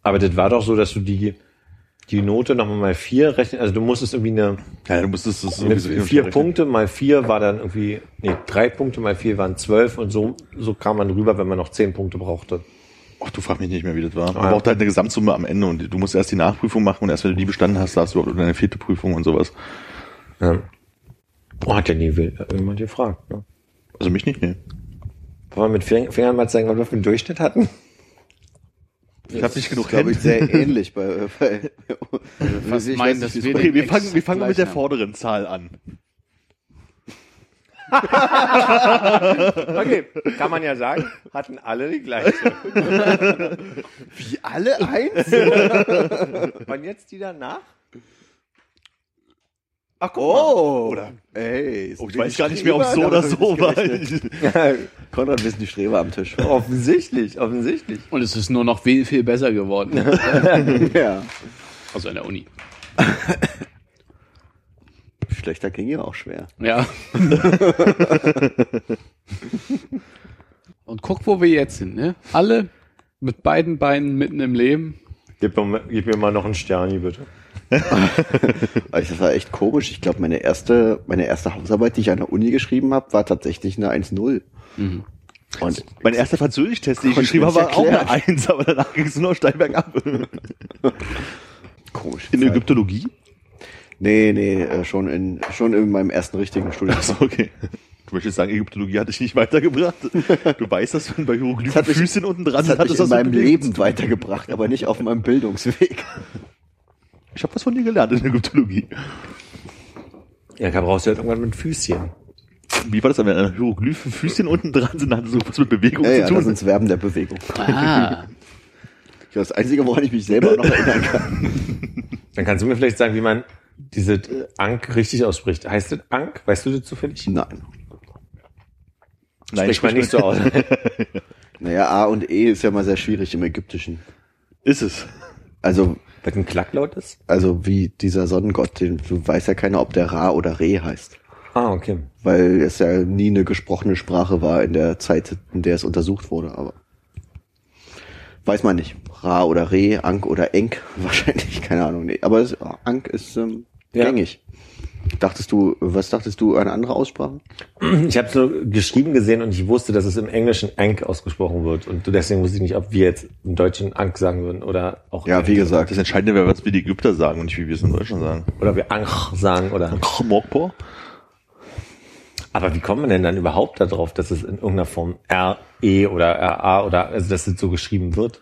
Aber das war doch so, dass du die, die Note nochmal mal vier rechnen, also du musstest irgendwie eine, Ja, du musstest das irgendwie so vier. Punkte mal vier war dann irgendwie, nee, drei Punkte mal vier waren zwölf und so, so kam man rüber, wenn man noch zehn Punkte brauchte. Ach, du frag mich nicht mehr, wie das war. Man Ah. braucht halt eine Gesamtsumme am Ende und du musst erst die Nachprüfung machen und erst wenn du die bestanden hast, hast du auch deine vierte Prüfung und sowas. Ja. Boah, hat ja nie jemand gefragt. Ne? Also mich nicht, ne. Wollen wir mit Fing- Fingern mal zeigen, was wir für einen Durchschnitt hatten? Ich habe nicht genug Glaube ich, sehr ähnlich bei, äh, bei Was ich meinen, weiß dass wir Okay, wir fangen, wir fangen mit der vorderen Zahl an. Okay, kann man ja sagen, hatten alle die gleiche. Wie alle eins? Und jetzt die danach? Ach, guck Oh, Oder- ey, Oh, ich weiß gar nicht mehr, ob es so oder so war. Konrad, wir sind die Streber am Tisch. offensichtlich, offensichtlich. Und es ist nur noch viel, viel besser geworden. ja. Also an der Uni. Schlechter ging ja auch schwer. Ja. Und guck, wo wir jetzt sind, ne? Alle mit beiden Beinen mitten im Leben. Gib mir, mal- gib mir mal noch einen Sterni, bitte. Also das war echt komisch. Ich glaube, meine erste, meine erste Hausarbeit, die ich an der Uni geschrieben habe, war tatsächlich eine 1-0. Und Mein erster Französisch-Test, den ich geschrieben habe, war nicht auch eine erklären. Eins, aber danach ging es nur noch steil bergab. komisch. In Ägyptologie? Nee, nee, äh, schon in, schon in meinem ersten richtigen Studium. Achso, okay. Du möchtest sagen, Ägyptologie hat dich nicht weitergebracht. Du weißt, dass wenn bei Hieroglyphen hat Füßchen unten dran Das sind, hat mich in meinem. Leben weitergebracht, aber nicht auf meinem Bildungsweg. Ich habe was von dir gelernt in Ägyptologie. Ja, da brauchst du halt irgendwann mit Füßchen. Wie war das, wenn an Hieroglyphen Füßchen unten dran sind, hat das so was mit Bewegung Ja, zu ja, das tun? sind Verben der Bewegung. Ah. Das Einzige, woran ich mich selber noch erinnern kann. Dann kannst du mir vielleicht sagen, wie man diese Ank richtig ausspricht. Heißt das Ank? Weißt du das zufällig? Nein. Nein, Spricht man nicht so aus. Naja, A und E ist ja mal sehr schwierig im Ägyptischen. Ist es. Also, Weil ein Klacklaut ist? also wie dieser Sonnengott, den du weiß ja keiner, ob der Ra oder Re heißt. Ah, okay. Weil es ja nie eine gesprochene Sprache war in der Zeit, in der es untersucht wurde, aber weiß man nicht. Ra oder Re, Ank oder Enk, wahrscheinlich, keine Ahnung. Nee, aber es, Ank ist ähm, Ja. gängig. Dachtest du, was dachtest du an andere Aussprachen? Ich habe so geschrieben gesehen und ich wusste, dass es im Englischen Ank ausgesprochen wird. Und deswegen wusste ich nicht, ob wir jetzt im Deutschen Ank sagen würden oder auch Ja, Ank. wie gesagt, Das Entscheidende wäre, was wir die Ägypter sagen und nicht, wie wir es in Deutschland sagen. Oder wir Ank sagen oder. Mokpo? Aber wie kommt man denn dann überhaupt darauf, dass es in irgendeiner Form R, E oder RA oder also dass es so geschrieben wird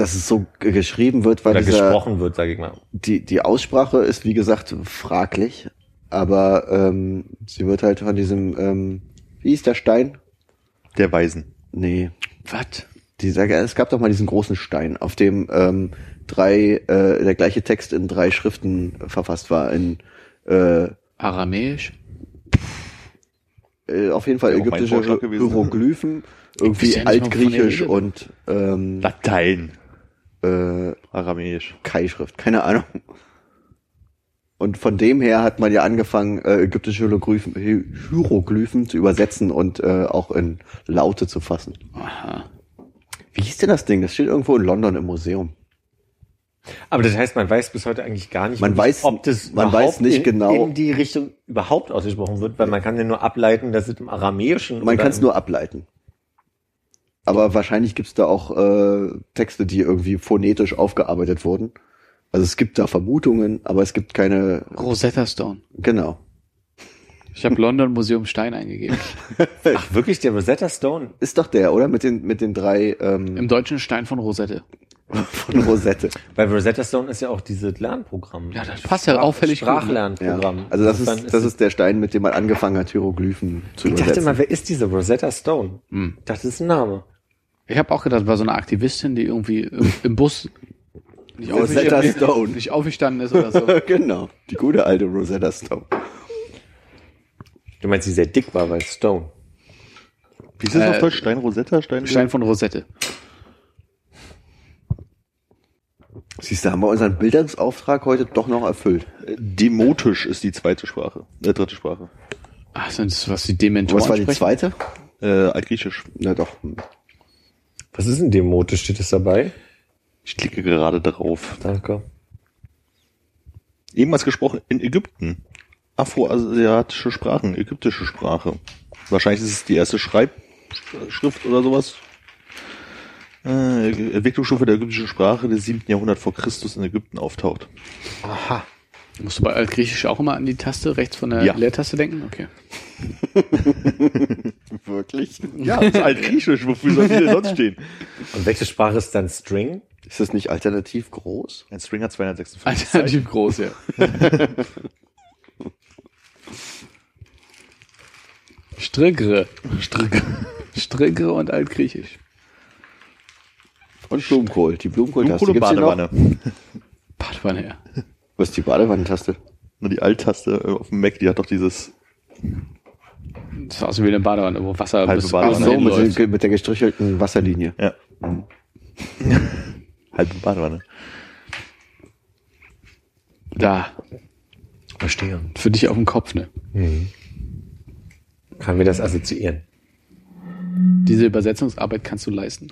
dass es so geschrieben wird, weil oder dieser, gesprochen wird, sage ich mal. die, die Aussprache ist, wie gesagt, fraglich, aber ähm, sie wird halt von diesem, ähm, wie ist der Stein? Der Weisen. Nee, Was? es gab doch mal diesen großen Stein, auf dem ähm, drei, äh, der gleiche Text in drei Schriften verfasst war, in äh, Aramäisch? äh, auf jeden Fall ägyptische. Hieroglyphen, irgendwie altgriechisch und ähm, Latein. Äh, Aramäisch. Kai-Schrift, keine Ahnung. Und von dem her hat man ja angefangen, äh, ägyptische Hieroglyphen, Hieroglyphen zu übersetzen und äh, auch in Laute zu fassen. Aha. Wie hieß denn das Ding? Das steht irgendwo in London im Museum. Aber das heißt, man weiß bis heute eigentlich gar nicht, Man weiß- ob das man überhaupt weiß nicht in, genau- in die Richtung überhaupt ausgesprochen wird, weil man kann ja nur ableiten, dass es im Aramäischen Man kann es nur ableiten. Aber wahrscheinlich gibt's da auch äh, Texte, die irgendwie phonetisch aufgearbeitet wurden. Also es gibt da Vermutungen, aber es gibt keine. Rosetta Stone. Genau. Ich habe London Museum Stein eingegeben. Ach wirklich, der Rosetta Stone. Ist doch der, oder? Mit den mit den drei ähm, Im deutschen Stein von Rosette. Von Rosette. Weil Rosetta Stone ist ja auch dieses Lernprogramm. Ja, das passt ja auffällig ne? Ja. Sprachlernprogramm. Also das Insofern ist das ist der Stein, mit dem man angefangen hat, Hieroglyphen zu Ich dachte übersetzen. mal, wer ist diese Rosetta Stone? Hm. Ich dachte, das ist ein Name. Ich habe auch gedacht, war so eine Aktivistin, die irgendwie im, im Bus nicht, Rosetta aufge- Stone. nicht aufgestanden ist oder so. genau. Die gute alte Rosetta Stone. Du meinst, die sehr dick war, weil Stone. Wie ist das Äh, auf Deutsch? Stein Rosetta? Stein, Stein von Rosette. Siehst du, haben wir unseren Bildungsauftrag heute doch noch erfüllt. Demotisch ist die zweite Sprache. Äh, dritte Sprache. Ach, sind das was die Dementoren Was war die sprechen? zweite? Äh, Altgriechisch. Na doch. Was ist ein Demote? Steht das dabei? Ich klicke gerade darauf. Danke. Ebenfalls gesprochen in Ägypten. Afroasiatische Sprachen, ägyptische Sprache. Wahrscheinlich ist es die erste Schreibschrift oder sowas. Äh, Entwicklungsstufe der ägyptischen Sprache des 7. Jahrhundert vor Christus in Ägypten auftaucht. Aha. Musst du bei Altgriechisch auch immer an die Taste rechts von der Ja. Leertaste denken? Okay. Wirklich? Ja, das ist Altgriechisch. Wofür soll die denn sonst stehen? Und welche Sprache ist dann String? Ist das nicht alternativ groß? Ein String hat 256 Zeichen. Alternativ groß, ja. Strickre. Strickre. Strickre und Altgriechisch. Und Blumenkohl. Die Blumenkohl-Taste. Blumenkohl und? Badewanne. Badewanne, ja. Was ist die Badewannentaste? Nur die Alt-Taste äh, auf dem Mac, die hat doch dieses Das sah aus wie eine Badewanne, wo Wasser Halbe bis Badewanne. So, mit, den, mit der gestrichelten Wasserlinie. Ja. Halbe Badewanne. Da. Verstehe. Für dich auf dem Kopf, ne? Kann mir das assoziieren? Diese Übersetzungsarbeit kannst du leisten.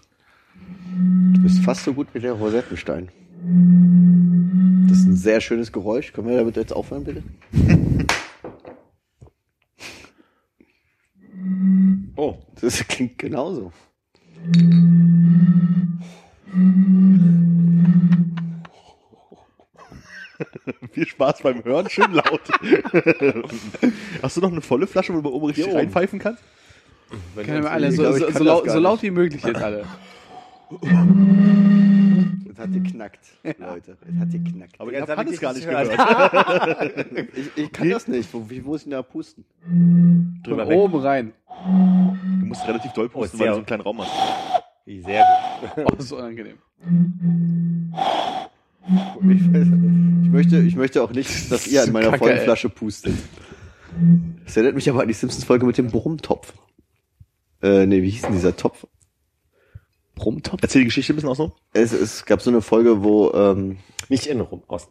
Du bist fast so gut wie der Rosettenstein. Das ist ein sehr schönes Geräusch. Können wir damit jetzt aufhören, bitte? Oh. Das klingt genauso. Viel Spaß beim Hören, schön laut. Hast du noch eine volle Flasche, wo du oben richtig reinpfeifen kannst? Können wir alle Ich so, so, kann so, laut, so laut wie möglich jetzt alle. Es hat geknackt, Leute. Es hat geknackt. Aber Jetzt ich hab habe es gar nicht gehört. Ich, ich kann das nicht. Wo, wie muss ich denn da pusten? Von Drüber weg. oben rein. Du musst relativ doll pusten, Oh, weil du so einen kleinen Raum hast. Sehr gut. Oh, das ist unangenehm. Ich, ich, möchte, ich möchte auch nicht, dass ihr an meiner Kacke, vollen. Flasche pustet. Das erinnert mich aber an die Simpsons-Folge mit dem Brummtopf. Äh, nee, wie hieß denn dieser Topf? Brummtopf? Erzähl die Geschichte ein bisschen aus noch. Es, es gab so eine Folge, wo, ähm, Nicht innen rum, außen.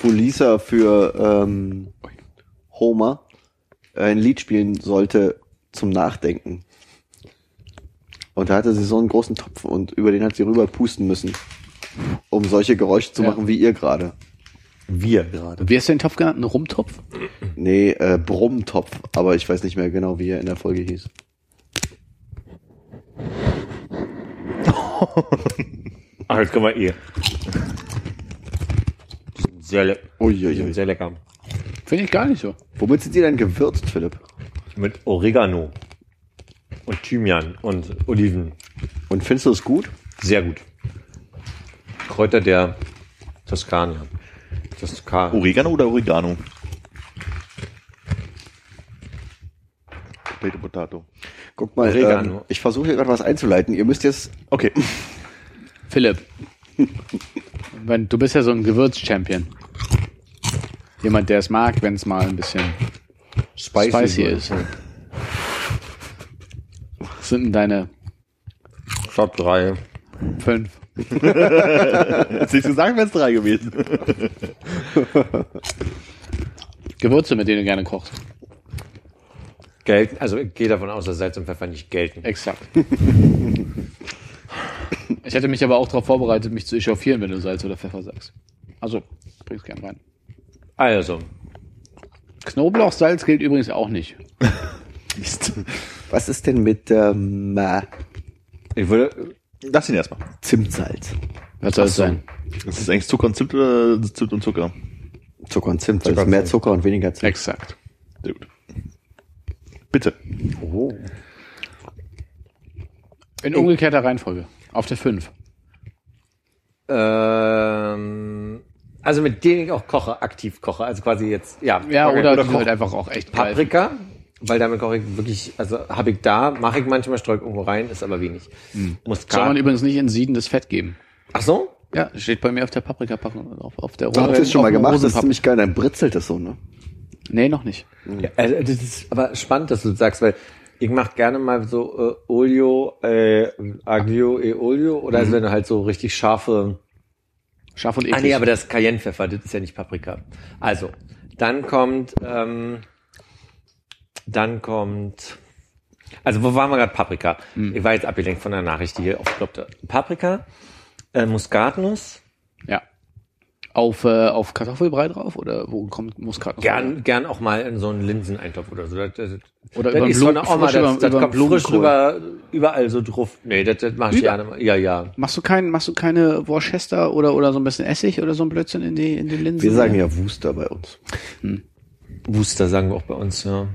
wo Lisa für ähm, Homer ein Lied spielen sollte zum Nachdenken. Und da hatte sie so einen großen Topf und über den hat sie rüber pusten müssen, um solche Geräusche zu Ja. machen wie ihr gerade. Wir gerade. Wie hast du den Topf genannt? Ein Rumtopf? Nee, äh, Brummtopf, aber ich weiß nicht mehr genau, wie er in der Folge hieß. Ach, jetzt können wir eh. Die sind sehr, le die Uiuiui. sind sehr lecker. Finde ich gar nicht so. Womit sind die denn gewürzt, Philipp? Mit Oregano. Und Thymian und Oliven. Und findest du es gut? Sehr gut. Kräuter der Toskana. Toskana. Oregano oder Oregano? Potato, Potato. Guck mal, ähm, ich versuche hier gerade was einzuleiten. Ihr müsst jetzt, Okay. Philipp. wenn, du bist ja so ein Gewürz-Champion. Jemand, der es mag, wenn es mal ein bisschen spicy, ist. Was sind denn deine Top 3. Fünf. Hättest du nicht gesagt, wäre es drei gewesen. Gewürze, mit denen du gerne kochst. Gelten, also ich gehe davon aus, dass Salz und Pfeffer nicht gelten. Exakt. ich hätte mich aber auch darauf vorbereitet, mich zu echauffieren, wenn du Salz oder Pfeffer sagst. Also, bring's gern rein. Also, Knoblauchsalz gilt übrigens auch nicht. Was ist denn mit ähm, äh, ich würde, Lass ihn erstmal. Zimtsalz? Was soll es sein? Das ist eigentlich Zucker und Zimt oder Zimt und Zucker? Zucker und Zimt, weil Zucker es und mehr Zimt. Zucker und weniger Zimt. Exakt. Sehr gut. Bitte. In umgekehrter Reihenfolge. Auf der 5. ähm, also mit denen ich auch koche, aktiv koche, also quasi jetzt, ja. Ja, okay, oder, die koche. halt einfach auch echt geil. Paprika, weil damit koche ich wirklich, also habe ich da, mache ich manchmal, streue ich irgendwo rein, ist aber wenig. Soll man Muskat. übrigens nicht in siedendes Fett geben. Ach so? Ja, steht bei mir auf der Paprika-Packung. Auf, auf der Da habt ihr es schon auf mal gemacht, das ist ziemlich geil, dann britzelt das so, ne? Nee, noch nicht. Ja, also das ist aber spannend, dass du das sagst, weil ich mache gerne mal so äh, Olio, äh, Aglio e Olio oder also wenn du halt so richtig scharfe. Scharf und eklig. Ah nee, aber das Cayennepfeffer, das ist ja nicht Paprika. Also, dann kommt, ähm, dann kommt, also wo waren wir gerade? Paprika. Ich war jetzt abgelenkt von der Nachricht, die hier aufploppte. Paprika, äh, Muskatnuss. Auf, äh, auf Kartoffelbrei drauf? Oder wo kommt Muskat noch? gern, gern auch mal in so einen Linseneintopf oder so. Das, das, Oder das über ist so eine Oma, frisch das, über- das über kommt frisch rüber, überall so drauf. Nee, das, das mach ich Über- gerne mal. Ja, ja. Machst du kein, machst du keine Worcester oder, oder so ein bisschen Essig oder so ein Blödsinn in die, in die Linsen? Wir sagen ja Wooster bei uns. Booster sagen wir auch bei uns, ja.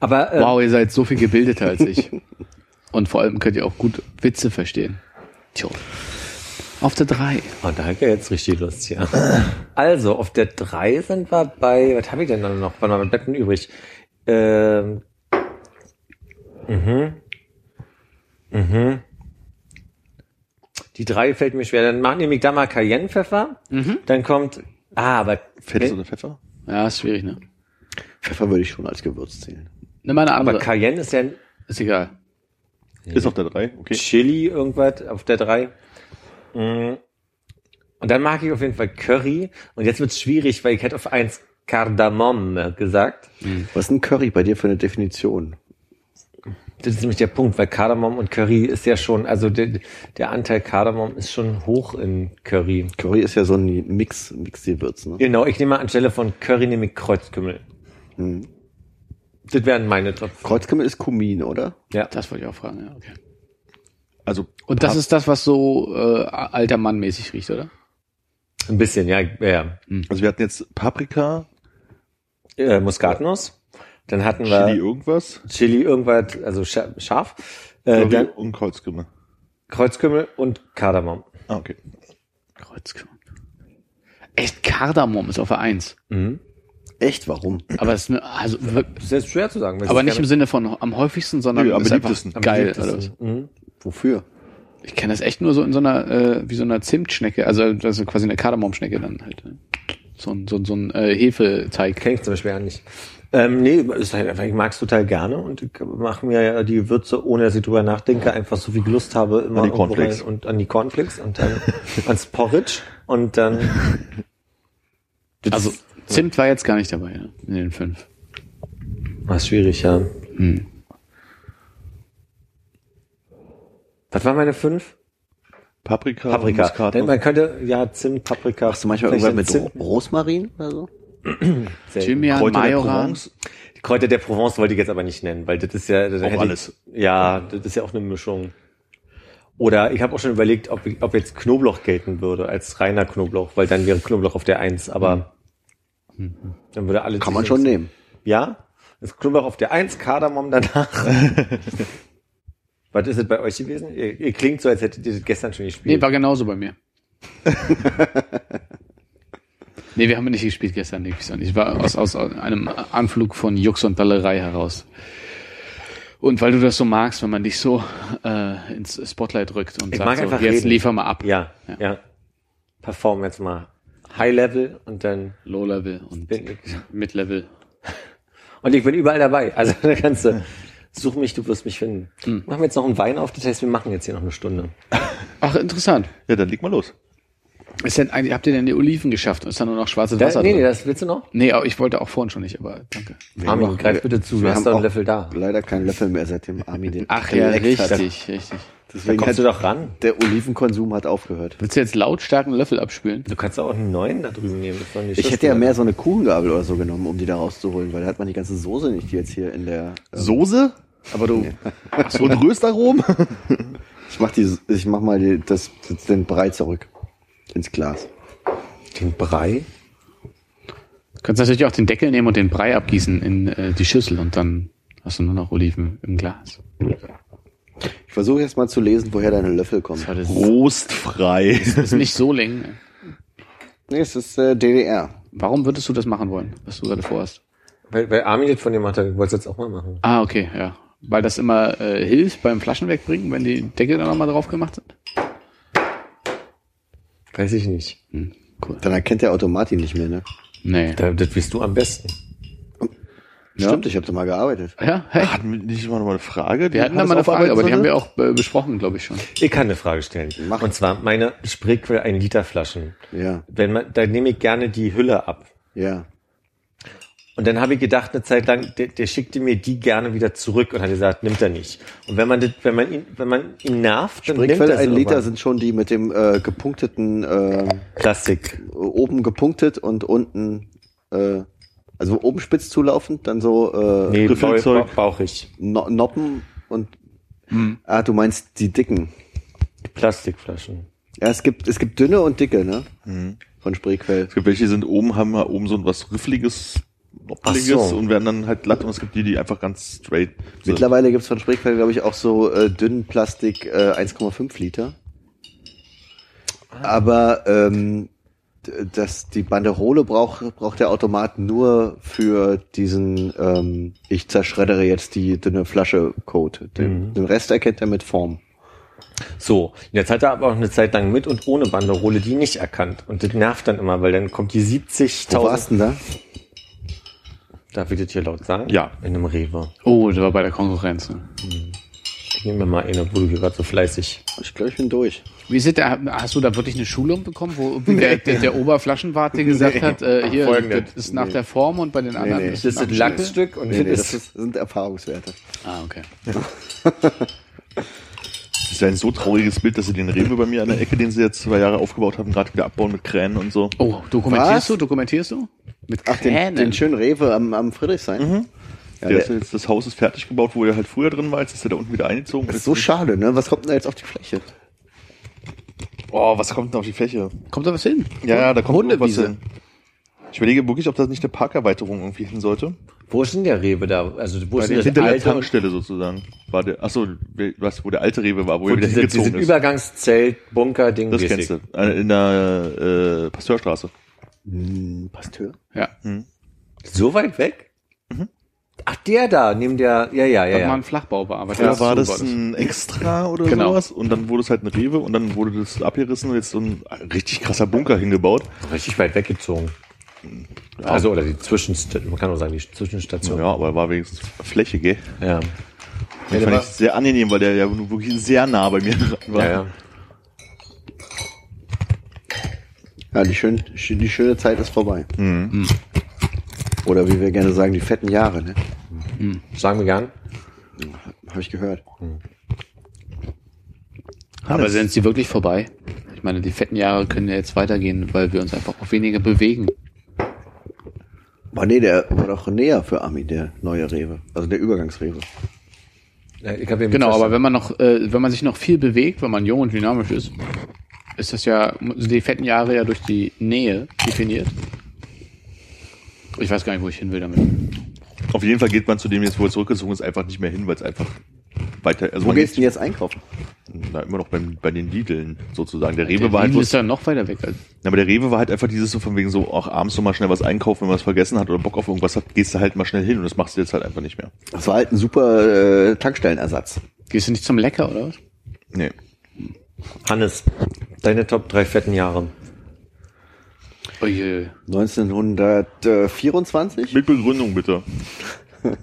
Aber äh, Wow, ihr seid so viel gebildeter als ich. Und vor allem könnt ihr auch gut Witze verstehen. Tjo. Auf der 3. Oh, da hat ja jetzt richtig Lust, ja. Also, auf der 3 sind wir bei, was habe ich denn dann noch? Mal, was bleibt denn übrig? Ähm, mhm. Mhm. Die 3 fällt mir schwer. Dann machen nämlich da mal Cayennepfeffer. Dann kommt, ah, aber Fett oder Pfeffer? Ja, ist schwierig, ne? Pfeffer würde ich schon als Gewürz zählen. Nimm mal eine aber andere. Cayenne ist ja ist egal. Ist auf der drei, okay. Chili irgendwas auf der 3. Und dann mag ich auf jeden Fall Curry. Und jetzt wird's schwierig, weil ich hätte auf 1 Kardamom gesagt. Was ist ein Curry bei dir für eine Definition? Das ist nämlich der Punkt, weil Kardamom und Curry ist ja schon, also der, der Anteil Kardamom ist schon hoch in Curry. Curry ist ja so ein Mix, Mix-Gewürz, ne? Genau, ich nehme mal anstelle von Curry nehme ich Kreuzkümmel. Hm. Das wären meine Top. Kreuzkümmel ist Kumin, oder? Ja. Das wollte ich auch fragen, ja, okay. Also, Und das ist das, was so äh, alter Mann mäßig riecht, oder? Ein bisschen, ja, ja. also wir hatten jetzt Paprika, Äh, Muskatnuss. Dann hatten wir Chili Chili, irgendwas, irgendwas, also scha- scharf. Äh, dann und Kreuzkümmel. Kreuzkümmel und Kardamom. Ah, okay. Kreuzkümmel. Echt, Kardamom ist auf der 1. Echt, warum? Aber es ist eine, also, Das ist jetzt schwer zu sagen. aber nicht im Sinne von am häufigsten, sondern Nö, am ist einfach beliebtesten. am geil. beliebtesten. Wofür? Ich kenne das echt nur so in so einer, äh, wie so einer Zimtschnecke, also das ist quasi eine Kardamomschnecke dann halt. ne? So ein, so ein, so ein äh, Hefeteig. Kenn ich zum Beispiel ja nicht. Ähm, nee, ist halt einfach, ich mag's total gerne und ich mache mir ja die Würze, ohne dass ich drüber nachdenke, einfach so viel Lust habe, immer An die Cornflakes. rein und an die Cornflakes und dann ans Porridge und dann. Also Zimt war jetzt gar nicht dabei, ne? in den fünf. war schwierig, ja. Hm. Was war meine fünf? Paprika, Paprika. Muskat, Denn man könnte, ja, Zimt, Paprika. Machst du manchmal irgendwas mit Zimt- Ro Rosmarin oder so? Thymian, Kräuter der Majoran. Provence. Die Kräuter der Provence wollte ich jetzt aber nicht nennen, weil das ist ja, das Auch hätte alles. Ich, ja, das ist ja auch eine Mischung. Oder ich habe auch schon überlegt, ob, ob jetzt Knoblauch gelten würde als reiner Knoblauch, weil dann wäre Knoblauch auf der Eins, aber dann würde alles. Kann man schon nehmen. Ja, ist Knoblauch auf der Eins, Kardamom danach. Was ist es bei euch gewesen? Ihr, ihr klingt so, als hättet ihr das gestern schon gespielt. Nee, war genauso bei mir. nee, wir haben nicht gespielt gestern, Nick. Ich war aus, aus einem Anflug von Jux und Dallerei heraus. Und weil du das so magst, wenn man dich so äh, ins Spotlight rückt und Ich sagt so, jetzt reden. liefer mal ab. ja, Ja. ja, Perform jetzt mal High Level und dann Low Level und ich. Mid Level. Und ich bin überall dabei. Also da kannst du Such mich, du wirst mich finden. Machen wir jetzt noch einen Wein auf, das heißt, wir machen jetzt hier noch eine Stunde. Ach, interessant. Ja, dann leg mal los. Ist denn eigentlich, habt ihr denn die Oliven geschafft? Ist da nur noch schwarzes Da, Wasser nee, drin? nee, das willst du noch? nee, aber ich wollte auch vorhin schon nicht, aber danke. Armin, haben greif bitte zu, du wir hast haben doch einen auch Löffel da. Leider keinen Löffel mehr, seitdem Armin den Ach ja, hat. richtig, richtig. Da Deswegen kommst hat du doch ran. der Olivenkonsum hat aufgehört. Willst du jetzt lautstark einen Löffel abspülen? Du kannst auch einen neuen da drüben nehmen. Ich hätte ja mehr so eine Kuchengabel oder so genommen, um die da rauszuholen, weil da hat man die ganze Soße nicht, die jetzt hier in der. ähm, Soße? Aber du, Und Röstaromen? ich mach die, ich mach mal die, das, den Brei zurück ins Glas. Den Brei? Du kannst natürlich auch den Deckel nehmen und den Brei abgießen in äh, die Schüssel und dann hast du nur noch Oliven im Glas. Ich versuche jetzt mal zu lesen, woher deine Löffel kommen. Das Rostfrei. ist nicht so lang. Nee, es ist äh, DDR. Warum würdest du das machen wollen, was du gerade vorhast? Weil, weil Armin das von dem hat, er wollte es jetzt auch mal machen. Ah, okay, ja. Weil das immer äh, hilft beim Flaschen wegbringen, wenn die Deckel dann nochmal drauf gemacht sind? Weiß ich nicht. Hm, cool. Dann erkennt der Automat ihn nicht mehr, ne? Nee. Da, das weißt du am besten. Ja. Stimmt, ich habe da mal gearbeitet. Ja, hey. Hatten wir nicht mal noch mal eine Frage? Wir hatten da mal eine Frage, aber die haben wir auch äh, besprochen, glaube ich schon. Ich kann eine Frage stellen. Mach. Und zwar meine Spreequell 1 Liter Flaschen. Ja, Wenn man, da nehme ich gerne die Hülle ab. ja. Und dann habe ich gedacht, eine Zeit lang, der, der schickte mir die gerne wieder zurück und hat gesagt, nimmt er nicht. Und wenn man das, wenn man ihn, wenn man ihn nervt, dann nimmt Sprichwelt er ein Liter irgendwann. sind schon die mit dem äh, gepunkteten, äh, Plastik. oben gepunktet und unten, äh, also oben spitz zulaufend, dann so äh, Nee, Griffelzeug. bau- bauchig. no Noppen und ah, du meinst die dicken. Plastikflaschen. Ja, es gibt es gibt dünne und dicke, ne? Von Spreequell. Es gibt welche, die sind oben, haben wir oben so was Riffliges, Noppeliges so. und werden dann halt glatt und es gibt die, die einfach ganz straight sind. Mittlerweile gibt's von Spreequell, glaube ich, auch so äh, dünnen Plastik äh, 1,5 Liter. Aber ähm, d- das, die Banderole braucht, braucht der Automat nur für diesen ähm, ich zerschreddere jetzt die dünne Flasche Code. Den, den Rest erkennt er mit Form. So, jetzt hat er aber auch eine Zeit lang mit und ohne Banderole die nicht erkannt. Und das nervt dann immer, weil dann kommt die Wo warst 70.000. denn da? Darf ich das hier laut sagen? Ja. In einem Rewe. Oh, das war bei der Konkurrenz. Ne? Ich nehme mir mal eine, wo du hier gerade so fleißig. Ich glaube, ich bin durch. Wie ist das, hast du da wirklich eine Schulung bekommen, wo irgendwie der, der, der Oberflaschenwart dir gesagt hat, äh, hier, Folgendes. das ist nach der Form und bei den anderen nee. ist Das das Schnitzel? Lachsstück und Nee, nee, das das sind Erfahrungswerte. Ah, okay. Das ist ja ein so trauriges Bild, dass sie den Rewe bei mir an der Ecke, den sie jetzt zwei Jahre aufgebaut haben, gerade wieder abbauen mit Kränen und so. Oh, dokumentierst Was? du? Dokumentierst du? Mit Ach, den, Kränen. den schönen Rewe am, am Friedrichshain. Ja, der der ist jetzt, das Haus ist fertig gebaut, wo er halt früher drin war, jetzt ist er da unten wieder eingezogen. ist so schade, ne? Was kommt denn da jetzt auf die Fläche? Oh, was kommt denn auf die Fläche? Kommt da was hin? Ja, ja, da kommt Hundewiese. hin. Ich überlege wirklich, ob das nicht eine Parkerweiterung irgendwie hin sollte. Wo ist denn der Rewe da? Also wo ist denn das Hinter der alte, Tankstelle sozusagen. War der, achso, was, wo der alte Rewe war, wo, wo er wieder diese, hingezogen diese ist. Übergangszelt, Bunker, Ding. das kennst du. In der äh, Pasteurstraße. Hm, Pasteur? Ja. So weit weg? Ach, der da, neben der, ja, ja, ja, Das war ja. ein Flachbaubearbeiter. Früher war so das ein Extra oder Genau. sowas und dann wurde es halt ein Rewe und dann wurde das abgerissen und jetzt so ein richtig krasser Bunker hingebaut. Richtig weit weggezogen. Also, oder die Zwischenstation, man kann auch sagen, die Zwischenstation. Ja, aber war wenigstens Fläche, gell? Ja. Und der fand war- ich sehr angenehm, weil der ja wirklich sehr nah bei mir dran war. Ja, ja. Ja, die, schön, die schöne Zeit ist vorbei. Oder wie wir gerne sagen, die fetten Jahre, ne? Sagen wir gern. Habe ich gehört. Aber sind sie wirklich vorbei? Ich meine, die fetten Jahre können ja jetzt weitergehen, weil wir uns einfach auch weniger bewegen. Aber nee, der war doch näher für Armin, der neue Rewe. Also der Übergangsrewe. Ja, Ich hab eben Genau, aber wenn man noch, äh, wenn man sich noch viel bewegt, wenn man jung und dynamisch ist, ist das ja, sind die fetten Jahre ja durch die Nähe definiert. Ich weiß gar nicht, wo ich hin will damit. Auf jeden Fall geht man zu dem jetzt, wo er zurückgezogen ist, einfach nicht mehr hin, weil es einfach weiter, also Wo gehst du denn jetzt einkaufen? na, immer noch beim, bei den Lidln sozusagen. Der Der Rewe war halt Lidl bloß, ist ja noch weiter weg. Als, Ja, aber der Rewe war halt einfach dieses so von wegen so, auch abends so mal schnell was einkaufen, wenn man was vergessen hat oder Bock auf irgendwas hat, gehst du halt mal schnell hin und das machst du jetzt halt einfach nicht mehr. Das war halt ein super äh, Tankstellenersatz. gehst du nicht zum Lecker, oder was? Nee. Hannes, deine Top drei fetten Jahre. Oh je. 1924? Mit Begründung bitte.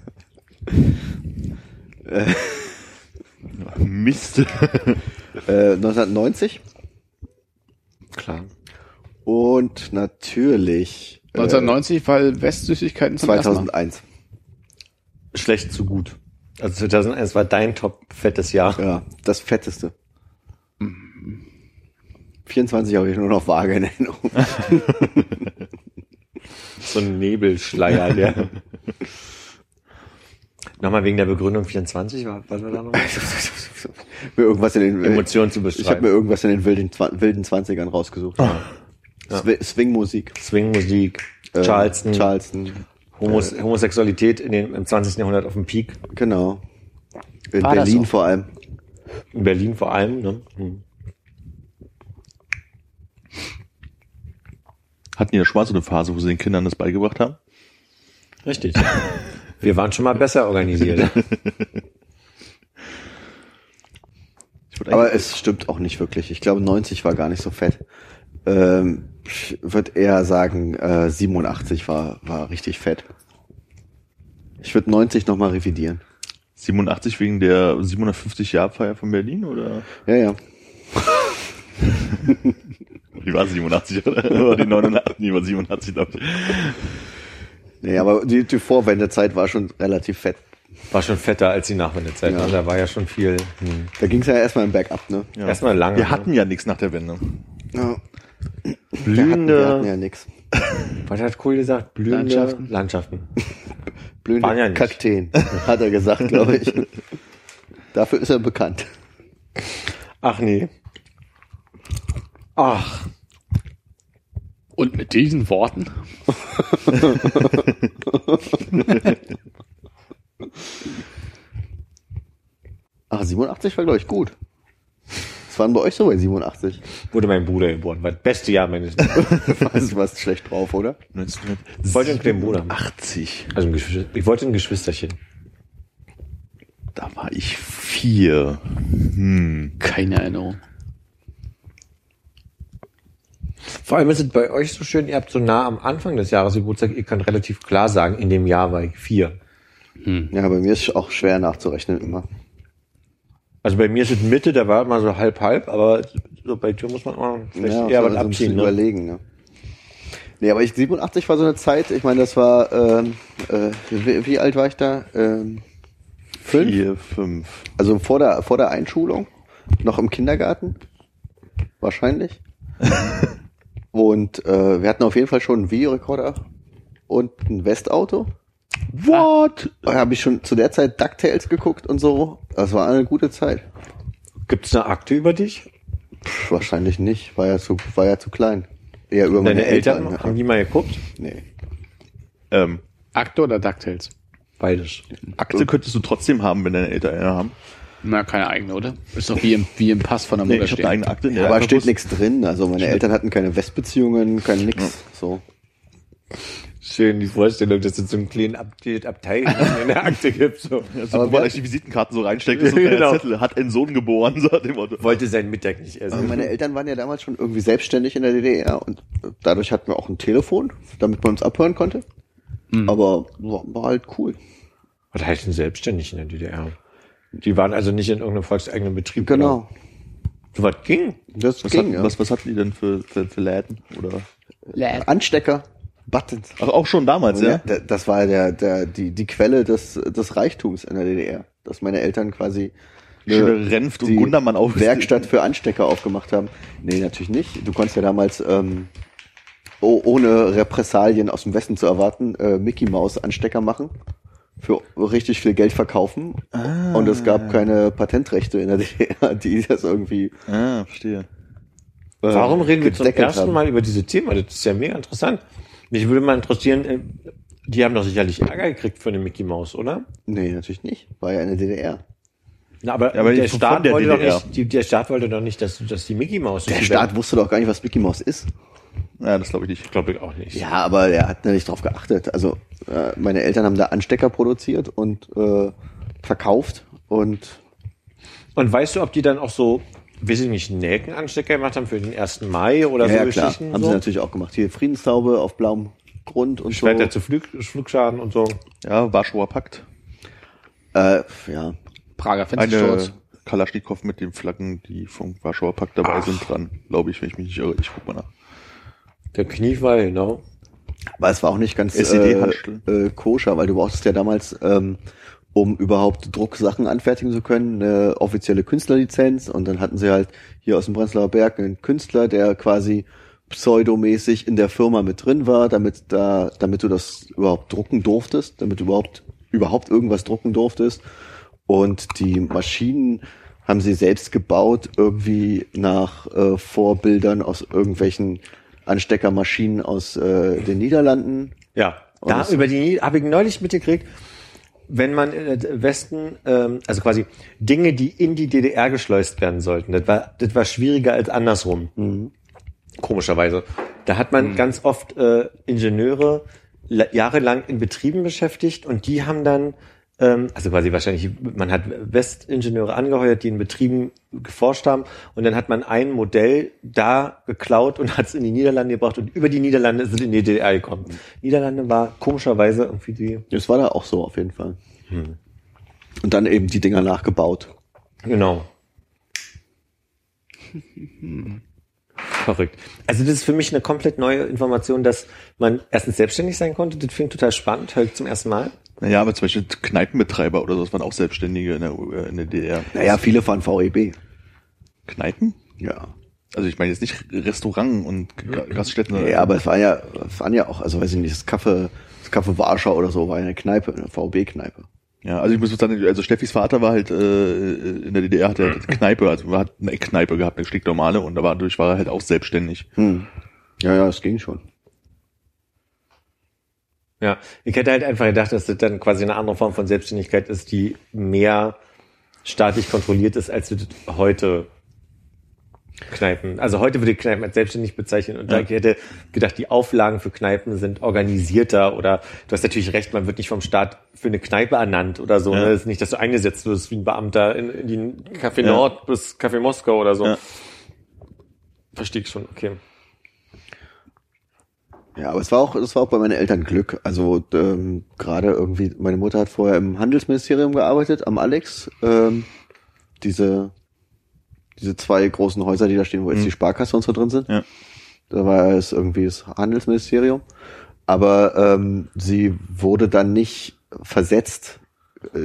Mist. Äh, 1990 Klar. und natürlich äh, 1990, weil Westsüßigkeiten zum ersten Mal. 2001. Schlecht zu gut. Also 2001 war dein top fettes Jahr. Ja, das fetteste. 24 habe ich nur noch vage in Erinnerung. So ein Nebelschleier, der. Nochmal wegen der Begründung 24, war, was war da noch? mir irgendwas in den Emotionen zu Ich habe beschreiben. mir irgendwas in den wilden, wilden 20ern rausgesucht. Swi- Swing-Musik. Swingmusik, äh, Charleston, Charleston. Homos Homosexualität in den, im 20. Jahrhundert auf dem Peak. Genau. In War Berlin vor allem. In Berlin vor allem. Ne? Hm. Hatten die in der Schweiz so eine Phase, wo sie den Kindern das beigebracht haben? Richtig. Wir waren schon mal besser organisiert. Aber es stimmt auch nicht wirklich. Ich glaube, 90 war gar nicht so fett. Ähm, ich würde eher sagen, äh, 87 war, war richtig fett. Ich würde 90 nochmal revidieren. 87 wegen der 750-Jahr-Feier von Berlin oder? Ja, ja. Die war 87 oder? oder die 89, die war 87, glaube ich. Nee, aber die, die Vorwendezeit war schon relativ fett. War schon fetter als die Nachwendezeit. Ja. ne? Da war ja schon viel. Hm. Da ging es ja erstmal im Bergab, ne? Ja. Erstmal lange. Wir ne? hatten ja nichts nach der Wende. Ja. Wir hatten, blühende. wir hatten ja nix. Was hat Kohl gesagt? Blühende Landschaften. Landschaften. Blühende ja. Kakteen, hat er gesagt, glaube ich. Dafür ist er bekannt. Ach nee. Ach. Und mit diesen Worten Ach, 87 war, glaube ich, gut. Was waren bei euch so bei 87? Wurde mein Bruder geboren. War das beste Jahr meines Weißt du, warst schlecht drauf, oder? Ich wollte einen kleinen Bruder. 80. Also ein Geschwister, ich wollte ein Geschwisterchen. Da war ich vier. Hm. keine Erinnerung. Vor allem ist es bei euch so schön, ihr habt so nah am Anfang des Jahres Geburtstag, ihr könnt relativ klar sagen, in dem Jahr war ich vier. Ja, bei mir ist auch schwer nachzurechnen immer. Also bei mir ist es Mitte, da war mal so halb halb, aber so bei dir muss man mal vielleicht ja, eher was abziehen. Ne? überlegen, ne? Nee, aber ich, 87 war so eine Zeit, ich meine, das war, ähm, äh, wie, wie alt war ich da? Ähm, fünf? Vier, fünf. Also vor der, vor der Einschulung, noch im Kindergarten, wahrscheinlich. und äh, wir hatten auf jeden Fall schon einen Videorekorder und ein Westauto. What? Da habe ich schon zu der Zeit DuckTales geguckt und so. Das war eine gute Zeit. Gibt's eine Akte über dich? Pff, wahrscheinlich nicht, war ja zu, war ja zu klein. Eher über meine Deine Eltern, Eltern. haben die mal geguckt? Nee. Ähm, Akte oder DuckTales? Beides. Akte könntest du trotzdem haben, wenn deine Eltern eine haben. Na, keine eigene, oder? Ist doch wie im, wie im Pass von der Nee, Mutter ich habe stehen. eine eigene Akte. in der Aber steht nichts drin. Also meine Eltern hatten keine Westbeziehungen, kein nix. So. Schön, die Vorstellung, dass es so einen kleinen Abteil in der Akte gibt. So. Also, Aber wo man eigentlich die Visitenkarten so reinsteckt, ist so Genau. Zettel, hat ein Sohn geboren, so hat dem Motto. Wollte seinen Mittag nicht essen. Also meine Eltern waren ja damals schon irgendwie selbstständig in der DDR und dadurch hatten wir auch ein Telefon, damit man uns abhören konnte. Aber war, war halt cool. Was heißt denn selbstständig in der DDR? Die waren also nicht in irgendeinem volkseigenen Betrieb. Genau. So was ging. Das Was, ging, hat, ja. was, was hatten die denn für, für, für Läden? Oder? Anstecker, Buttons. Ach, auch schon damals, Ja, ja? da- das war der, der, die, die Quelle des, des Reichtums in der DDR. Dass meine Eltern quasi Schöne Renft und die Gundermann auf- Werkstatt für Anstecker aufgemacht haben. Nee, natürlich nicht. Du konntest ja damals, ähm, oh, ohne Repressalien aus dem Westen zu erwarten, äh, Mickey Maus Anstecker machen. Für richtig viel Geld verkaufen. Und es gab keine Patentrechte in der DDR, die das irgendwie. Ah, verstehe. äh, Warum reden wir zum ersten haben. Mal über diese Themen? Das ist ja mega interessant. Mich würde mal interessieren, äh, die haben doch sicherlich Ärger gekriegt von dem Mickey Mouse, oder? Nee, natürlich nicht. War ja in der DDR. Na, aber, Ja, aber der, Staat der wollte doch nicht, die, der Staat wollte doch nicht, dass, dass die Mickey Mouse Der Staat wusste doch gar nicht, was Mickey Maus ist. Ja, das glaube ich nicht. glaube ich auch nicht. Ja, aber er hat nicht drauf geachtet. Also äh, meine Eltern haben da Anstecker produziert und äh, verkauft und Und weißt du, ob die dann auch so, weiß ich nicht, Nelkenanstecker gemacht haben für den 1. Mai oder ja, so ja klar, Geschichten? haben so? sie natürlich auch gemacht. Hier Friedenstaube auf blauem Grund und Schwerter so. zu Flug, Flugschaden und so. Ja, Warschauer Pakt. Äh, ja, Prager Fenstersturz. Eine Kalaschnikow mit den Flaggen, die vom Warschauer Pakt dabei Ach. sind, dran. Glaube ich, wenn ich mich nicht irre. Ich guck mal nach. Der Kniefall, genau. Aber es war auch nicht ganz äh, äh, koscher, weil du brauchtest ja damals, ähm, um überhaupt Drucksachen anfertigen zu können, eine offizielle Künstlerlizenz und dann hatten sie halt hier aus dem Prenzlauer Berg einen Künstler, der quasi pseudomäßig in der Firma mit drin war, damit da, damit du das überhaupt drucken durftest, damit du überhaupt überhaupt irgendwas drucken durftest. Und die Maschinen haben sie selbst gebaut, irgendwie nach äh, Vorbildern aus irgendwelchen Ansteckermaschinen aus äh, den Niederlanden. Ja, Und da über die habe ich neulich mitgekriegt, wenn man im Westen, ähm, also quasi Dinge, die in die DDR geschleust werden sollten, das war, das war schwieriger als andersrum. Komischerweise. Da hat man ganz oft äh, Ingenieure la- jahrelang in Betrieben beschäftigt und die haben dann, also quasi wahrscheinlich, man hat Westingenieure angeheuert, die in Betrieben geforscht haben und dann hat man ein Modell da geklaut und hat es in die Niederlande gebracht und über die Niederlande es in die DDR gekommen. Niederlande war komischerweise irgendwie die, Das war da auch so auf jeden Fall. Und dann eben die Dinger nachgebaut. genau. Verrückt. Also das ist für mich eine komplett neue Information, dass man erstens selbstständig sein konnte. Das klingt total spannend, höre ich zum ersten Mal. Naja, aber zum Beispiel Kneipenbetreiber oder so, das waren auch Selbstständige in der, äh, in der DDR. Naja, viele fahren VEB. Kneipen? Ja. Also ich meine jetzt nicht Restaurant und Ga- Gaststätten. Ja, aber es war ja, es waren ja auch, also weiß ich nicht, das Kaffee, das Kaffee Warschau oder so war ja eine Kneipe, eine VEB-Kneipe. Ja, also ich muss sagen, also Steffis Vater war halt äh, in der DDR hat er halt Kneipe, also er hat eine Eckkneipe gehabt, eine stinknormale und da war dadurch war er halt auch selbstständig. Hm. Ja, ja, es ging schon. Ja, ich hätte halt einfach gedacht, dass das dann quasi eine andere Form von Selbstständigkeit ist, die mehr staatlich kontrolliert ist, als das heute Kneipen. Also heute würde ich Kneipen als selbstständig bezeichnen und da ich hätte gedacht, die Auflagen für Kneipen sind organisierter oder du hast natürlich recht, man wird nicht vom Staat für eine Kneipe ernannt oder so. Ja. Ne? Ist nicht, dass du eingesetzt wirst wie ein Beamter in, in die Café Ja. Nord bis Café Moskau oder so. Ja. Verstehe ich schon, okay. Ja, aber es war auch, es war auch bei meinen Eltern Glück. Also ähm, gerade irgendwie, meine Mutter hat vorher im Handelsministerium gearbeitet, am Alex. Ähm, diese, diese zwei großen Häuser, die da stehen, wo jetzt Mhm. die Sparkasse und so drin sind. Ja. Da war es irgendwie das Handelsministerium. Aber ähm, sie wurde dann nicht versetzt.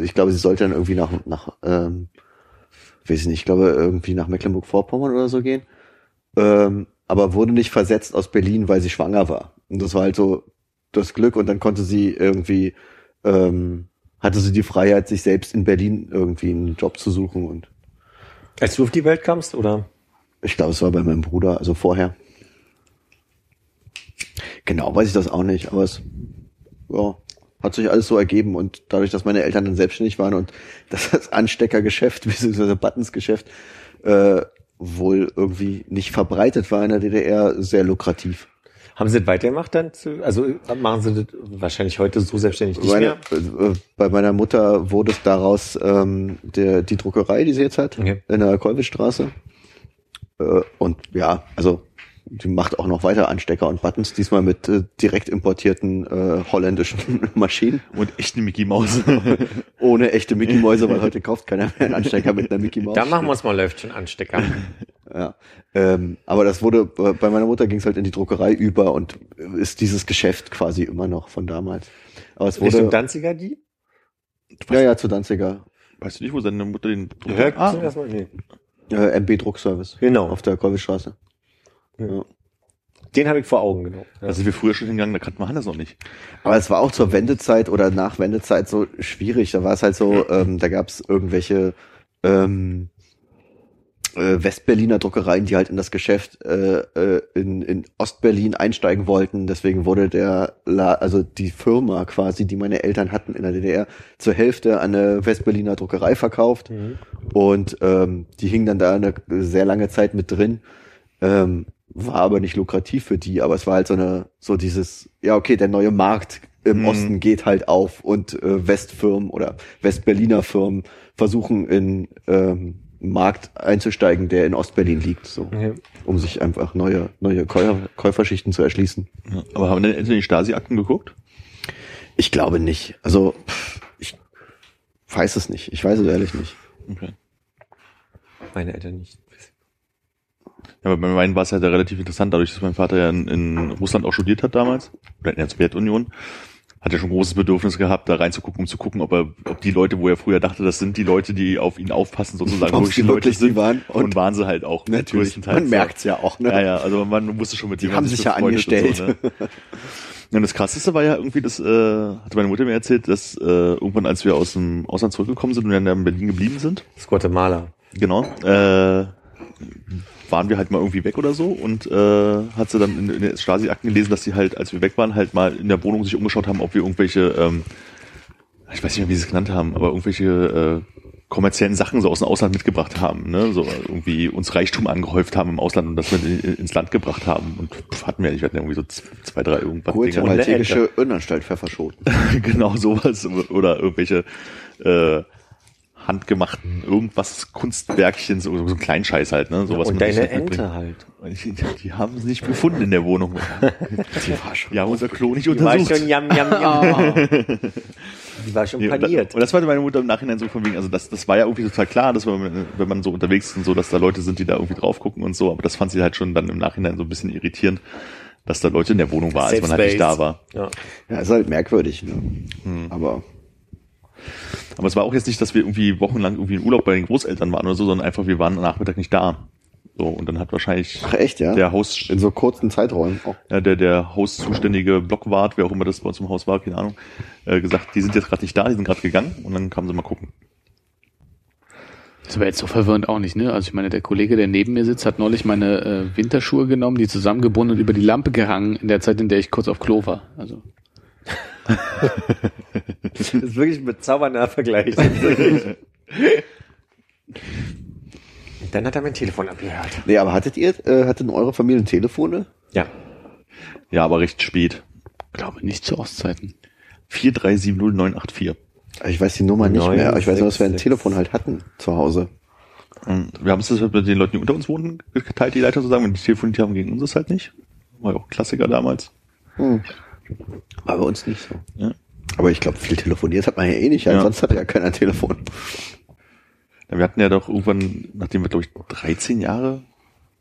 Ich glaube, sie sollte dann irgendwie nach, nach ähm, weiß ich nicht, ich glaube irgendwie nach Mecklenburg-Vorpommern oder so gehen. Ähm, aber wurde nicht versetzt aus Berlin, weil sie schwanger war. Und das war halt so das Glück. Und dann konnte sie irgendwie, ähm, hatte sie die Freiheit, sich selbst in Berlin irgendwie einen Job zu suchen. Und Als du auf die Welt kamst, oder? ich glaube, es war bei meinem Bruder, also vorher. Genau, weiß ich das auch nicht, aber es ja, hat sich alles so ergeben und dadurch, dass meine Eltern dann selbstständig waren und dass das Ansteckergeschäft bzw. Buttonsgeschäft äh, wohl irgendwie nicht verbreitet war in der DDR, sehr lukrativ. Haben sie das weitergemacht dann? Zu, also machen sie das wahrscheinlich heute so selbstständig nicht Meine, mehr? äh, bei meiner Mutter wurde es daraus ähm, der, die Druckerei, die sie jetzt hat, Okay. in der Kolwitzstraße. Äh, und ja, also die macht auch noch weiter Anstecker und Buttons, diesmal mit äh, direkt importierten äh, holländischen Maschinen. Und echte Mickey Maus. Ohne echte Mickey-Mäuse, weil heute kauft keiner mehr einen Anstecker mit einer Mickey-Maus. Da machen wir uns mal läuft schon Anstecker. Ja. Ähm, aber das wurde, äh, bei meiner Mutter ging es halt in die Druckerei über und ist dieses Geschäft quasi immer noch von damals. Aber es Richtung wurde, Danziger die? ja, ja, zu Danziger. weißt du nicht, wo seine Mutter den ah, zum ersten Mal? Nee. Äh, MB Druckservice. Genau. Auf der Kolwitzstraße. Ja. Den habe ich vor Augen, genau. Da sind wir früher schon hingegangen, da kannten wir Hannes noch nicht. Aber es war auch zur Wendezeit oder nach Wendezeit so schwierig. Da war es halt so, ähm, da gab es irgendwelche ähm, äh, Westberliner Druckereien, die halt in das Geschäft äh, äh, in, in Ostberlin einsteigen wollten. Deswegen wurde der, La also die Firma quasi, die meine Eltern hatten in der DDR, zur Hälfte an eine Westberliner Druckerei verkauft. Und ähm, die hing dann da eine sehr lange Zeit mit drin. Ähm, war aber nicht lukrativ für die, aber es war halt so eine, so dieses, ja, okay, der neue Markt im Mhm. Osten geht halt auf und äh, Westfirmen oder Westberliner Firmen versuchen in ähm, Markt einzusteigen, der in Ostberlin liegt, so, Okay. um sich einfach neue, neue Käufer, Käuferschichten zu erschließen. Ja. Aber haben deine Eltern die Stasi-Akten geguckt? Ich glaube nicht. Also, ich weiß es nicht. Ich weiß es ehrlich nicht. Okay. Meine Eltern nicht. Ja, aber bei meinen war es halt relativ interessant, dadurch, dass mein Vater ja in, in Russland auch studiert hat damals, oder in der Sowjetunion, hat er schon großes Bedürfnis gehabt, da reinzugucken, um zu gucken, ob er, ob die Leute, wo er früher dachte, das sind die Leute, die auf ihn aufpassen, sozusagen Ob sie wirklich die waren. Und, Und- waren sie halt auch. Natürlich, man merkt's ja auch, ne? Ja, ja, also man wusste schon mit Die haben sich ja angestellt. Und, so, ne? und das krasseste war ja irgendwie, das äh, hatte meine Mutter mir erzählt, dass äh, irgendwann, als wir aus dem Ausland zurückgekommen sind und dann in Berlin geblieben sind, Das ist Guatemala. genau, äh, waren wir halt mal irgendwie weg oder so und äh, hat sie dann in, in den Stasi-Akten gelesen, dass sie halt, als wir weg waren, halt mal in der Wohnung sich umgeschaut haben, ob wir irgendwelche, ähm, ich weiß nicht mehr, wie sie es genannt haben, aber irgendwelche äh, kommerziellen Sachen so aus dem Ausland mitgebracht haben, ne? so irgendwie uns Reichtum angehäuft haben im Ausland und das mit in, ins Land gebracht haben und pff, hatten wir nicht, wir hatten irgendwie so zwei, drei irgendwas Kurze Irrenanstalt Pfefferschoten. genau sowas oder irgendwelche äh, handgemachten irgendwas Kunstwerkchen, so, so ein Kleinscheiß halt, ne? Sowas Und man sich deine mitbringt. Ente halt. Die, die haben sie nicht gefunden in der Wohnung. Die war schon. Haben unser Klo nicht Die war untersucht. schon yam, yam, yam. Die war schon und, paniert. und das war meine Mutter im Nachhinein so von wegen, also das, das war ja irgendwie total klar, dass man, wenn man so unterwegs ist und so, dass da Leute sind, die da irgendwie drauf gucken und so, aber das fand sie halt schon dann im Nachhinein so ein bisschen irritierend, dass da Leute in der Wohnung waren, als man halt nicht da war. Ja. Ja, ist halt merkwürdig, ne? Aber Aber es war auch jetzt nicht, dass wir irgendwie wochenlang irgendwie in Urlaub bei den Großeltern waren oder so, sondern einfach, wir waren am Nachmittag nicht da. So, und dann hat wahrscheinlich ach echt, ja? der Haus, In so kurzen Zeiträumen auch. ja, der, der hauszuständige Blockwart, wer auch immer das bei uns im Haus war, keine Ahnung, äh, gesagt, die sind jetzt gerade nicht da, die sind gerade gegangen und dann kamen sie mal gucken. Das wäre jetzt so verwirrend auch nicht, ne? Also ich meine, der Kollege, der neben mir sitzt, hat neulich meine äh, Winterschuhe genommen, die zusammengebunden und über die Lampe gehangen, in der Zeit, in der ich kurz auf Klo war. Also Das ist wirklich ein bezaubernder Vergleich. Dann hat er mein Telefon abgehört. Nee, aber hattet ihr, äh, hattet eure Familie Telefone? Ja. Ja, aber recht spät. glaube nicht zu Ostzeiten. 4370984. Ich weiß die Nummer nicht Neun, mehr, aber ich weiß nur, dass wir ein sechs, Telefon halt hatten zu Hause. Und wir haben es das mit den Leuten, die unter uns wohnten, geteilt, die Leiter sozusagen, wenn die telefoniert haben, gegen uns das halt nicht. War ja auch Klassiker damals. Hm. War bei uns nicht so. Ja. Aber ich glaube, viel telefoniert hat man ja eh nicht, Ja. ansonsten hatte ja keiner ein Telefon. Ja, Wir hatten ja doch irgendwann, nachdem wir, glaube ich, 13 Jahre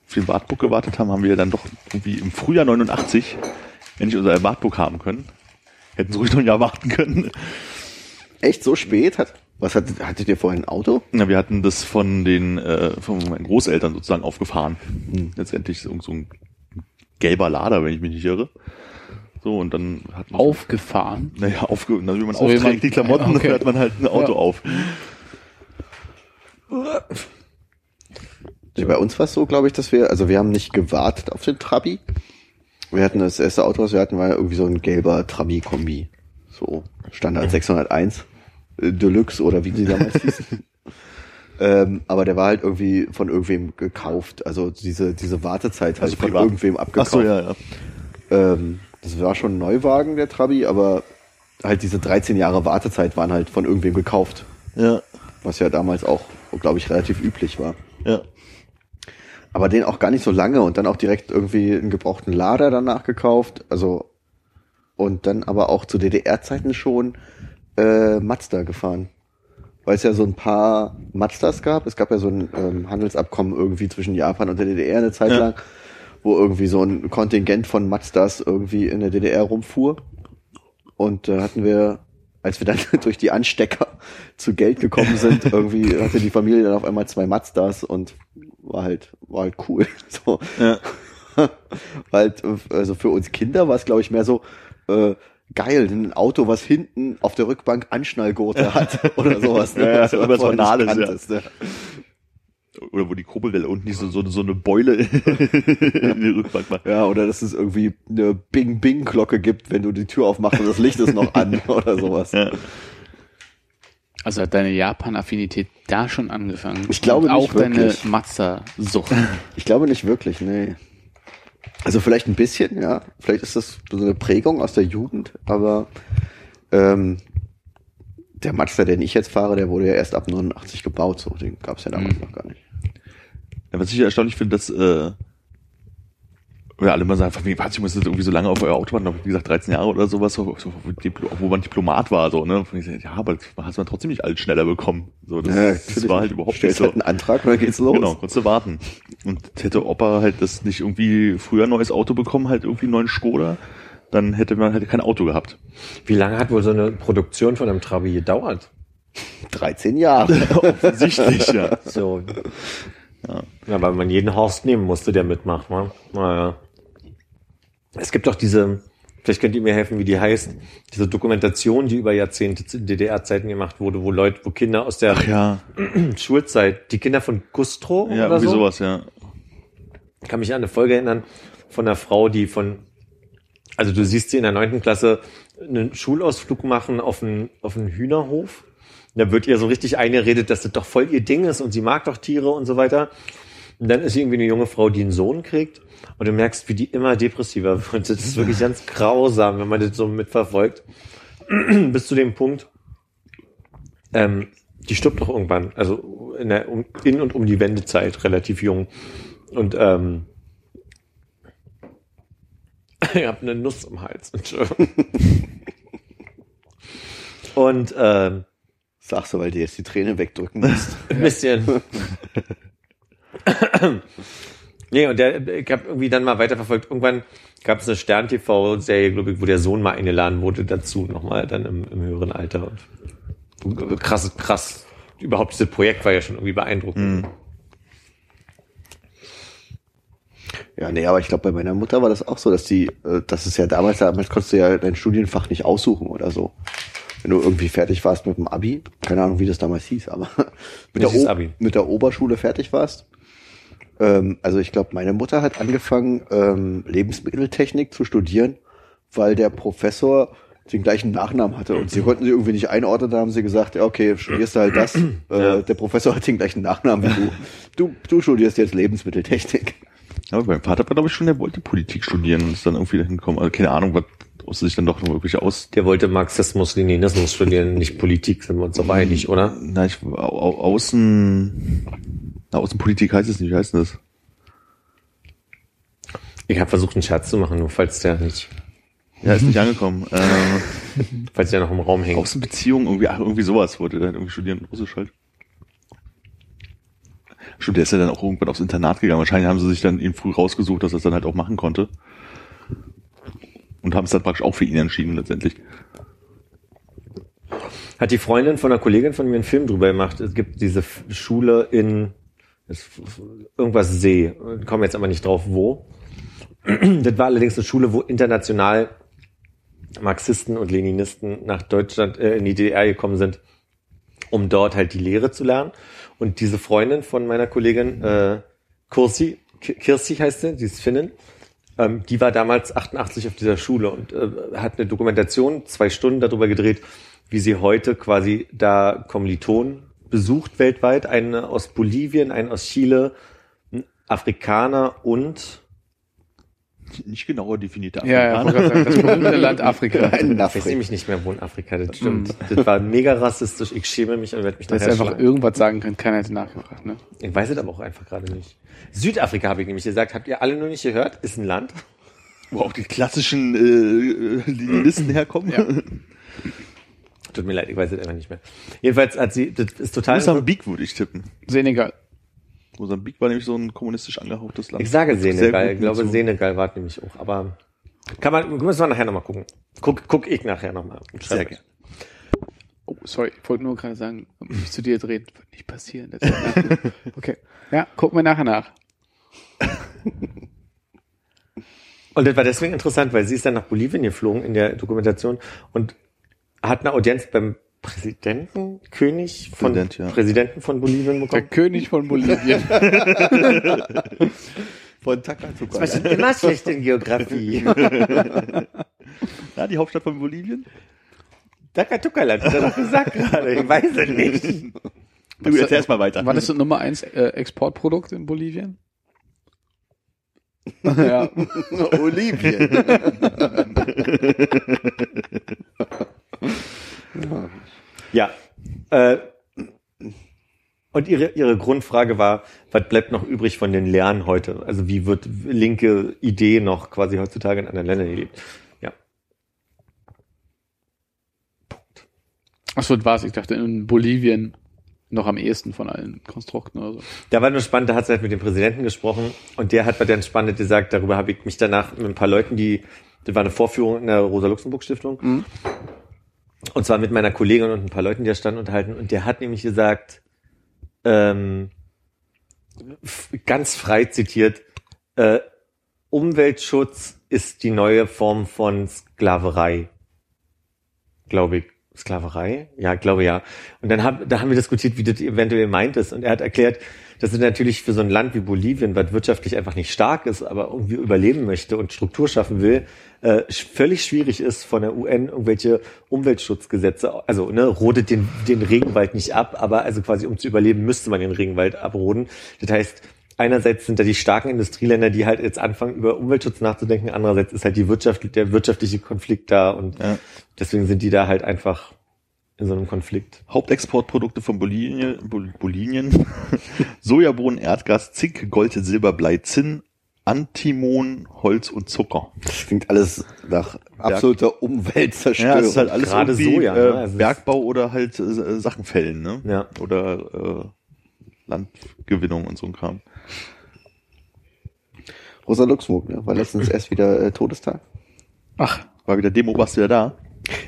auf den Wartburg gewartet haben, haben wir dann doch irgendwie im Frühjahr 89 endlich unser Wartburg haben können. Hätten so ruhig noch ein Jahr warten können. Echt so spät? Hat, was hattet, hattet ihr vorhin ein Auto? Ja, wir hatten das von den, äh, von meinen Großeltern sozusagen aufgefahren. Letztendlich so, so ein gelber Lader, wenn ich mich nicht irre. So, und dann hat man, Aufgefahren. naja, aufge, also wie man So wie aufträgt, man- die Klamotten, okay. dann hört man halt ein Auto Ja. auf. Ja. Bei uns war es so, glaube ich, dass wir, also wir haben nicht gewartet auf den Trabi. Wir hatten das erste Auto, was wir hatten, war irgendwie so ein gelber Trabi-Kombi. So Standard 601 äh, Deluxe oder wie sie damals hießen. ähm, aber der war halt irgendwie von irgendwem gekauft. Also diese, diese Wartezeit halt Also von privat. irgendwem Ach abgekauft. so, ja, ja. Ähm, das war schon ein Neuwagen, der Trabi, aber halt diese 13 Jahre Wartezeit waren halt von irgendwem gekauft. Ja, Was ja damals auch, glaube ich, relativ üblich war. ja. Aber den auch gar nicht so lange und dann auch direkt irgendwie einen gebrauchten Lader danach gekauft. Also und dann aber auch zu DDR-Zeiten schon äh, Mazda gefahren. Weil es ja so ein paar Mazdas gab. Es gab ja so ein ähm, Handelsabkommen irgendwie zwischen Japan und der DDR eine Zeit Ja. lang, wo irgendwie so ein Kontingent von Mazdas irgendwie in der DDR rumfuhr. Und äh, hatten wir, als wir dann durch die Anstecker zu Geld gekommen sind, irgendwie hatte die Familie dann auf einmal zwei Mazdas und war halt, war halt cool. So. Ja. halt, also für uns Kinder war es, glaube ich, mehr so, äh, geil, ein Auto, was hinten auf der Rückbank Anschnallgurte hat oder sowas. Ne? Ja, ja, was du nicht Banales, ja. ne? Oder wo die Kurbelwelle unten nicht so, so, so eine Beule in die Rückbank macht. Ja, oder dass es irgendwie eine Bing-Bing-Glocke gibt, wenn du die Tür aufmachst und das Licht ist noch an oder sowas. Ja. Also hat deine Japan-Affinität da schon angefangen. Ich glaube Und auch nicht wirklich. deine Mazda-Sucht. Ich glaube nicht wirklich, nee. Also vielleicht ein bisschen, ja. Vielleicht ist das so eine Prägung aus der Jugend, aber ähm, der Mazda, den ich jetzt fahre, der wurde ja erst ab 89 gebaut, so den gab es ja damals Mhm. noch gar nicht. Ja, was ich ja erstaunlich finde, dass äh, oder alle mal sagen, von wegen, was, ich muss irgendwie so lange auf eurer Autobahn, noch, wie gesagt, 13 Jahre oder sowas, so, so, wo man Diplomat war, so, ne? Und ich sag, ja, aber das hast man trotzdem nicht alles schneller bekommen. So, das, Ja, das war halt überhaupt nicht Stellst so. halt einen Antrag dann geht's los. Genau, konntest du warten. Und hätte Opa halt das nicht irgendwie früher ein neues Auto bekommen, halt irgendwie einen neuen Skoda, dann hätte man halt kein Auto gehabt. Wie lange hat wohl so eine Produktion von einem Trabi gedauert? 13 Jahre. Offensichtlich, ja. So. Ja. weil man jeden Horst nehmen musste, der mitmacht, ne? Naja. Es gibt doch diese, vielleicht könnt ihr mir helfen, wie die heißt, diese Dokumentation, die über Jahrzehnte zu DDR-Zeiten gemacht wurde, wo Leute, wo Kinder aus der ja, Schulzeit, die Kinder von Gustro ja, oder irgendwie so, sowas, ja. Ich kann mich an eine Folge erinnern von einer Frau, die von, also du siehst sie in der neunten Klasse einen Schulausflug machen auf einen, auf einen Hühnerhof. Und da wird ihr so richtig eingeredet, dass das doch voll ihr Ding ist und sie mag doch Tiere und so weiter. Und dann ist sie irgendwie eine junge Frau, die einen Sohn kriegt. Und du merkst, wie die immer depressiver wird. Das ist wirklich ganz grausam, wenn man das so mitverfolgt. Bis zu dem Punkt, ähm, die stirbt doch irgendwann. Also in, der, um, in und um die Wendezeit, relativ jung. Und ähm, ich habe eine Nuss im Hals. Entschuldigung. Und ähm, Sagst du, weil dir jetzt die Träne wegdrücken musst. ein bisschen. nee, und der, ich habe irgendwie dann mal weiterverfolgt. Irgendwann gab es eine Stern-TV-Serie, glaube ich, wo der Sohn mal eingeladen wurde dazu, nochmal dann im, im höheren Alter. Und krass, krass. Überhaupt dieses Projekt war ja schon irgendwie beeindruckend. Ja, nee, aber ich glaube, bei meiner Mutter war das auch so, dass die, äh, das ist ja damals, damals konntest du ja dein Studienfach nicht aussuchen oder so. Wenn du irgendwie fertig warst mit dem Abi, keine Ahnung, wie das damals hieß, aber mit, der, Abi? mit der Oberschule fertig warst. Ähm, also ich glaube, meine Mutter hat angefangen, ähm, Lebensmitteltechnik zu studieren, weil der Professor den gleichen Nachnamen hatte und sie konnten sie irgendwie nicht einordnen, da haben sie gesagt, ja, okay, studierst du halt das. Äh, der Professor hat den gleichen Nachnamen wie du. Du, du studierst jetzt Lebensmitteltechnik. Aber mein Vater war, glaube ich, schon, der wollte Politik studieren und ist dann irgendwie dahin gekommen. Also keine Ahnung, was aus sich dann doch noch wirklich aus. Der wollte Marxismus, Leninismus studieren, nicht Politik, sind wir uns aber einig, oder? Na, ich au, au, außen. Na, Außenpolitik heißt es nicht, wie heißt denn das? Ich habe versucht, einen Scherz zu machen, nur falls der nicht, Ja, ist nicht angekommen. Äh, falls der noch im Raum hängt. Außenbeziehung, irgendwie, ach, irgendwie sowas wollte der halt irgendwie studieren, Russisch halt. Stimmt, der ist ja dann auch irgendwann aufs Internat gegangen. Wahrscheinlich haben sie sich dann ihn früh rausgesucht, dass er es dann halt auch machen konnte. Und haben es dann praktisch auch für ihn entschieden letztendlich. Hat die Freundin von einer Kollegin von mir einen Film drüber gemacht. Es gibt diese Schule in irgendwas See. Ich komme jetzt aber nicht drauf, wo. Das war allerdings eine Schule, wo international Marxisten und Leninisten nach Deutschland, äh, in die DDR gekommen sind, um dort halt die Lehre zu lernen. Und diese Freundin von meiner Kollegin, äh, Kursi, Ki- Kirsi heißt sie, die ist Finnin, ähm, die war damals 88 auf dieser Schule und äh, hat eine Dokumentation, zwei Stunden darüber gedreht, wie sie heute quasi da Kommilitonen besucht weltweit, eine aus Bolivien, einen aus Chile, ein Afrikaner und Nicht genauer definierte Ja, ja, gerade sagen, das berühmte Land Afrika. Ein ich weiß Nafri. nämlich nicht mehr, wo in Afrika, das stimmt. Das war mega rassistisch, ich schäme mich und werde mich Dass nachher er einfach irgendwas sagen kann, keiner hätte nachgefragt, ne? Ich weiß es aber auch einfach gerade nicht. Südafrika habe ich nämlich gesagt, habt ihr alle nur nicht gehört? Ist ein Land. Wo auch die klassischen äh, Leninisten herkommen. Ja. Tut mir leid, ich weiß es einfach nicht mehr. Jedenfalls hat sie, das ist total. Mosambik würde ich tippen. Senegal. Mosambik war nämlich so ein kommunistisch angehauchtes Land. Ich sage Senegal, ich glaube. Senegal war nämlich auch, aber kann man, müssen wir nachher nochmal gucken. Guck, guck ich nachher nochmal. Sehr gerne. Oh, sorry, ich wollte nur gerade sagen, mich zu dir drehen. Wird nicht passieren. Okay. Ja, gucken wir nachher nach. Und das war deswegen interessant, weil sie ist dann nach Bolivien geflogen in der Dokumentation und hat eine Audienz beim Präsidenten, König von, Präsident, ja. Präsidenten von Bolivien Der bekommen. König von Bolivien. Von Takatuka. Was ist immer schlecht in Geografie? Ja, die Hauptstadt von Bolivien? Dakatukaland, hat er doch gesagt gerade. Ich weiß es nicht. Du erzählst mal weiter. War das das Nummer eins äh, Exportprodukt in Bolivien? ja. Olivien. Ja. Äh, Und ihre, ihre Grundfrage war, was bleibt noch übrig von den Lernen heute? Also wie wird linke Idee noch quasi heutzutage in anderen Ländern gelebt? Ja. Achso, war's. Ich dachte in Bolivien noch am ehesten von allen Konstrukten oder so. Da war nur spannend, da hat sie halt mit dem Präsidenten gesprochen und der hat was ganz Spannendes gesagt, darüber habe ich mich danach mit ein paar Leuten, die, das war eine Vorführung in der Rosa-Luxemburg-Stiftung, und zwar mit meiner Kollegin und ein paar Leuten, die da standen, unterhalten und der hat nämlich gesagt, ähm, ganz frei zitiert, äh, Umweltschutz ist die neue Form von Sklaverei. Glaube ich. Sklaverei? Ja, glaube ja. Und dann haben, da haben wir diskutiert, wie das eventuell meint ist. Und er hat erklärt, dass es natürlich für so ein Land wie Bolivien, was wirtschaftlich einfach nicht stark ist, aber irgendwie überleben möchte und Struktur schaffen will, äh, völlig schwierig ist von der UN irgendwelche Umweltschutzgesetze, also ne, rodet den, den Regenwald nicht ab, aber also quasi um zu überleben, müsste man den Regenwald abroden. Das heißt, einerseits sind da die starken Industrieländer, die halt jetzt anfangen, über Umweltschutz nachzudenken, andererseits ist halt die Wirtschaft, der wirtschaftliche Konflikt da und Ja. deswegen sind die da halt einfach in so einem Konflikt. Hauptexportprodukte von Bolivien, Bol- Bolivien, Sojabohnen, Erdgas, Zink, Gold, Silber, Blei, Zinn, Antimon, Holz und Zucker. Das klingt alles nach absoluter Umweltzerstörung. Ja, es ist halt alles Gerade irgendwie Soja, ne? äh, Also ist- Bergbau oder halt äh, Sachen fällen, ne? Ja. Oder äh, Landgewinnung und so ein Kram. Rosa Luxemburg, ne? War letztens erst wieder äh, Todestag. Ach, War wieder Demo, warst du ja da?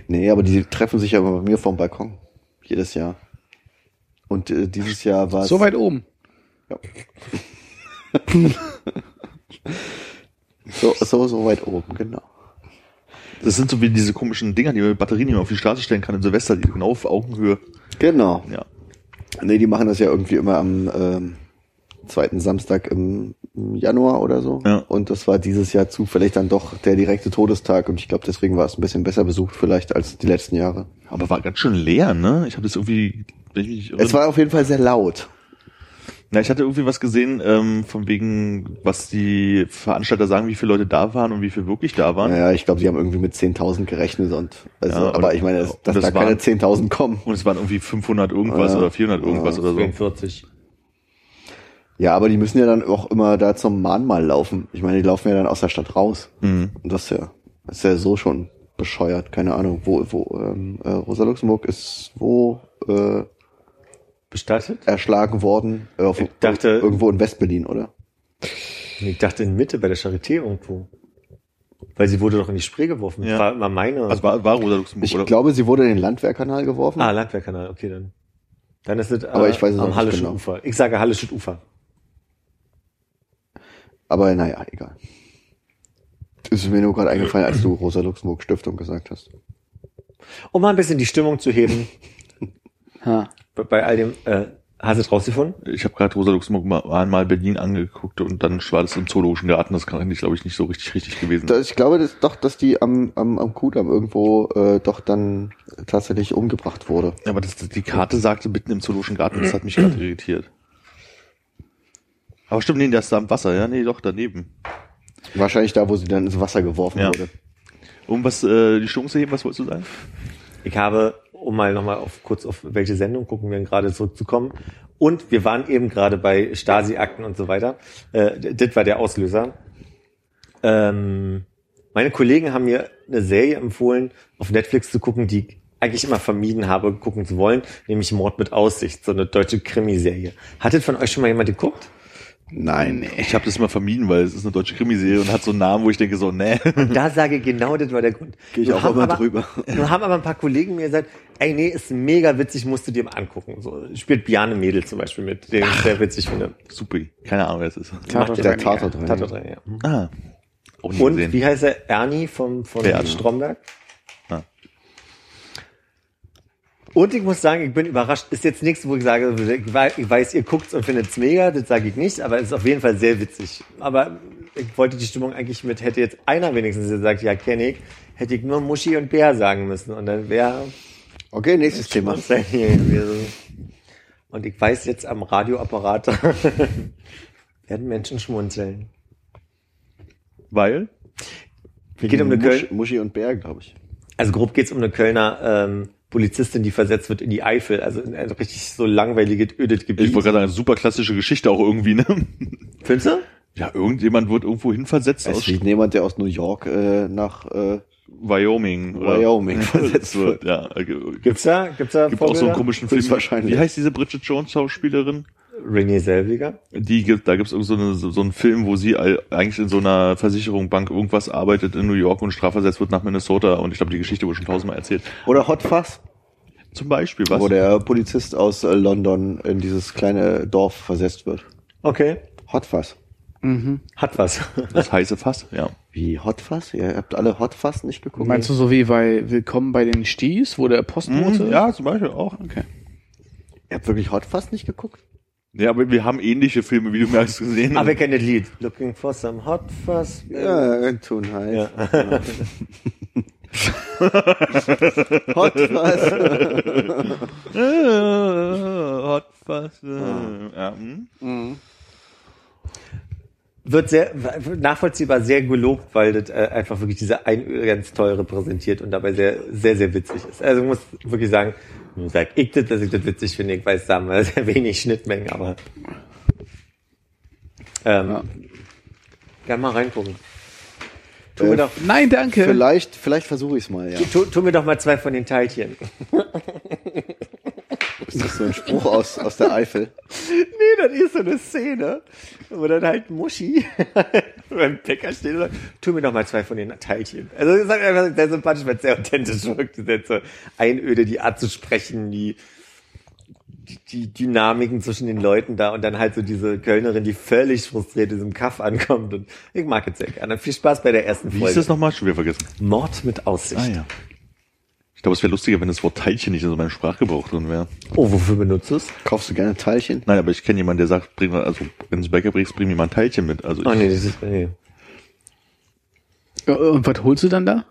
Nee, aber die treffen sich ja immer bei mir vom Balkon. Jedes Jahr. Und äh, dieses Jahr war es. so weit oben. So, so, so weit oben, genau. Das sind so wie diese komischen Dinger, die man mit Batterien immer auf die Straße stellen kann in Silvester, die genau auf Augenhöhe. Genau. Ja. Nee, die machen das ja irgendwie immer am ähm, zweiten Samstag im, Januar oder so. Ja. Und das war dieses Jahr zufällig dann doch der direkte Todestag und ich glaube, deswegen war es ein bisschen besser besucht vielleicht als die letzten Jahre. Aber war ganz schön leer, ne? Ich habe das irgendwie. Es war auf jeden Fall sehr laut. Na, ich hatte irgendwie was gesehen, ähm, von wegen, was die Veranstalter sagen, wie viele Leute da waren und wie viele wirklich da waren. Naja, ich glaube, sie haben irgendwie mit 10.000 gerechnet und also, Ja, aber, ich meine, dass, dass das da keine waren- 10.000 kommen. Und es waren irgendwie 500 irgendwas Ja. oder 400 irgendwas Ja. oder so. 42. Ja, aber die müssen ja dann auch immer da zum Mahnmal laufen. Ich meine, die laufen ja dann aus der Stadt raus. Mhm. Und das ist ja, das ist ja so schon bescheuert. Keine Ahnung, wo, wo ähm, äh, Rosa Luxemburg ist wo äh, Bestattet? erschlagen worden. Äh, auf, Ich dachte- irgendwo in Westberlin, oder? Ich dachte in Mitte bei der Charité irgendwo. Weil sie wurde doch in die Spree geworfen. Ja. War immer meine. Also war, war Rosa Luxemburg, Ich oder? glaube, sie wurde in den Landwehrkanal geworfen. ah, Landwehrkanal, okay dann. Dann ist es äh, Aber ich weiß es am nicht Hallischen genau. Ufer. Ich sage Hallisches Ufer. Aber naja, egal. Ist mir nur gerade eingefallen, als du Rosa Luxemburg Stiftung gesagt hast. Um mal ein bisschen die Stimmung zu heben, Ha. bei- bei all dem, äh, hast du es rausgefunden? Ich habe gerade Rosa Luxemburg mal, mal Berlin angeguckt und dann war das im Zoologischen Garten. Das kann eigentlich, glaube ich, nicht so richtig richtig gewesen. Das, ich glaube das, doch, dass die am, am, am Kudamm irgendwo äh, doch dann tatsächlich umgebracht wurde. Aber das, die Karte sagte mitten im Zoologischen Garten, das hat mich gerade irritiert. Aber stimmt, nee, das ist da am Wasser, ja, nee, doch, daneben. Wahrscheinlich da, wo sie dann ins Wasser geworfen Ja. wurde. Um was, äh, die Stimmung zu heben, was wolltest du sagen? Ich habe, um mal nochmal auf, kurz auf welche Sendung gucken wir gerade zurückzukommen. Und wir waren eben gerade bei Stasi-Akten und so weiter. Äh, das war der Auslöser. Ähm, meine Kollegen haben mir eine Serie empfohlen, auf Netflix zu gucken, die ich eigentlich immer vermieden habe, gucken zu wollen, nämlich Mord mit Aussicht, so eine deutsche Krimiserie. Hattet von euch schon mal jemand geguckt? Nein, nee. Ich habe das immer vermieden, weil es ist eine deutsche Krimiserie und hat so einen Namen, wo ich denke so, nee. Da sage ich genau, das war der Grund. Gehe ich Nun auch immer aber, drüber. Nun haben aber ein paar Kollegen mir gesagt, ey, nee, ist mega witzig, musst du dir mal angucken. So, spielt Biane Mädel zum Beispiel mit, den ich sehr witzig finde. Super, keine Ahnung, wer es ist. Tatort, der Tatort rein. Tatort rein, ja. Ah. Auch nie Und gesehen. wie heißt er? Ernie vom, von? Stromberg. Ah. Und ich muss sagen, ich bin überrascht. Ist jetzt nichts, wo ich sage, ich wei- ich weiß, ihr guckt's und findet's mega, das sage ich nicht, aber es ist auf jeden Fall sehr witzig. Aber ich wollte die Stimmung eigentlich mit, hätte jetzt einer wenigstens gesagt, ja, kenn ich, hätte ich nur Muschi und Bär sagen müssen und dann wäre Okay, nächstes Thema. Und ich weiß jetzt am Radioapparat werden Menschen schmunzeln. Weil? Geht um eine Musch, Köln Muschi und Bär, glaube ich. Also grob geht's um eine Kölner ähm, Polizistin, die versetzt wird in die Eifel, also in ein richtig so langweiliges, ödes Gebiet. Ich wollte gerade sagen, super klassische Geschichte auch irgendwie, ne? Findest du? Ja, irgendjemand wird irgendwo hinversetzt Es ist wie jemand, der aus New York äh, nach äh, Wyoming. oder- Wyoming versetzt wird. Ja, äh, Gibt's da, gibt's da gibt auch so einen komischen Film. Höchstwahrscheinlich. Wie heißt diese Bridget Jones Schauspielerin? Renée Selviger. Die gibt, da gibt's irgend so, eine, so, einen Film, wo sie all- eigentlich in so einer Versicherung, Bank irgendwas arbeitet in New York und strafversetzt wird nach Minnesota und ich glaube, die Geschichte wurde schon tausendmal erzählt. oder Hot Fuzz, Zum Beispiel, was? wo der Polizist aus äh, London in dieses kleine Dorf versetzt wird. Okay. Hot Fuzz. Hat was. das heiße Fass, ja. Wie Hot Fuzz? Ihr habt alle Hot Fuzz nicht geguckt? Meinst du so wie bei Willkommen bei den Sties, wo der Postbote? Mhm, ja, zum Beispiel auch. Okay. Ihr habt wirklich Hot Fuzz nicht geguckt? Ja, aber wir haben ähnliche Filme, wie du merkst, gesehen. Aber wir kennen das Lied. Looking for some hot fuzz. Ja, tun halt. Ja. Hot Fuzz. Äh, Hot Fass. äh, Ja, hm? Wird sehr nachvollziehbar sehr gelobt, weil das äh, einfach wirklich diese Einöde ganz toll repräsentiert und dabei sehr, sehr, sehr witzig ist. Also ich muss wirklich sagen, sag ich das, dass ich das witzig finde, ich weiß, da haben wir sehr wenig Schnittmengen, aber ähm, Ja. gerne mal reingucken. Tu, Äh, mir doch, Nein, danke. Vielleicht, vielleicht versuche ich es mal, ja. tu, tu mir doch mal zwei von den Teilchen. Ist das so ein Spruch aus, aus der Eifel? Nee, das ist so eine Szene, wo dann halt Muschi beim Bäcker steht und sagt, tu mir doch mal zwei von den Teilchen. Also das ist halt einfach sehr sympathisch, weil es sehr authentisch wirkt. Die Sätze Einöde, die Art zu sprechen, die, die, die Dynamiken zwischen den Leuten da und dann halt so diese Kölnerin, die völlig frustriert in diesem Kaff ankommt. Und ich mag es sehr gerne. Viel Spaß bei der ersten Wie ist Folge. das nochmal? Schon wieder vergessen. Mord mit Aussicht. Ah ja. Ich glaube, es wäre lustiger, wenn das Wort Teilchen nicht in so meinem Sprachgebrauch drin wäre. Oh, wofür benutzt du es? Kaufst du gerne Teilchen? Nein, aber ich kenne jemanden, der sagt, bring mal, also wenn du Bäcker bringst, bring mir mal ein Teilchen mit. Also ich, Oh nee, das ist, nee. Ja, Und was holst du dann da?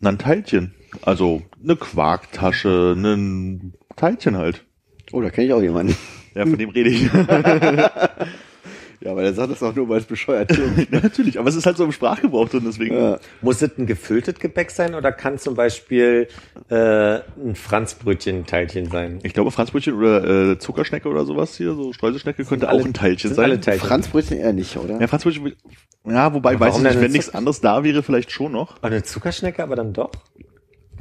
Na, ein Teilchen. Also eine Quarktasche, ein Teilchen halt. Oh, da kenne ich auch jemanden. Ja, von dem rede ich. Ja, aber der sagt das auch nur, weil es bescheuert klingt. ja, natürlich, aber es ist halt so im Sprachgebrauch drin, deswegen. Ja. Muss es ein gefülltes Gebäck sein oder kann zum Beispiel äh, ein Franzbrötchen-Teilchen sein? Ich glaube, Franzbrötchen oder äh, Zuckerschnecke oder sowas hier, so Streuselschnecke könnte alle- auch ein Teilchen sind sein. alle Teilchen. Franzbrötchen eher nicht, oder? Ja, Franzbrötchen, ja, wobei, weiß ich nicht, wenn nichts anderes da wäre, vielleicht schon noch. Eine Zuckerschnecke, aber dann doch?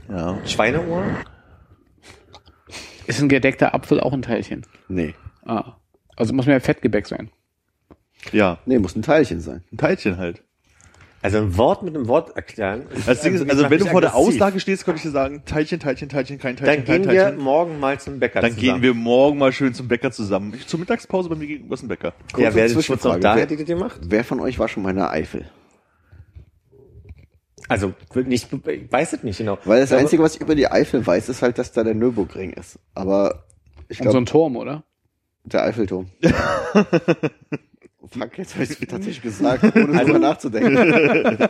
Ja. Schweineohr? Ist ein gedeckter Apfel auch ein Teilchen? Nee. Ah. Also muss mir ja Fettgebäck sein. Ja, Nee, muss ein Teilchen sein. ein Teilchen halt. Also ein Wort mit einem Wort erklären. ist- Das Ding ist, das also macht wenn du vor der aggressiv. Auslage stehst, könnte ich dir sagen, Teilchen, Teilchen, Teilchen, kein Teilchen, Dann kein gehen wir Teilchen. morgen mal zum Bäcker Dann zusammen. gehen wir morgen mal schön zum Bäcker zusammen. Ich, zur Mittagspause bei mir gegenüber ist ein Bäcker. Ja, Kurze wer ist Zwischenfrage. da, Wer- hätte ich gemacht? Wer von euch war schon mal in der Eifel? Also nicht, ich weiß es nicht genau. Weil das Einzige, was ich über die Eifel weiß, ist halt, dass da der Nürburgring ist. Aber ich Und so glaube, ein Turm, oder? der Eiffelturm. Fuck, jetzt habe ich es tatsächlich gesagt, ohne Also- nachzudenken.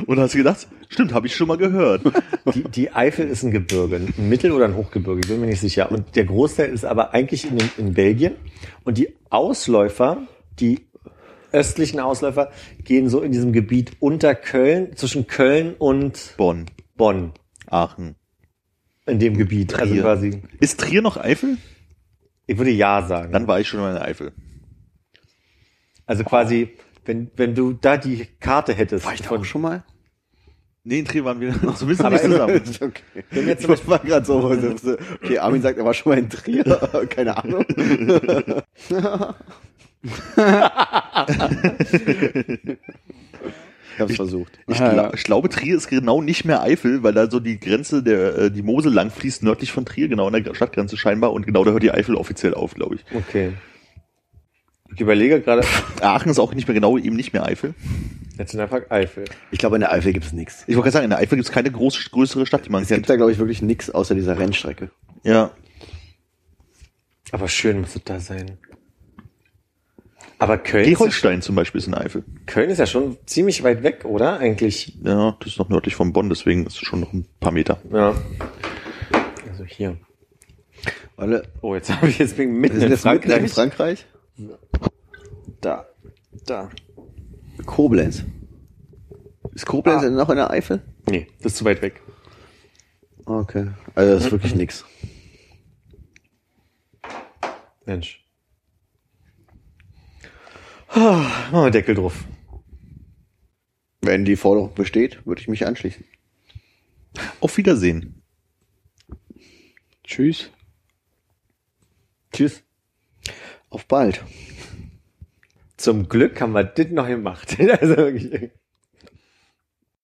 Und hast du gedacht, stimmt, habe ich schon mal gehört. Die, die Eifel ist ein Gebirge, ein Mittel- oder ein Hochgebirge, ich bin mir nicht sicher. Und der Großteil ist aber eigentlich in, in Belgien. Und die Ausläufer, die östlichen Ausläufer, gehen so in diesem Gebiet unter Köln, zwischen Köln und Bonn, Bonn. Aachen. In dem Gebiet. Also Trier. quasi, Ist Trier noch Eifel? ich würde ja sagen. Dann war ich schon mal in der Eifel. Also quasi, wenn, wenn du da die Karte hättest. War ich da von- auch schon mal? Nee, in Trier waren wir zumindest Aber nicht zusammen. okay. Wenn zum Ich war gerade so, so, okay, Armin sagt, er war schon mal in Trier, keine Ahnung. ich hab's versucht. Ich, Ah, ja. ich glaube, Trier ist genau nicht mehr Eifel, weil da so die Grenze der äh, die Mosel lang fließt nördlich von Trier, genau an der Stadtgrenze scheinbar und genau da hört die Eifel offiziell auf, glaube ich. Okay. Ich überlege gerade, Aachen ist auch nicht mehr genau eben nicht mehr Eifel. Nationalpark Eifel. Ich glaube, in der Eifel gibt es nichts. Ich wollte gerade sagen, in der Eifel gibt es keine große, größere Stadt, die man Es gibt kennt. da, glaube ich, wirklich nichts außer dieser Rennstrecke. Ja. Aber schön muss es da sein. Aber Köln Die ist, ja, Holstein zum Beispiel ist in der Eifel. Köln ist ja schon ziemlich weit weg, oder? Eigentlich. Ja, das ist noch nördlich von Bonn, deswegen ist es schon noch ein paar Meter. Ja. Also hier. Warte, Oh, jetzt habe ich jetzt mitten sind in jetzt mitten in Frankreich. Frankreich. Da, da. Koblenz. Ist Koblenz Ah. noch in der Eifel? Nee, das ist zu weit weg. Okay. Also das ist wirklich nix. Mensch. Ah, Machen wir Deckel drauf. Wenn die Forderung besteht, würde ich mich anschließen. Auf Wiedersehen. Tschüss. Tschüss. Auf bald. Zum Glück haben wir das noch gemacht. Also wirklich.